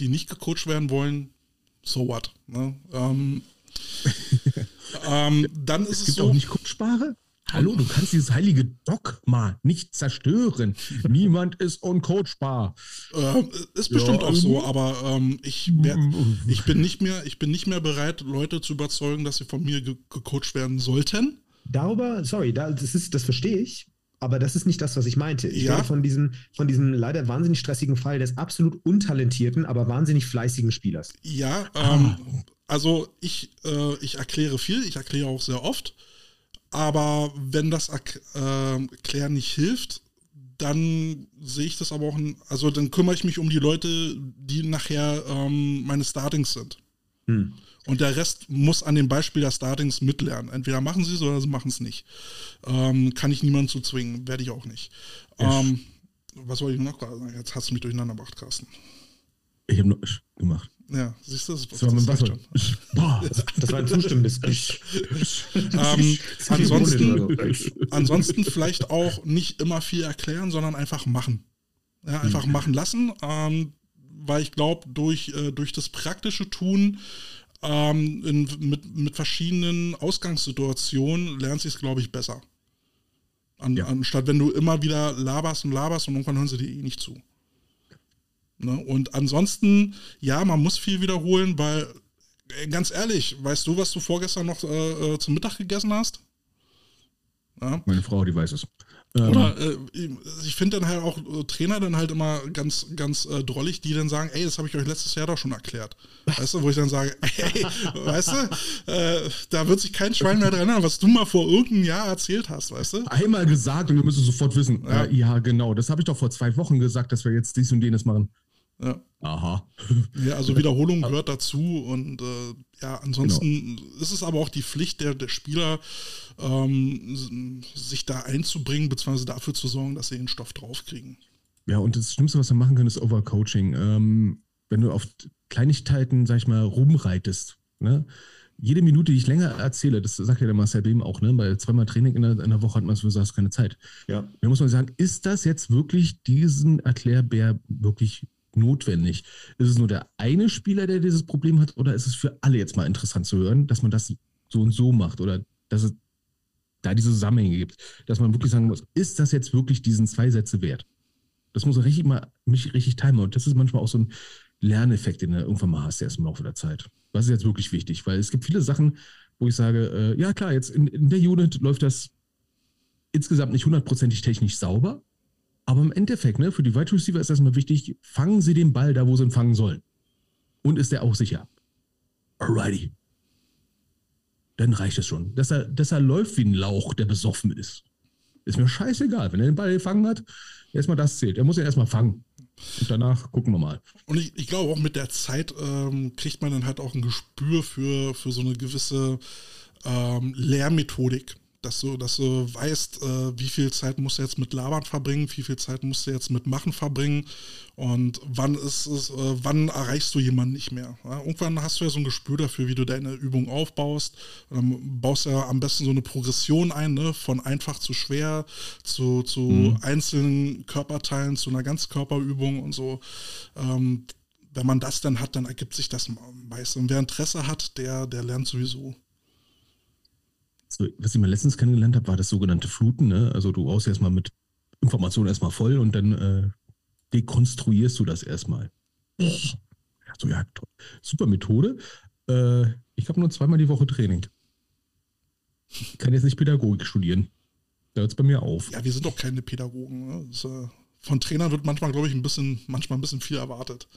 Speaker 2: die nicht gecoacht werden wollen, so what. Ne? Ähm, ähm, dann ist es,
Speaker 1: es gibt
Speaker 2: so,
Speaker 1: auch nicht coachbare? Hallo, du kannst dieses heilige Dogma nicht zerstören. Niemand ist uncoachbar.
Speaker 2: Äh, ist bestimmt ja, auch so, aber ähm, ich, wär, ich, bin nicht mehr, ich bin nicht mehr bereit, Leute zu überzeugen, dass sie von mir ge gecoacht werden sollten.
Speaker 3: Darüber, sorry, das, ist, das verstehe ich. Aber das ist nicht das, was ich meinte. Ich ja. rede von diesem, von diesem leider wahnsinnig stressigen Fall des absolut untalentierten, aber wahnsinnig fleißigen Spielers.
Speaker 2: Ja, ähm, also ich, äh, ich erkläre viel, ich erkläre auch sehr oft. Aber wenn das ähm, Erklären nicht hilft, dann sehe ich das aber auch, also dann kümmere ich mich um die Leute, die nachher ähm, meine Startings sind. Hm. Und der Rest muss an dem Beispiel der Startings mitlernen. Entweder machen sie es oder sie machen es nicht. Ähm, kann ich niemanden zu zwingen, werde ich auch nicht. Ähm, was wollte ich noch sagen? Jetzt hast du mich durcheinander gebracht, Carsten.
Speaker 1: Ich habe gemacht.
Speaker 2: Ja, siehst du, das,
Speaker 1: Das
Speaker 2: reicht
Speaker 1: Wasser. Boah.
Speaker 3: Das war ein zustimmendes Ich.
Speaker 2: Ähm, ansonsten, ansonsten vielleicht auch nicht immer viel erklären, sondern einfach machen. Ja, einfach machen lassen, ähm, weil ich glaube, durch, äh, durch das praktische Tun ähm, in, mit, mit verschiedenen Ausgangssituationen lernt sich es, glaube ich, besser. An,
Speaker 1: Ja.
Speaker 2: Anstatt wenn du immer wieder laberst und laberst und irgendwann hören sie dir eh nicht zu. Ne? Und ansonsten, ja, man muss viel wiederholen, weil, äh, ganz ehrlich, weißt du, was du vorgestern noch äh, äh, zum Mittag gegessen hast? Ja.
Speaker 1: Meine Frau, die weiß es. Ähm,
Speaker 2: Oder äh, ich finde dann halt auch äh, Trainer dann halt immer ganz, ganz äh, drollig, die dann sagen, ey, das habe ich euch letztes Jahr doch schon erklärt. Weißt du, wo ich dann sage, ey, weißt du, äh, da wird sich kein Schwein mehr dran erinnern, was du mal vor irgendeinem Jahr erzählt hast, weißt du?
Speaker 1: einmal gesagt und wir müssen sofort wissen.
Speaker 2: Ja.
Speaker 1: Ja, ja genau. Das habe ich doch vor zwei Wochen gesagt, dass wir jetzt dies und jenes machen.
Speaker 2: Ja.
Speaker 1: Aha.
Speaker 2: Ja, also Wiederholung gehört dazu und äh, ja, ansonsten ist es aber auch die Pflicht der, der Spieler, ähm, sich da einzubringen, beziehungsweise dafür zu sorgen, dass sie den Stoff draufkriegen.
Speaker 1: Ja, und das Schlimmste, was wir machen können, ist Overcoaching. Ähm, wenn du auf Kleinigkeiten, sag ich mal, rumreitest, ne? Jede Minute, die ich länger erzähle, das sagt ja der Marcel Behm auch, ne? Bei zweimal Training in der, in der Woche hat man so gesagt, keine Zeit.
Speaker 3: Ja.
Speaker 1: Da muss man sagen, ist das jetzt wirklich diesen Erklärbär wirklich notwendig? Ist es nur der eine Spieler, der dieses Problem hat, oder ist es für alle jetzt mal interessant zu hören, dass man das so und so macht oder dass es da diese Zusammenhänge gibt, dass man wirklich sagen muss, ist das jetzt wirklich diesen zwei Sätze wert? Das muss man richtig mal mich richtig timen und das ist manchmal auch so ein Lerneffekt, den du irgendwann mal hast erst im Laufe der Zeit. Was ist jetzt wirklich wichtig? Weil es gibt viele Sachen, wo ich sage, äh, ja klar, jetzt in, in der Unit läuft das insgesamt nicht hundertprozentig technisch sauber, aber im Endeffekt, ne, für die Wide Receiver ist das immer wichtig, fangen sie den Ball da, wo sie ihn fangen sollen. Und ist der auch sicher? Alrighty. Dann reicht es schon. Dass er, dass er läuft wie ein Lauch, der besoffen ist. Ist mir scheißegal. Wenn er den Ball gefangen hat, erstmal das zählt. Er muss ihn erstmal fangen. Und danach gucken wir mal.
Speaker 2: Und ich, ich glaube auch mit der Zeit ähm, kriegt man dann halt auch ein Gespür für, für so eine gewisse ähm, Lehrmethodik. Dass du, dass du weißt, äh, wie viel Zeit musst du jetzt mit Labern verbringen, wie viel Zeit musst du jetzt mit Machen verbringen und wann ist es, äh, wann erreichst du jemanden nicht mehr. Ja? Irgendwann hast du ja so ein Gespür dafür, wie du deine Übung aufbaust. Dann baust du ja am besten so eine Progression ein, ne? von einfach zu schwer zu, zu einzelnen Körperteilen, zu einer Ganzkörperübung und so. Ähm, wenn man das dann hat, dann ergibt sich das meist. Und wer Interesse hat, der, der lernt sowieso.
Speaker 1: So, was ich mal letztens kennengelernt habe, war das sogenannte Fluten. Ne? Also du baust erstmal mit Informationen erstmal voll und dann äh, dekonstruierst du das erstmal. So, ja, toll. super Methode. Äh, ich habe nur zweimal die Woche Training. Ich kann jetzt nicht Pädagogik studieren. Da hört es bei mir auf.
Speaker 2: Ja, wir sind doch keine Pädagogen. Ne? Das, äh, von Trainern wird manchmal, glaube ich, ein bisschen, manchmal ein bisschen viel erwartet.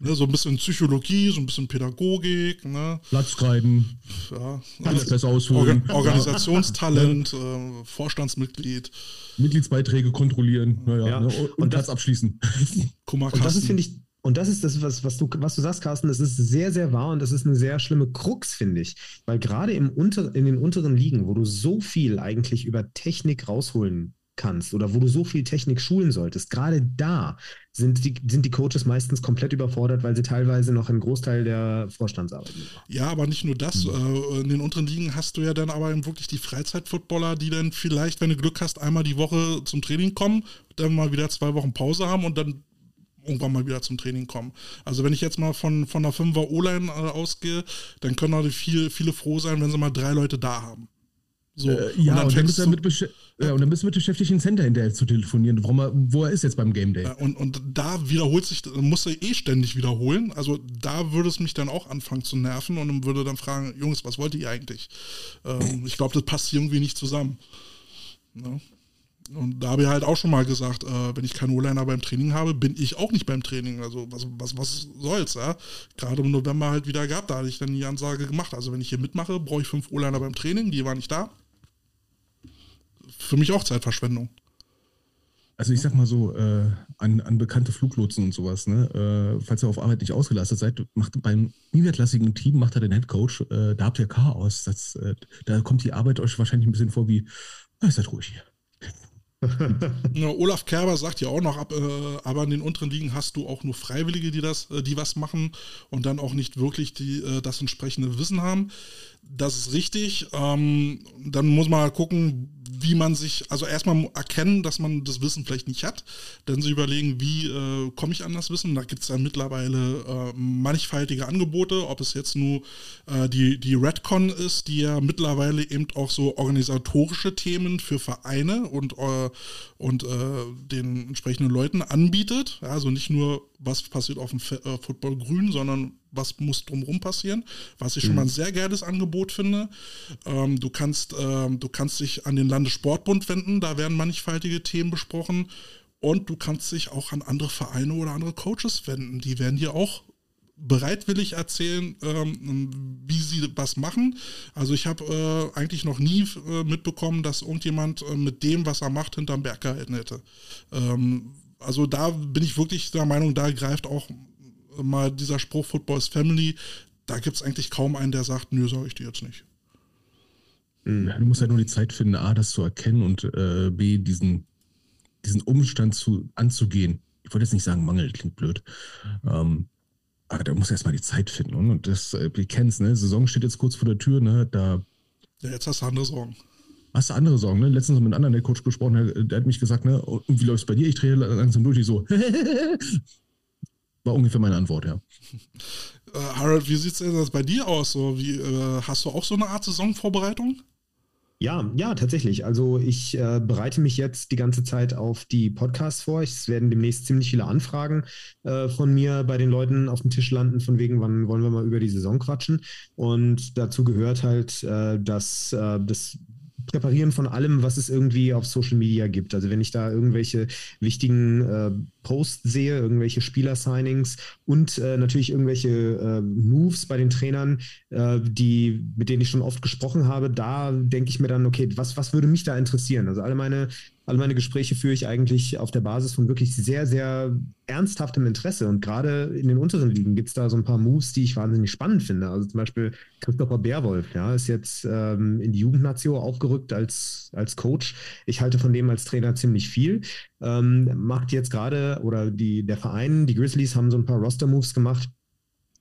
Speaker 2: Ne? So ein bisschen Psychologie, so ein bisschen Pädagogik, ne?
Speaker 1: Platzreiten,
Speaker 2: ja.
Speaker 1: alles besser ausholen,
Speaker 2: Orga Organisationstalent, äh, Vorstandsmitglied,
Speaker 1: Mitgliedsbeiträge kontrollieren naja,
Speaker 3: Ja.
Speaker 1: ne? und, und Platz
Speaker 3: das-
Speaker 1: abschließen.
Speaker 3: Und das ist, finde ich, und das ist das, was, was, du, was du sagst, Carsten, das ist sehr, sehr wahr und das ist eine sehr schlimme Krux, finde ich. Weil gerade im Unter, in den unteren Ligen, wo du so viel eigentlich über Technik rausholen kannst oder wo du so viel Technik schulen solltest, gerade da sind die, sind die Coaches meistens komplett überfordert, weil sie teilweise noch einen Großteil der Vorstandsarbeit machen.
Speaker 2: Ja, aber nicht nur das. Äh, in den unteren Ligen hast du ja dann aber wirklich die Freizeitfootballer, die dann vielleicht, wenn du Glück hast, einmal die Woche zum Training kommen, dann mal wieder zwei Wochen Pause haben und dann irgendwann mal wieder zum Training kommen. Also wenn ich jetzt mal von, von der 5er O-Line äh, ausgehe, dann können auch viel, viele froh sein, wenn sie mal drei Leute da haben. So,
Speaker 1: Äh, ja, und dann,
Speaker 2: fängst
Speaker 1: bist du damit beschä- ja, und dann bist du mit beschäftigt, den Center hinterher zu telefonieren, warum er, wo er ist jetzt beim Game Day.
Speaker 2: Ja, und, und da wiederholt sich, muss er eh ständig wiederholen. Also da würde es mich dann auch anfangen zu nerven und würde dann fragen, Jungs, was wollt ihr eigentlich? Ähm, ich glaube, das passt hier irgendwie nicht zusammen. Ne? Und da habe ich halt auch schon mal gesagt, äh, wenn ich keinen O-Liner beim Training habe, bin ich auch nicht beim Training. Also was, was, was soll's, ja? Gerade im November halt wieder gehabt, da hatte ich dann die Ansage gemacht. Also wenn ich hier mitmache, brauche ich fünf O-Liner beim Training, die waren nicht da. Für mich auch Zeitverschwendung.
Speaker 1: Also ich sag mal so, äh, an, an bekannte Fluglotsen und sowas, ne? Äh, falls ihr auf Arbeit nicht ausgelastet seid, macht beim niederklassigen Team macht er den Headcoach, äh, da habt ihr Chaos. Das, äh, da kommt die Arbeit euch wahrscheinlich ein bisschen vor wie, ah, seid ruhig hier.
Speaker 2: ja, Olaf Kerber sagt ja auch noch, ab, äh, aber in den unteren Ligen hast du auch nur Freiwillige, die das, äh, die was machen und dann auch nicht wirklich die, das entsprechende Wissen haben. Das ist richtig. Ähm, dann muss man gucken, wie man sich, also erstmal erkennen, dass man das Wissen vielleicht nicht hat, dann sich überlegen, wie äh, komme ich an das Wissen. Da gibt es ja mittlerweile äh, mannigfaltige Angebote, ob es jetzt nur äh, die, die Redcon ist, die ja mittlerweile eben auch so organisatorische Themen für Vereine und, äh, und äh, den entsprechenden Leuten anbietet. Also nicht nur, was passiert auf dem äh, Football grün, sondern was muss drumherum passieren, was ich schon mal ein mhm. sehr geiles Angebot finde. Ähm, du, kannst, ähm, du kannst dich an den Landessportbund wenden, da werden mannigfaltige Themen besprochen und du kannst dich auch an andere Vereine oder andere Coaches wenden. Die werden dir auch bereitwillig erzählen, ähm, wie sie was machen. Also ich habe äh, eigentlich noch nie äh, mitbekommen, dass irgendjemand äh, mit dem, was er macht, hinterm Berg gehalten hätte. Ähm, also da bin ich wirklich der Meinung, da greift auch mal dieser Spruch Football is Family, da gibt es eigentlich kaum einen, der sagt, nö, sag ich dir jetzt nicht.
Speaker 1: Hm. Ja, du musst ja nur die Zeit finden, A, das zu erkennen und äh, B, diesen, diesen Umstand zu, anzugehen. Ich wollte jetzt nicht sagen, Mangel, klingt blöd. Ähm, aber da muss erstmal die Zeit finden. Und das, äh, wir kennen es, ne? Saison steht jetzt kurz vor der Tür, ne? Da.
Speaker 2: Ja, jetzt hast du andere Sorgen.
Speaker 1: Hast du andere Sorgen, ne? Letztens mit einem anderen Coach gesprochen, der, der hat mich gesagt, ne, und wie läuft es bei dir? Ich drehe langsam durch, ich so, War ungefähr meine Antwort, ja.
Speaker 2: Äh, Harold, wie sieht es bei dir aus? So, wie, äh, hast du auch so eine Art Saisonvorbereitung?
Speaker 3: Ja, ja, tatsächlich. Also ich äh, bereite mich jetzt die ganze Zeit auf die Podcasts vor. Es werden demnächst ziemlich viele Anfragen äh, von mir bei den Leuten auf dem Tisch landen, von wegen, wann wollen wir mal über die Saison quatschen. Und dazu gehört halt, äh, dass äh, das Präparieren von allem, was es irgendwie auf Social Media gibt. Also wenn ich da irgendwelche wichtigen äh, Posts sehe, irgendwelche Spieler-Signings und äh, natürlich irgendwelche äh, Moves bei den Trainern, äh, die, mit denen ich schon oft gesprochen habe, da denke ich mir dann, okay, was, was würde mich da interessieren? Also alle meine alle meine Gespräche führe ich eigentlich auf der Basis von wirklich sehr, sehr ernsthaftem Interesse. Und gerade in den unteren Ligen gibt es da so ein paar Moves, die ich wahnsinnig spannend finde. Also zum Beispiel Christopher Beerwolf, ja, ist jetzt ähm, in die Jugendnation aufgerückt als, als Coach. Ich halte von dem als Trainer ziemlich viel. Ähm, macht jetzt gerade, oder die, der Verein, die Grizzlies haben so ein paar Roster-Moves gemacht,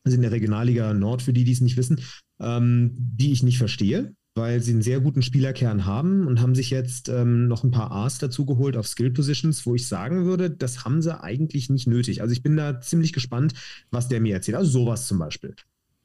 Speaker 3: sind in der Regionalliga Nord, für die, die es nicht wissen, ähm, die ich nicht verstehe weil sie einen sehr guten Spielerkern haben und haben sich jetzt ähm, noch ein paar A's dazu geholt auf Skill Positions, wo ich sagen würde, das haben sie eigentlich nicht nötig. Also ich bin da ziemlich gespannt, was der mir erzählt. Also sowas zum Beispiel.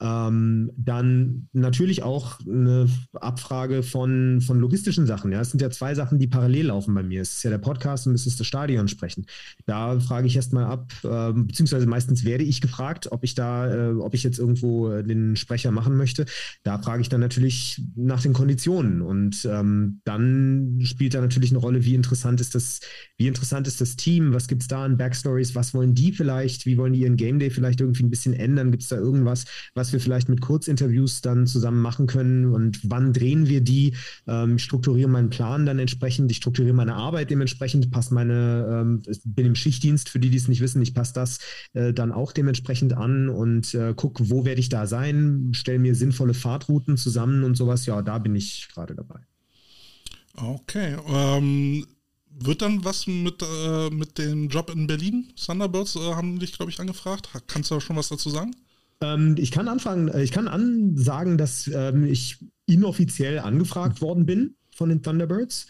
Speaker 3: Ähm, dann natürlich auch eine Abfrage von, von logistischen Sachen. Ja, es sind ja zwei Sachen, die parallel laufen bei mir. Es ist ja der Podcast und es ist das Stadion sprechen. Da frage ich erstmal ab, äh, beziehungsweise meistens werde ich gefragt, ob ich da, äh, ob ich jetzt irgendwo äh, den Sprecher machen möchte. Da frage ich dann natürlich nach den Konditionen und ähm, dann spielt da natürlich eine Rolle, wie interessant ist das, wie interessant ist das Team, was gibt es da an Backstories, was wollen die vielleicht, wie wollen die ihren Game Day vielleicht irgendwie ein bisschen ändern, gibt es da irgendwas, was wir vielleicht mit Kurzinterviews dann zusammen machen können und wann drehen wir die. Ähm, ich strukturiere meinen Plan dann entsprechend, ich strukturiere meine Arbeit dementsprechend, passe meine, ähm, bin im Schichtdienst, für die, die es nicht wissen, ich passe das äh, dann auch dementsprechend an und äh, gucke, wo werde ich da sein, stelle mir sinnvolle Fahrtrouten zusammen und sowas. Ja, da bin ich gerade dabei.
Speaker 2: Okay. Ähm, wird dann was mit, äh, mit dem Job in Berlin? Thunderbirds äh, haben dich, glaube ich, angefragt. Kannst du da schon was dazu sagen?
Speaker 3: Ähm, ich kann anfangen, äh, ich kann ansagen, dass ähm, ich inoffiziell angefragt worden bin von den Thunderbirds.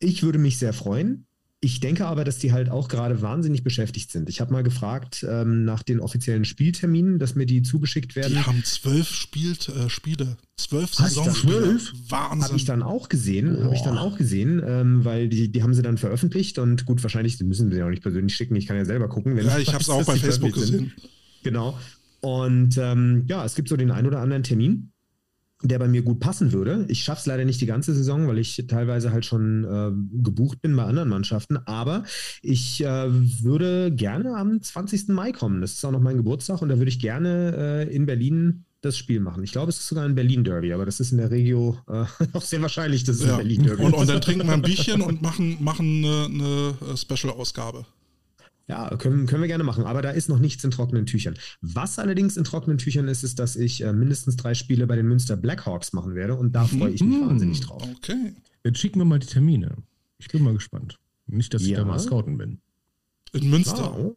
Speaker 3: Ich würde mich sehr freuen. Ich denke aber, dass die halt auch gerade wahnsinnig beschäftigt sind. Ich habe mal gefragt ähm, nach den offiziellen Spielterminen, dass mir die zugeschickt werden. Die
Speaker 2: haben zwölf Spiel, äh, Spiele, zwölf Saisonspiele.
Speaker 3: Wahnsinn. Habe ich dann auch gesehen, habe ich dann auch gesehen, ähm, weil die, die haben sie dann veröffentlicht und gut, wahrscheinlich müssen sie ja auch nicht persönlich schicken. Ich kann ja selber gucken.
Speaker 2: ja, ich, ich habe es auch bei Facebook gesehen.
Speaker 3: Genau. Und ähm, ja, es gibt so den ein oder anderen Termin, der bei mir gut passen würde. Ich schaffe es leider nicht die ganze Saison, weil ich teilweise halt schon äh, gebucht bin bei anderen Mannschaften. Aber ich äh, würde gerne am 20. Mai kommen. Das ist auch noch mein Geburtstag und da würde ich gerne äh, in Berlin das Spiel machen. Ich glaube, es ist sogar ein Berlin-Derby, aber das ist in der Regio äh, auch sehr wahrscheinlich, dass es ja. ein Berlin-Derby
Speaker 2: und, und, dann trinken wir ein Bierchen und machen, machen eine, eine äh, Special-Ausgabe.
Speaker 3: Ja, können, können wir gerne machen, aber da ist noch nichts in trockenen Tüchern. Was allerdings in trockenen Tüchern ist, ist, dass ich äh, mindestens drei Spiele bei den Münster Blackhawks machen werde und da freue ich mich mhm. wahnsinnig drauf.
Speaker 1: Okay. Jetzt schicken wir mal die Termine. Ich bin mal gespannt. Nicht, dass ich
Speaker 3: Ja.
Speaker 1: da mal scouten bin.
Speaker 2: In Münster.
Speaker 3: Oh.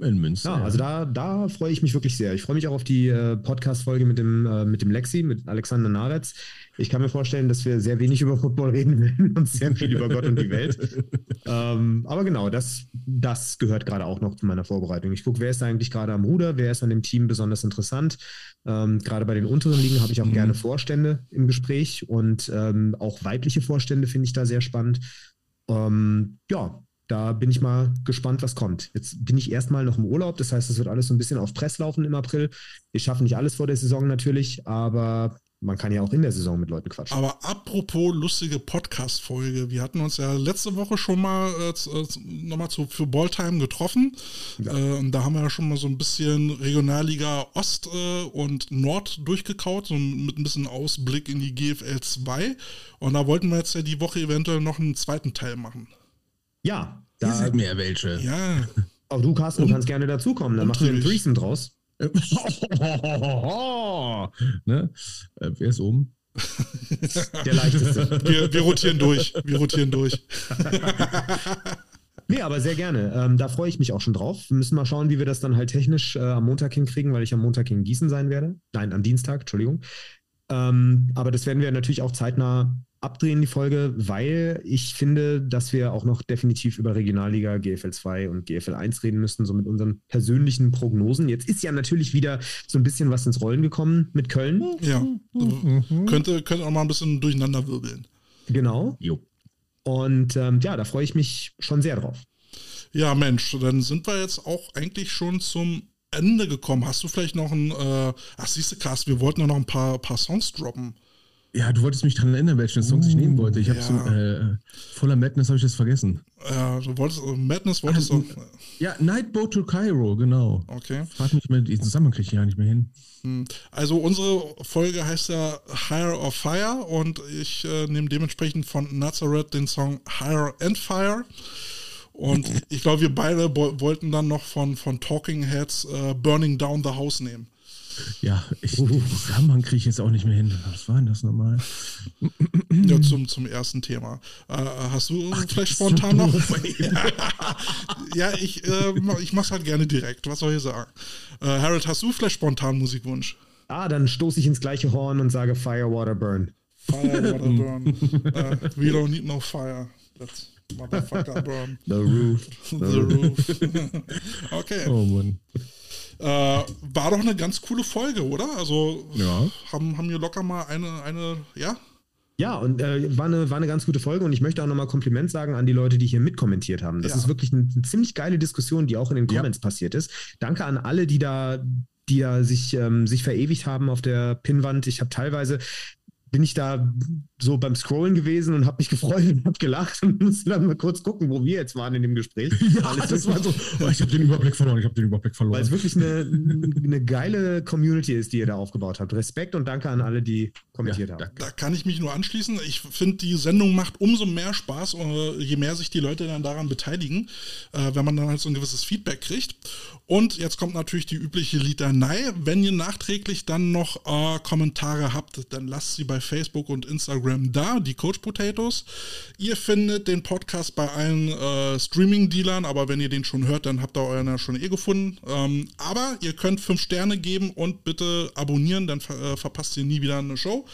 Speaker 1: In Münster.
Speaker 3: Ja, also da, da freue ich mich wirklich sehr. Ich freue mich auch auf die äh, Podcast-Folge mit dem, äh, mit dem Lexi, mit Alexander Naretz. Ich kann mir vorstellen, dass wir sehr wenig über Football reden werden und sehr viel über Gott und die Welt. Ähm, aber genau, das, das gehört gerade auch noch zu meiner Vorbereitung. Ich gucke, wer ist da eigentlich gerade am Ruder, wer ist an dem Team besonders interessant. Ähm, gerade bei den unteren Ligen habe ich auch
Speaker 2: Mhm.
Speaker 3: gerne Vorstände im Gespräch und ähm, auch weibliche Vorstände finde ich da sehr spannend. Ähm, ja, da bin ich mal gespannt, was kommt. Jetzt bin ich erstmal noch im Urlaub, das heißt, es wird alles so ein bisschen auf Press laufen im April. Wir schaffen nicht alles vor der Saison natürlich, aber man kann ja auch in der Saison mit Leuten quatschen.
Speaker 2: Aber apropos lustige Podcast-Folge, wir hatten uns ja letzte Woche schon mal äh, äh, nochmal zu, für Balltime getroffen.
Speaker 3: Ja.
Speaker 2: Äh, und da haben wir ja schon mal so ein bisschen Regionalliga Ost äh, und Nord durchgekaut, so mit ein bisschen Ausblick in die GFL 2. Und da wollten wir jetzt ja die Woche eventuell noch einen zweiten Teil machen.
Speaker 3: Ja,
Speaker 1: Ihr
Speaker 3: da,
Speaker 1: seid mir welche.
Speaker 2: Ja,
Speaker 3: auch du, Carsten, du
Speaker 2: Und-
Speaker 3: kannst gerne dazukommen. Dann machen wir einen. Threesome draus.
Speaker 1: ne? äh, wer ist oben?
Speaker 3: Der leichteste.
Speaker 2: wir, wir rotieren durch. Wir rotieren durch.
Speaker 3: Nee, aber sehr gerne. Ähm, da freue ich mich auch schon drauf. Wir müssen mal schauen, wie wir das dann halt technisch äh, am Montag hinkriegen, weil ich am Montag in Gießen sein werde. Nein, am Dienstag, Entschuldigung. Ähm, aber das werden wir natürlich auch zeitnah abdrehen, die Folge, weil ich finde, dass wir auch noch definitiv über Regionalliga, GFL 2 und GFL 1 reden müssen, so mit unseren persönlichen Prognosen. Jetzt ist ja natürlich wieder so ein bisschen was ins Rollen gekommen mit Köln.
Speaker 2: Ja,
Speaker 1: Mhm.
Speaker 2: könnte, könnte auch mal ein bisschen durcheinander wirbeln.
Speaker 3: Genau.
Speaker 1: Jo.
Speaker 3: Und ähm, ja, da freue ich mich schon sehr drauf.
Speaker 2: Ja, Mensch, dann sind wir jetzt auch eigentlich schon zum Ende gekommen. Hast du vielleicht noch ein, äh, ach siehst du, Carsten, wir wollten ja noch ein paar, paar Songs droppen.
Speaker 1: Ja, du wolltest mich daran erinnern, welchen Songs ich nehmen wollte. Ich habe
Speaker 2: ja.
Speaker 1: so, äh, voller Madness habe ich das vergessen.
Speaker 2: Äh, du wolltest, äh, Madness wolltest
Speaker 1: Ah,
Speaker 2: du,
Speaker 1: Ja, Nightboat to Cairo, genau.
Speaker 2: okay.
Speaker 1: Frag mich mal, diesen Zusammenhang kriege ich ja nicht mehr hin.
Speaker 2: Hm. Also unsere Folge heißt ja Higher or Fire und ich äh, nehme dementsprechend von Nazareth den Song Higher and Fire. Und ich glaube, wir beide wollten dann noch von, von Talking Heads äh, Burning Down the House nehmen.
Speaker 1: Ja, ich, den Zusammenhang kriege ich jetzt auch nicht mehr hin. Was war denn das nochmal?
Speaker 2: Ja, zum, zum ersten Thema. Äh, hast du vielleicht spontan noch? ja, ich, äh, ich mach's halt gerne direkt. Was soll ich sagen? Äh, Harold, hast du vielleicht spontan Musikwunsch?
Speaker 3: Ah, dann stoße ich ins gleiche Horn und sage Fire, Water, Burn.
Speaker 2: Fire, water, burn. Äh, we don't need no fire. Let's motherfucker burn.
Speaker 3: The Roof.
Speaker 2: The roof. okay.
Speaker 1: Oh Mann.
Speaker 2: Äh, war doch eine ganz coole Folge, oder? Also
Speaker 1: Ja.
Speaker 2: haben, haben wir locker mal eine, eine, ja?
Speaker 3: Ja, und äh, war, eine, war eine ganz gute Folge und ich möchte auch nochmal Kompliment sagen an die Leute, die hier mitkommentiert haben. Das
Speaker 2: Ja.
Speaker 3: ist wirklich eine, eine ziemlich geile Diskussion, die auch in den
Speaker 1: Ja.
Speaker 3: Comments passiert ist. Danke an alle, die da, die da sich, ähm, sich verewigt haben auf der Pinnwand. Ich habe teilweise bin ich da so beim Scrollen gewesen und habe mich gefreut und habe gelacht und musste dann mal kurz gucken, wo wir jetzt waren in dem Gespräch.
Speaker 1: Ja, das war so. Oh, ich habe den Überblick verloren. Ich habe den Überblick
Speaker 3: Weil es
Speaker 1: verloren.
Speaker 3: wirklich eine, eine geile Community ist, die ihr da aufgebaut habt. Respekt und danke an alle, die kommentiert
Speaker 1: Ja,
Speaker 3: haben.
Speaker 2: Da kann ich mich nur anschließen. Ich finde, die Sendung macht umso mehr Spaß, äh, je mehr sich die Leute dann daran beteiligen, äh, wenn man dann halt so ein gewisses Feedback kriegt. Und jetzt kommt natürlich die übliche Litanei. Wenn ihr nachträglich dann noch äh, Kommentare habt, dann lasst sie bei Facebook und Instagram da, die Coach Potatoes. Ihr findet den Podcast bei allen äh, Streaming-Dealern, aber wenn ihr den schon hört, dann habt ihr euren ja schon eh gefunden. Ähm, aber ihr könnt fünf Sterne geben und bitte abonnieren, dann ver äh, verpasst ihr nie wieder eine Show.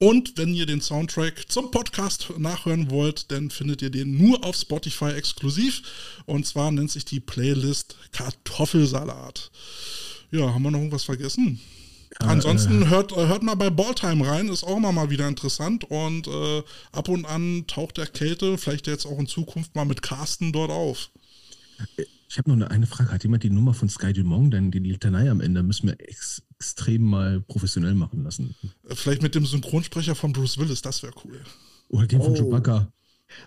Speaker 2: Und wenn ihr den Soundtrack zum Podcast nachhören wollt, dann findet ihr den nur auf Spotify exklusiv. Und zwar nennt sich die Playlist Kartoffelsalat. Ja, haben wir noch irgendwas vergessen? Ansonsten hört, äh, hört mal bei Balltime rein, ist auch immer mal wieder interessant. Und äh, ab und an taucht der Kälte, vielleicht jetzt auch in Zukunft mal mit Carsten dort auf.
Speaker 1: Ich habe noch eine, Frage. Hat jemand die Nummer von Sky Dumont, denn die Litanei am Ende müssen wir ex, extrem mal professionell machen lassen?
Speaker 2: Äh, Vielleicht mit dem Synchronsprecher von Bruce Willis, das wäre cool.
Speaker 1: Oder den von
Speaker 3: Oh.
Speaker 1: Chewbacca?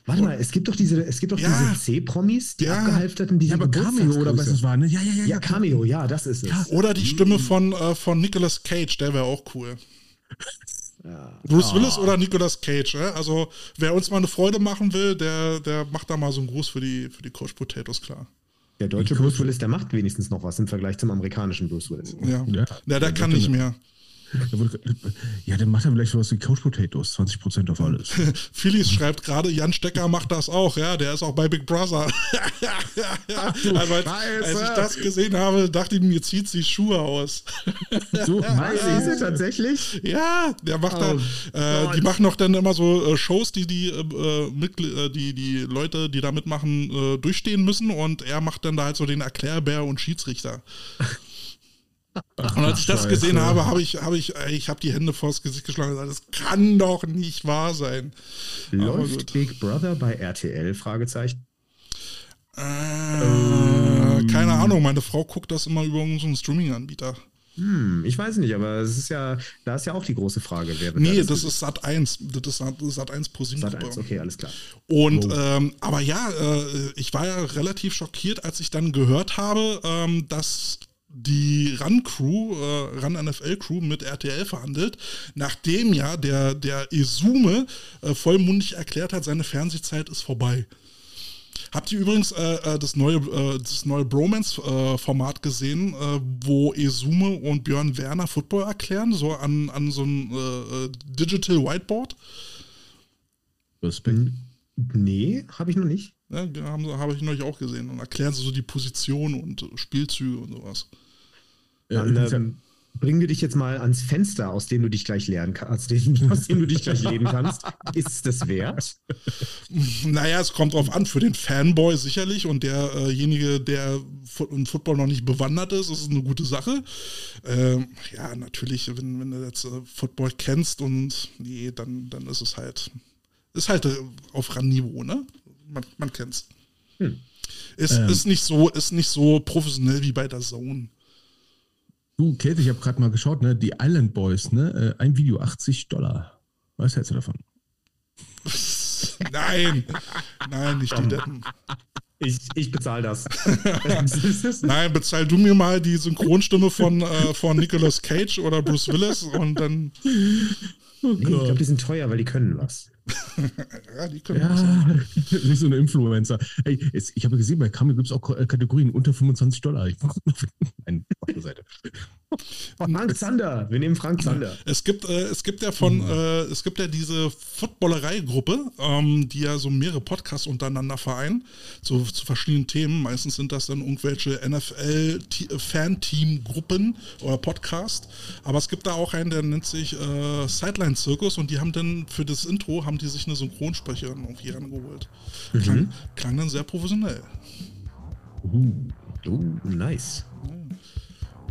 Speaker 3: Warte mal, es gibt doch diese, es gibt doch
Speaker 2: Ja.
Speaker 3: diese C-Promis, die
Speaker 2: Ja.
Speaker 3: abgehalfterten, diese
Speaker 1: Ja, aber Cameo oder was es war, ne? Ja, ja, ja.
Speaker 3: Ja, Cameo, ja, das ist es.
Speaker 1: Ja.
Speaker 2: Oder die Stimme von, äh, von Nicolas Cage, der wäre auch cool.
Speaker 3: Ja.
Speaker 2: Bruce Willis oder Nicolas Cage, ne? Also wer uns mal eine Freude machen will, der, der macht da mal so einen Gruß für die, für die Coach Potatoes klar.
Speaker 3: Der deutsche
Speaker 1: Die
Speaker 3: Bruce Willis, der macht wenigstens noch was im Vergleich zum amerikanischen Bruce Willis.
Speaker 2: Ja,
Speaker 1: Ja.
Speaker 2: ja der kann nicht mehr.
Speaker 1: Ja, dann macht er vielleicht sowas wie Couch Potatoes, 20% auf alles.
Speaker 2: Phillies schreibt gerade, Jan Stecker macht das auch, ja, der ist auch bei Big Brother. also als, als, ich das gesehen habe, dachte ich mir, zieht sich Schuhe aus.
Speaker 3: so ist er tatsächlich?
Speaker 2: Ja, der macht oh, da, äh, die machen auch dann immer so äh, Shows, die die, äh, äh die die Leute, die da mitmachen, äh, durchstehen müssen und er macht dann da halt so den Erklärbär und Schiedsrichter. Ach, und als ich das gesehen habe, habe ich, habe ich, ich habe die Hände vors Gesicht geschlagen und gesagt, das kann doch nicht wahr sein.
Speaker 3: Läuft Big Brother bei RTL? Fragezeichen.
Speaker 2: Äh, ähm. Keine Ahnung, meine Frau guckt das immer über unseren Streaming-Anbieter.
Speaker 3: Hm, ich weiß nicht, aber es ist ja, da ist ja auch die große Frage,
Speaker 2: wer wird Nee, das, das ist Sat 1. Das ist Sat 1 pro
Speaker 3: Sat 1, okay, alles klar.
Speaker 2: Und oh. ähm, aber ja, äh, ich war ja relativ schockiert, als ich dann gehört habe, ähm, dass die Run-Crew, äh, Run-NFL-Crew mit RTL verhandelt, nachdem ja der, der Esume äh, vollmundig erklärt hat, seine Fernsehzeit ist vorbei. Habt ihr übrigens äh, äh das neue, äh, das neue Bromance-Format äh, gesehen, äh, wo Esume und Björn Werner Football erklären, so an, an so einem äh, Digital Whiteboard?
Speaker 3: Respekt. Nee, habe ich noch nicht.
Speaker 2: Ja, habe hab ich neulich auch gesehen. Und erklären sie so die Position und Spielzüge und sowas.
Speaker 3: Dann, ähm, bringen wir dich jetzt mal ans Fenster, aus dem du dich gleich lernen kannst, aus dem du dich gleich leben kannst. Ist es das wert?
Speaker 2: Naja, es kommt drauf an. Für den Fanboy sicherlich und derjenige, der im Football noch nicht bewandert ist, ist es eine gute Sache. Ähm, ja, natürlich, wenn, wenn du jetzt äh, Football kennst und nee, dann, dann ist es halt, ist halt äh, auf Randniveau, ne? Man, man es. Hm. Ist, ähm. ist, nicht so, ist nicht so professionell wie bei der Zone.
Speaker 1: Du, Käthe, ich habe gerade mal geschaut, ne? Die Island Boys, ne? Äh, ein Video 80 Dollar. Was hältst du davon?
Speaker 2: Nein, nein, nicht die Deppen.
Speaker 3: Ich, ich bezahle das.
Speaker 2: Nein, bezahl du mir mal die Synchronstimme von, äh, von Nicolas Cage oder Bruce Willis und dann.
Speaker 3: Oh nee, ich glaube, die sind teuer, weil die können was.
Speaker 1: Ja, die können ja, Nicht so eine Influencer. Hey, es, ich habe gesehen, bei Camel gibt es auch äh, Kategorien unter 25 Dollar. Ich mache eine Seite.
Speaker 3: Frank Zander, wir nehmen Frank Zander.
Speaker 2: Es gibt, äh, es gibt ja von, mhm. äh, es gibt ja diese Footballerei-Gruppe, ähm, die ja so mehrere Podcasts untereinander vereinen, so zu verschiedenen Themen. Meistens sind das dann irgendwelche NFL-Fan-Team-Gruppen oder Podcast. Aber es gibt da auch einen, der nennt sich äh, Sideline Circus und die haben dann für das Intro haben die sich eine Synchronsprecherin irgendwie rangeholt. Mhm. Klang, klang dann sehr professionell.
Speaker 3: Uh, uh nice.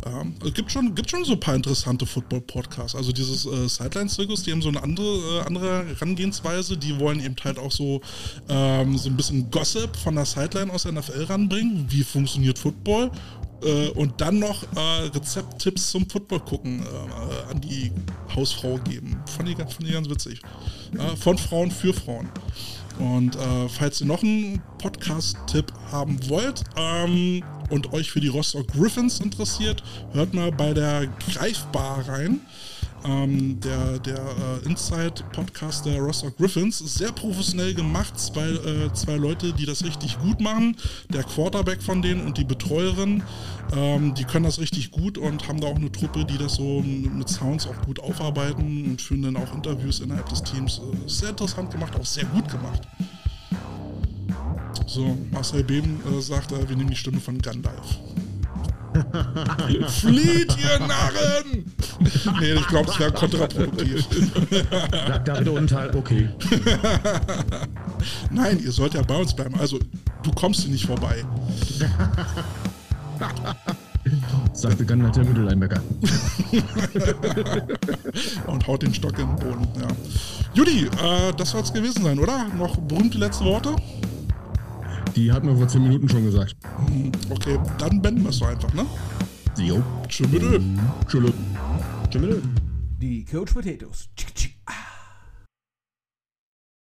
Speaker 2: Ähm, es gibt schon, gibt schon so ein paar interessante Football-Podcasts. Also dieses äh, Sideline-Zirkus, die haben so eine andere, äh, andere Herangehensweise. Die wollen eben halt auch so, ähm, so ein bisschen Gossip von der Sideline aus der NFL ranbringen. Wie funktioniert Football? Äh, und dann noch äh, Rezepttipps zum Football gucken äh, an die Hausfrau geben. Fand ich, fand ich ganz witzig. von Frauen für Frauen. Und äh, falls ihr noch einen Podcast-Tipp haben wollt ähm, und euch für die Rostock Griffins interessiert, hört mal bei der Greifbar rein. Ähm, der der äh, Inside-Podcast der Rostock Griffins. Sehr professionell gemacht. Zwei, äh, zwei Leute, die das richtig gut machen. Der Quarterback von denen und die Betreuerin. Ähm, die können das richtig gut und haben da auch eine Truppe, die das so mit Sounds auch gut aufarbeiten und führen dann auch Interviews innerhalb des Teams. Äh, sehr interessant gemacht, auch sehr gut gemacht. So, Marcel Beben äh, sagt, äh, wir nehmen die Stimme von Gandalf. Flieht, ihr Narren! Nee, ich glaube, es wäre kontraproduktiv.
Speaker 3: David Unteil, okay.
Speaker 2: Nein, ihr sollt ja bei uns bleiben. Also, du kommst hier nicht vorbei.
Speaker 1: Sagte Gandalf der Mitteleinberger.
Speaker 2: Und haut den Stock in den Boden, ja. Judy, äh, das soll es gewesen sein, oder? Noch berühmte letzte Worte?
Speaker 1: Die hat mir vor 10 Minuten schon gesagt.
Speaker 2: Okay, dann beenden wir es doch einfach, ne?
Speaker 1: Jo.
Speaker 2: Tschüss.
Speaker 1: Tschüss.
Speaker 5: Die Coach Potatoes.